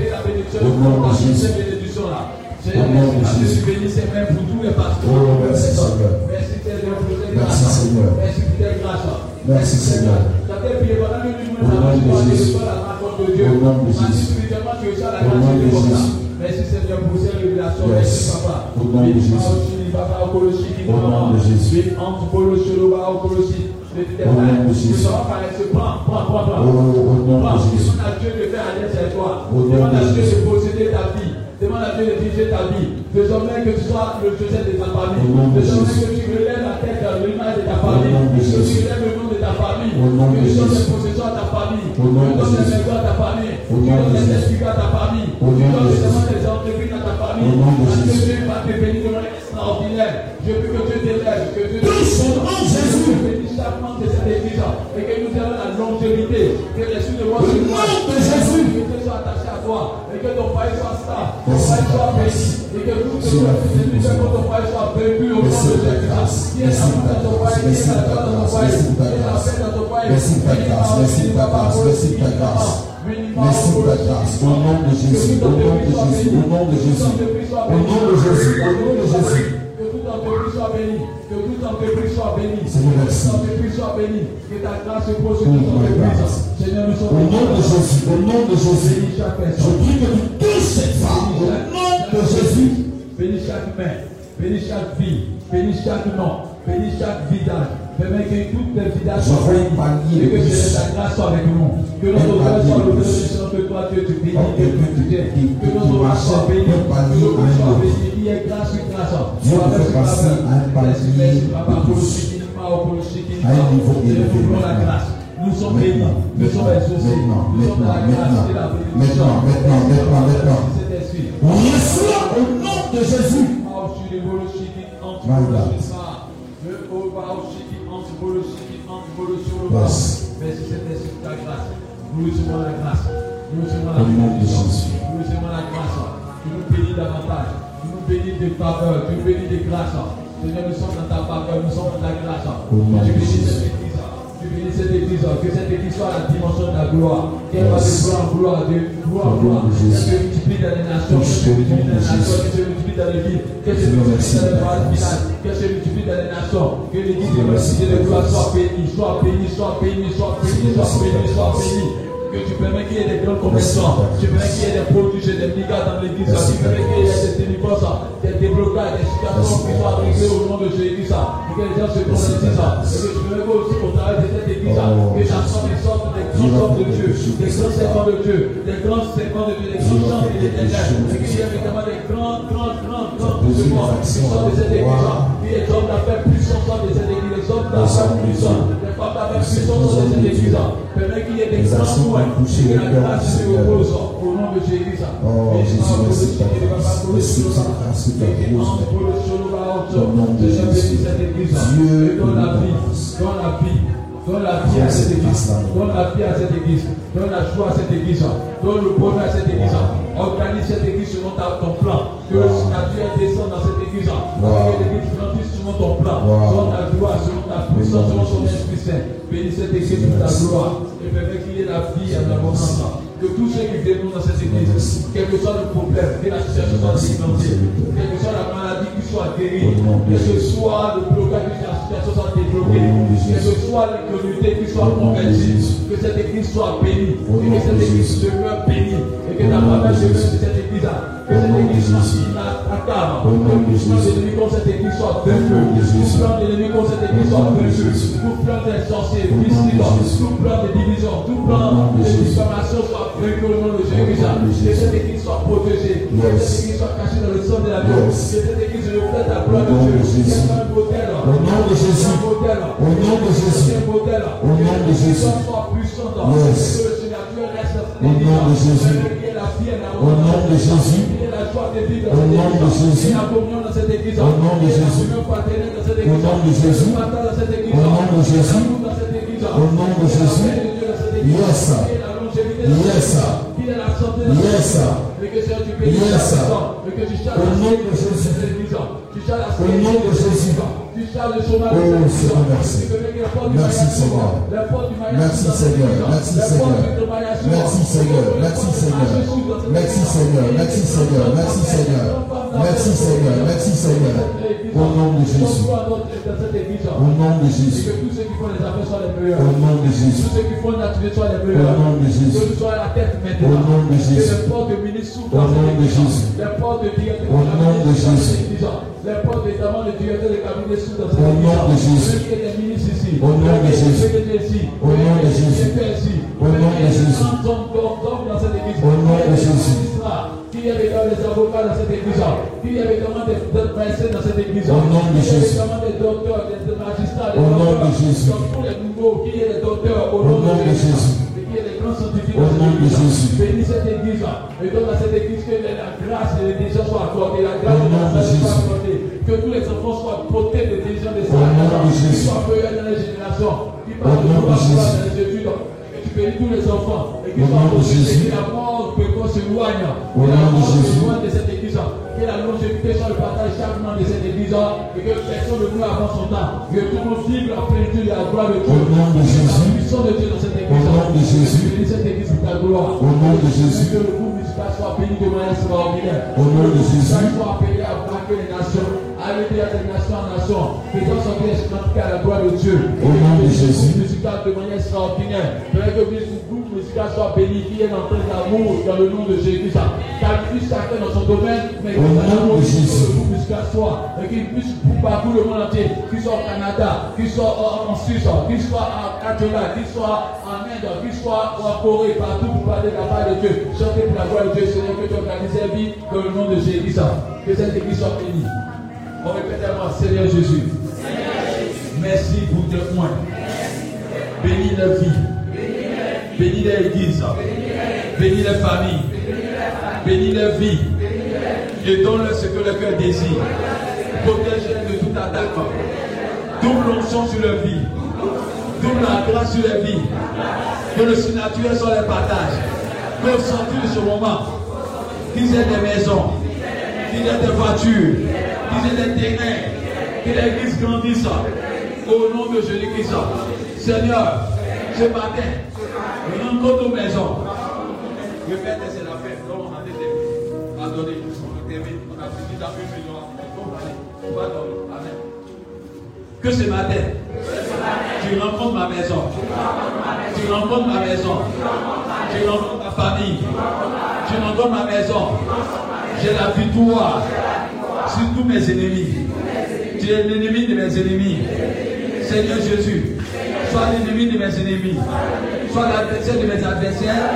la bénédiction. Au nom de Jésus. Seigneur, Au nom merci Jésus. bénis ces mains pour tous les pasteurs. Oh, merci, Seigneur. Merci Seigneur pour tes Merci. Seigneur. Merci pour tes grâces. Merci, Seigneur. Pendant que nous Au nom de Jésus. Dieu. Au nom de Jésus. Au nom de. Jésus. Merci Seigneur pour ces révélations. Yes. Merci Papa. Au nom de Jésus. Au nom de Jésus. Au nom de Jésus. Au nom de Jésus. De nom de Jésus. de. Demande à Dieu de diriger ta vie. Désormais que tu sois le Joseph de ta famille. Désormais que tu relèves la tête de l'image de ta famille. Que tu relèves le nom de ta famille. Que tu donnes Jésus. les possessions à ta famille. Nom Tu donnes les maisons à ta famille. Au Tu donnes de les esprits à ta famille. Au Tu donnes les des entreprises à ta famille. Parce que. Dieu va te bénir de manière extraordinaire. Je veux que Dieu t'élève. Que Dieu te. Que bénisse chaque membre de cette église. Et que nous ayons la longévité. Que l'esprit de moi se soit attaché à toi. Et que ton foyer soit stable. Ton foyer soit béni. Et que tout ce que tu fais pour ton foyer soit au nom de. Qui est dans ton foyer, qui est ta dans ton foyer, qui est grâce. dans ton foyer. Merci ta grâce. Merci ta grâce. Merci ta grâce. Merci pour ta grâce. Au nom de Jésus. Au nom de Jésus. Au nom de Jésus. Au nom de Jésus. Au nom de Jésus. Béni. Que toute entreprise soit béni. Que toute entreprise soit béni. Que ta grâce se pose sur toute entreprise. Seigneur, nous sommes Au nom de Jésus. Au nom de Jésus. Je prie que tu touches cette femme. Au nom de Jésus. Bénis chaque main. Bénis chaque vie. Bénis chaque nom. Bénis chaque visage. Permets que toute dévidation et que grâce soit avec nous. Que nos ouvrages soient le bénédiction que toi Dieu tu bénis et que tu tiens. Que nos bénis, que bénis. Il y ait grâce grâce. Dieu fait passer un parti de tous à un niveau. Nous sommes bénis, nous sommes exaucés, nous sommes la grâce et la bénédiction. Maintenant, maintenant, maintenant, maintenant. On reçoit au nom de Jésus. My God. Yes. Merci Saint-Esprit pour ta grâce. Nous recevons la grâce. Nous recevons la. Jésus. Nous recevons la grâce. Tu nous bénis davantage. Tu nous bénis de faveur. Tu nous bénis de grâce. Seigneur, nous sommes dans ta faveur. Nous sommes dans ta grâce. Tu bénis Cette église. Que cette église soit la dimension de la gloire. Qu'elle va de gloire en gloire. De gloire en gloire. Qu'elle se multiplie dans les nations. Qu'elle se multiplie dans les nations. Qu'elle se multiplie dans les villes. Qu'elle se multiplie dans les grâce. Qu'elle se multiplie dans les nations. Que l'église de merci de gloire soit bénie, soit bénie, soit bénie, soit bénie, soit bénie, soit bénie. Que tu permets qu'il y ait des grandes conversions. Tu permets qu'il y ait des prodiges et des miracles dans l'église. Tu permets qu'il y ait des délivrances, des déblocages, des situations qui soient arrivées au nom de Jésus. Et que les gens se convertissent. Et que tu permets aussi au travail de cette église. Oh, Que soit des sortes, des grands hommes de Dieu, des grands servants de Dieu, des grands servants de Dieu, des grands gens de l'éternel. Et qu'il y ait évidemment des grands, grands, grands, grands mouvements qui sortent de cette église. Puis les hommes d'affaires puissants sortent de cette église, les hommes d'affaires puissants, par ta puissance au nom de Jésus. Qu'il y ait des grands points de la grâce se repose au nom de Jésus. Oh Jésus, merci ta grâce. Merci ta grâce, ta grâce. Au nom de Jésus. Dieu, donne la vie, donne la vie. Donne la vie à cette église. Donne la vie à cette église. Donne la joie à cette église. Donne le bonheur à cette église. Organise cette église selon ton plan. Que la vie descende dans cette église. Que l'église grandisse selon ton plan. Donne la joie selon ta puissance, selon ton Esprit Saint. Bénis cette église pour ta gloire. Et permets qu'il y ait la vie en abondance. Que tous ceux qui viennent dans cette église, quel que soit le problème, que la situation soit déclenchée, quelle que soit la maladie qui soit guérie, que soit le blocage, que la situation soit débloquée, quelle que soit l'incommunité qui soit convertie, que cette église soit bénie, et que cette église demeure bénie, et que la parole demeure de cette église que cette église soit inattaquable, que tout plan de l'ennemi contre cette église soit vaincu, plan de l'ennemi contre cette église soit vaincu, tout plan des sorciers, visibles, tout plan de tout plan de diffamation soit vaincu au nom de Jésus-Christ, que cette église soit protégée, que cette église soit cachée dans le sang de la vie, que cette église reflète la gloire de Dieu, Au nom de Jésus. Au nom de Jésus. Au nom de Jésus. que soit puissante, que le Seigneur reste Au nom de Jésus. que la vie est la Au nom de Jésus. Au nom de. Jésus. Au nom de Jésus. Au nom de Jésus. Au nom de Jésus. Au nom de Jésus. Yes, Yes, Yes, Seigneur, Yes, Au nom de Jésus. Au nom de Jésus. Oh. Seigneur, merci. Merci, Seigneur. Merci, Seigneur. Merci, Seigneur. mariage s'ouvrent. Merci, Seigneur. Merci, Seigneur. Merci, Seigneur. Merci, Seigneur. Merci, Seigneur. Merci, Seigneur. Merci, Seigneur. Au nom de Jésus. Au nom de Jésus. que tous ceux qui font les affaires soient les meilleurs. Au nom de Tous Jésus. ceux qui font l'activité soient les Au meilleurs. nom de Que Jésus. nous soyons à la tête maintenant. Au nom de Que Jésus. les portes de ministre s'ouvrent Au nom de. Jésus. Les portes de directeur Au nom de Jésus. Les portes notamment de directeur de cabinet dans cette Au nom de Jésus. Ceux qui est des ministres ici. Au nom de Ceux Jésus. qui est ici. Au nom de Jésus. Au nom de Jésus. Au nom de Jésus. Y ait également des avocats dans cette église. Qu'il y ait également des des médecins dans cette église. Au nom de Jésus. des docteurs, des des magistrats, des Au nom de. Jésus. Tous les nouveaux, qu'il y ait des docteurs au nom de Jésus. Des Au nom cette de église. Jésus. Bénis cette église. Et donne à cette église que la grâce et l'intelligence soient accordées. La grâce de soient Jésus. accordées. Que tous les enfants soient l'intelligence des Au nom de Qui Jésus. soient dans les générations. Qui Au parlent de dans les études. Bénis tous les enfants. Et protégés. Jésus. Que la mort précoce s'éloigne. Au Que la nom de Jésus. de cette église. Que la longévité soit le partage chaque de cette église. Et que personne ne meure avant son temps. Que tout le monde vive la plénitude et la gloire de Dieu. Au nom de La Jésus. puissance de Dieu dans cette église. Au nom de Jésus. Bénis cette église pour ta gloire. Au nom de Jésus. Que le groupe musical soit béni de manière extraordinaire. Au nom de Jésus. Chaque soit appelé à braquer les nations, à à des nations en nation, faisant sortir les à la gloire de Dieu. Au nom de Jésus. musical de manière extraordinaire. Que le groupe musical soit béni, qu'il y ait l'entrée d'amour dans le nom de Jésus. Qualifie chacun dans son domaine, mais que l'amour de de Jésus. musical soit, et qu'il puisse parcourir le monde entier, qu'il soit au Canada, qu'il soit en en Suisse, qu'il soit en Catalogne, qu'il soit en Inde, qu'il soit en Corée, partout pour parler de la part de Dieu. Chantez pour la gloire de Dieu, Seigneur, que tu organises la vie dans le nom de Jésus. Que cette église soit bénie. On répète moi, Seigneur Jésus. Merci pour tes points. Bénis la vie. Bénis l'église. Bénis les familles. Bénis les vies. Et donne-leur ce que le cœur désire. Protège-les de toute attaque. Double l'onction sur leur vie. Double la grâce sur les vies. Que le signature soit les partages. Peuvent sentir ce moment. Qu'ils aient des maisons. Qu'ils aient des voitures. Qu'ils aient des terrains. Que l'église grandisse. Au nom de Jésus-Christ. Seigneur, ce matin, rencontre nos maisons. Répète, c'est la fête. Donc, on a été Attendez, on termine. On a fini dans une dormir. Amen. Que ce matin, tu rencontres ma maison. Tu rencontres ma maison. Tu rencontres ma famille. Tu rencontres ma maison. J'ai la victoire sur tous mes ennemis. Tu es l'ennemi de mes ennemis. Seigneur Jésus, sois l'ennemi de mes ennemis. Sois l'adversaire de mes adversaires.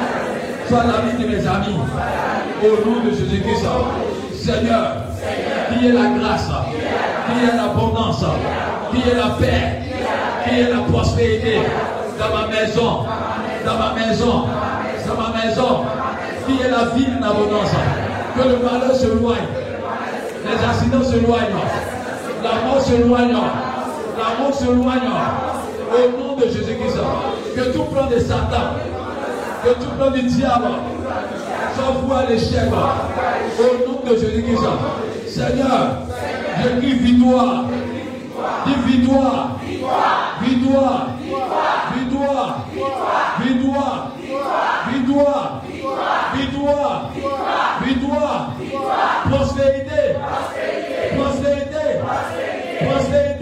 Sois l'ami de mes amis. Au nom de Jésus-Christ. Seigneur, qui est la grâce, qui est l'abondance, qui est la paix, qui est la prospérité dans ma maison, dans ma maison, dans ma maison, qui est la vie en abondance. Que le malheur se loigne, Les accidents s'éloignent. La mort s'éloigne. La mort s'éloigne. Au nom de Jésus-Christ. Que tout plan de Satan, que tout plan du diable voué à l'échec. Au nom de Jésus-Christ. Seigneur, je crie victoire. Dis. Victoire. Victoire. Victoire. Victoire. Victoire. Victoire. Prospérité. Prospérité. Prospérité. Prospérité.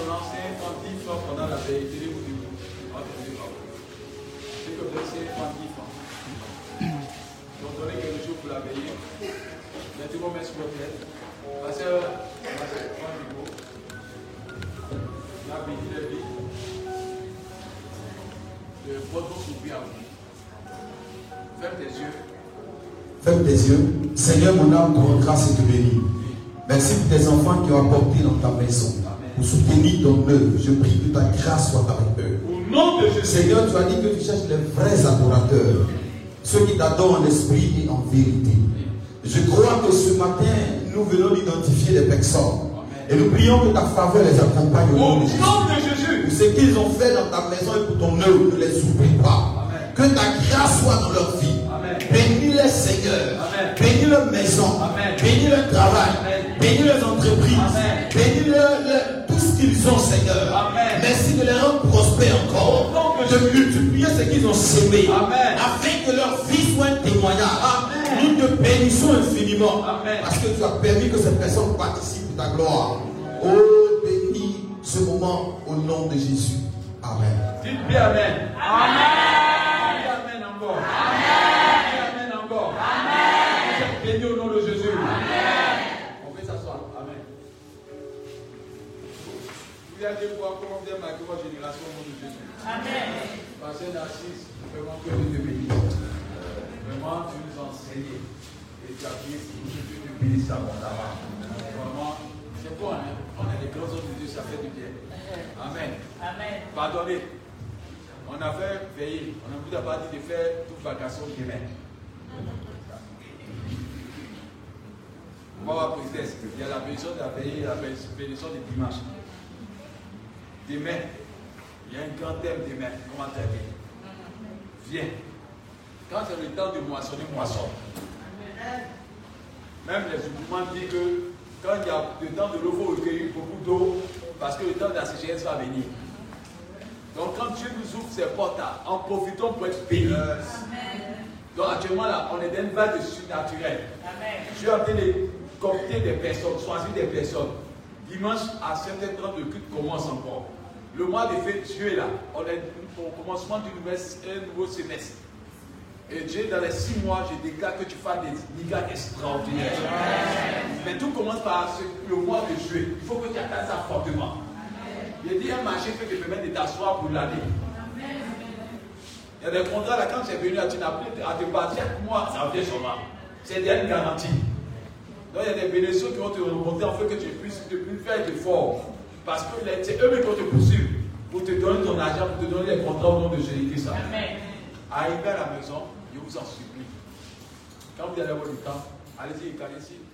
En donnant 50 10 francs pendant la veille, tenez-vous debout. Attendez, pardon. Ceux qui ont donné 50 10 francs. Ils ont donné quelque chose pour la veille. Maintenant, merci pour votre tête. Le micro. La béni la vie. Le votre soupir à vous. Ferme tes yeux. Ferme tes yeux. Seigneur, mon âme te grâce et te bénit. Merci pour tes enfants qui ont apporté dans ta maison. Pour soutenir ton œuvre. Je prie que ta grâce soit avec eux. Au nom de Jésus. Seigneur, tu as dit que tu cherches les vrais adorateurs. Ceux qui t'adorent en esprit et en vérité. Je crois que ce matin, nous venons d'identifier les personnes. Et nous prions que ta faveur les accompagne au nom de Jésus. Pour ce qu'ils ont fait dans ta maison et pour ton œuvre, ne les oublie pas. Amen. Que ta grâce soit dans leur vie. Bénis-les, Seigneur. Bénis leur maison. Bénis leur travail. Bénis leurs entreprises. Bénis leur- leur- qu'ils ont, Seigneur. Amen. Merci de les rendre prospères encore. De multiplier ce qu'ils ont semé. Amen. Afin que leur vie soit un témoignage. Amen. Nous te bénissons infiniment. Amen. Parce que tu as permis que ces personnes participent de ta gloire. Oh, bénis ce moment au nom de Jésus. Amen. Dites bien Amen. Amen. Vous allez voir comment vient marquer votre génération au nom de Jésus. Amen. Pasteur Narcisse, vraiment que Dieu te bénisse. Vraiment, tu nous as enseigné. Et tu as prié pour nous, Dieu te bénisse abondamment. Vraiment, c'est bon, hein? On est des grands hommes de Dieu, ça fait du bien. Amen. Amen. Pardonnez. On a fait veiller. On ne vous a pas dit de faire toute vacation demain. On va voir. Il y a la bénédiction de la veillée et la bénédiction du dimanche. Demain, il y a un grand thème demain. Comment terminer Viens. Quand c'est le temps de moissonner, moisson. Même les occupants disent que quand il y a le temps de l'eau, il faut recueillir beaucoup d'eau parce que le temps de la sécheresse va venir. Donc quand Dieu nous ouvre ses portes, en profitons pour être bénis. Donc actuellement là, on est dans une vague de surnaturel. Dieu a en train de compter des personnes, choisir des personnes. Dimanche à 7h30, le culte commence encore. Le mois de fait, Dieu est là. On est au commencement du nouvel, un nouveau semestre. Et Dieu, dans les six mois, je déclare que tu fasses des miracles extraordinaires. Mais tout commence par le mois de juillet. Il faut que tu atteignes ça fortement. Il dit un marché que tu peux permettre de t'asseoir pour l'année. Il y a des contrats là, quand tu es venu, tu n'as plus à te battre chaque mois, ça vient sûrement. C'est une garantie. Donc il y a des bénéficiaires qui vont te rencontrer en fait que tu puisses ne plus faire d'efforts. Parce que c'est eux qui vont te poursuivre pour te donner ton argent, pour te donner les contrats au nom de Jésus-Christ. Arrivez à la maison, je vous en supplie. Quand vous allez avoir le temps, allez-y, calez-y.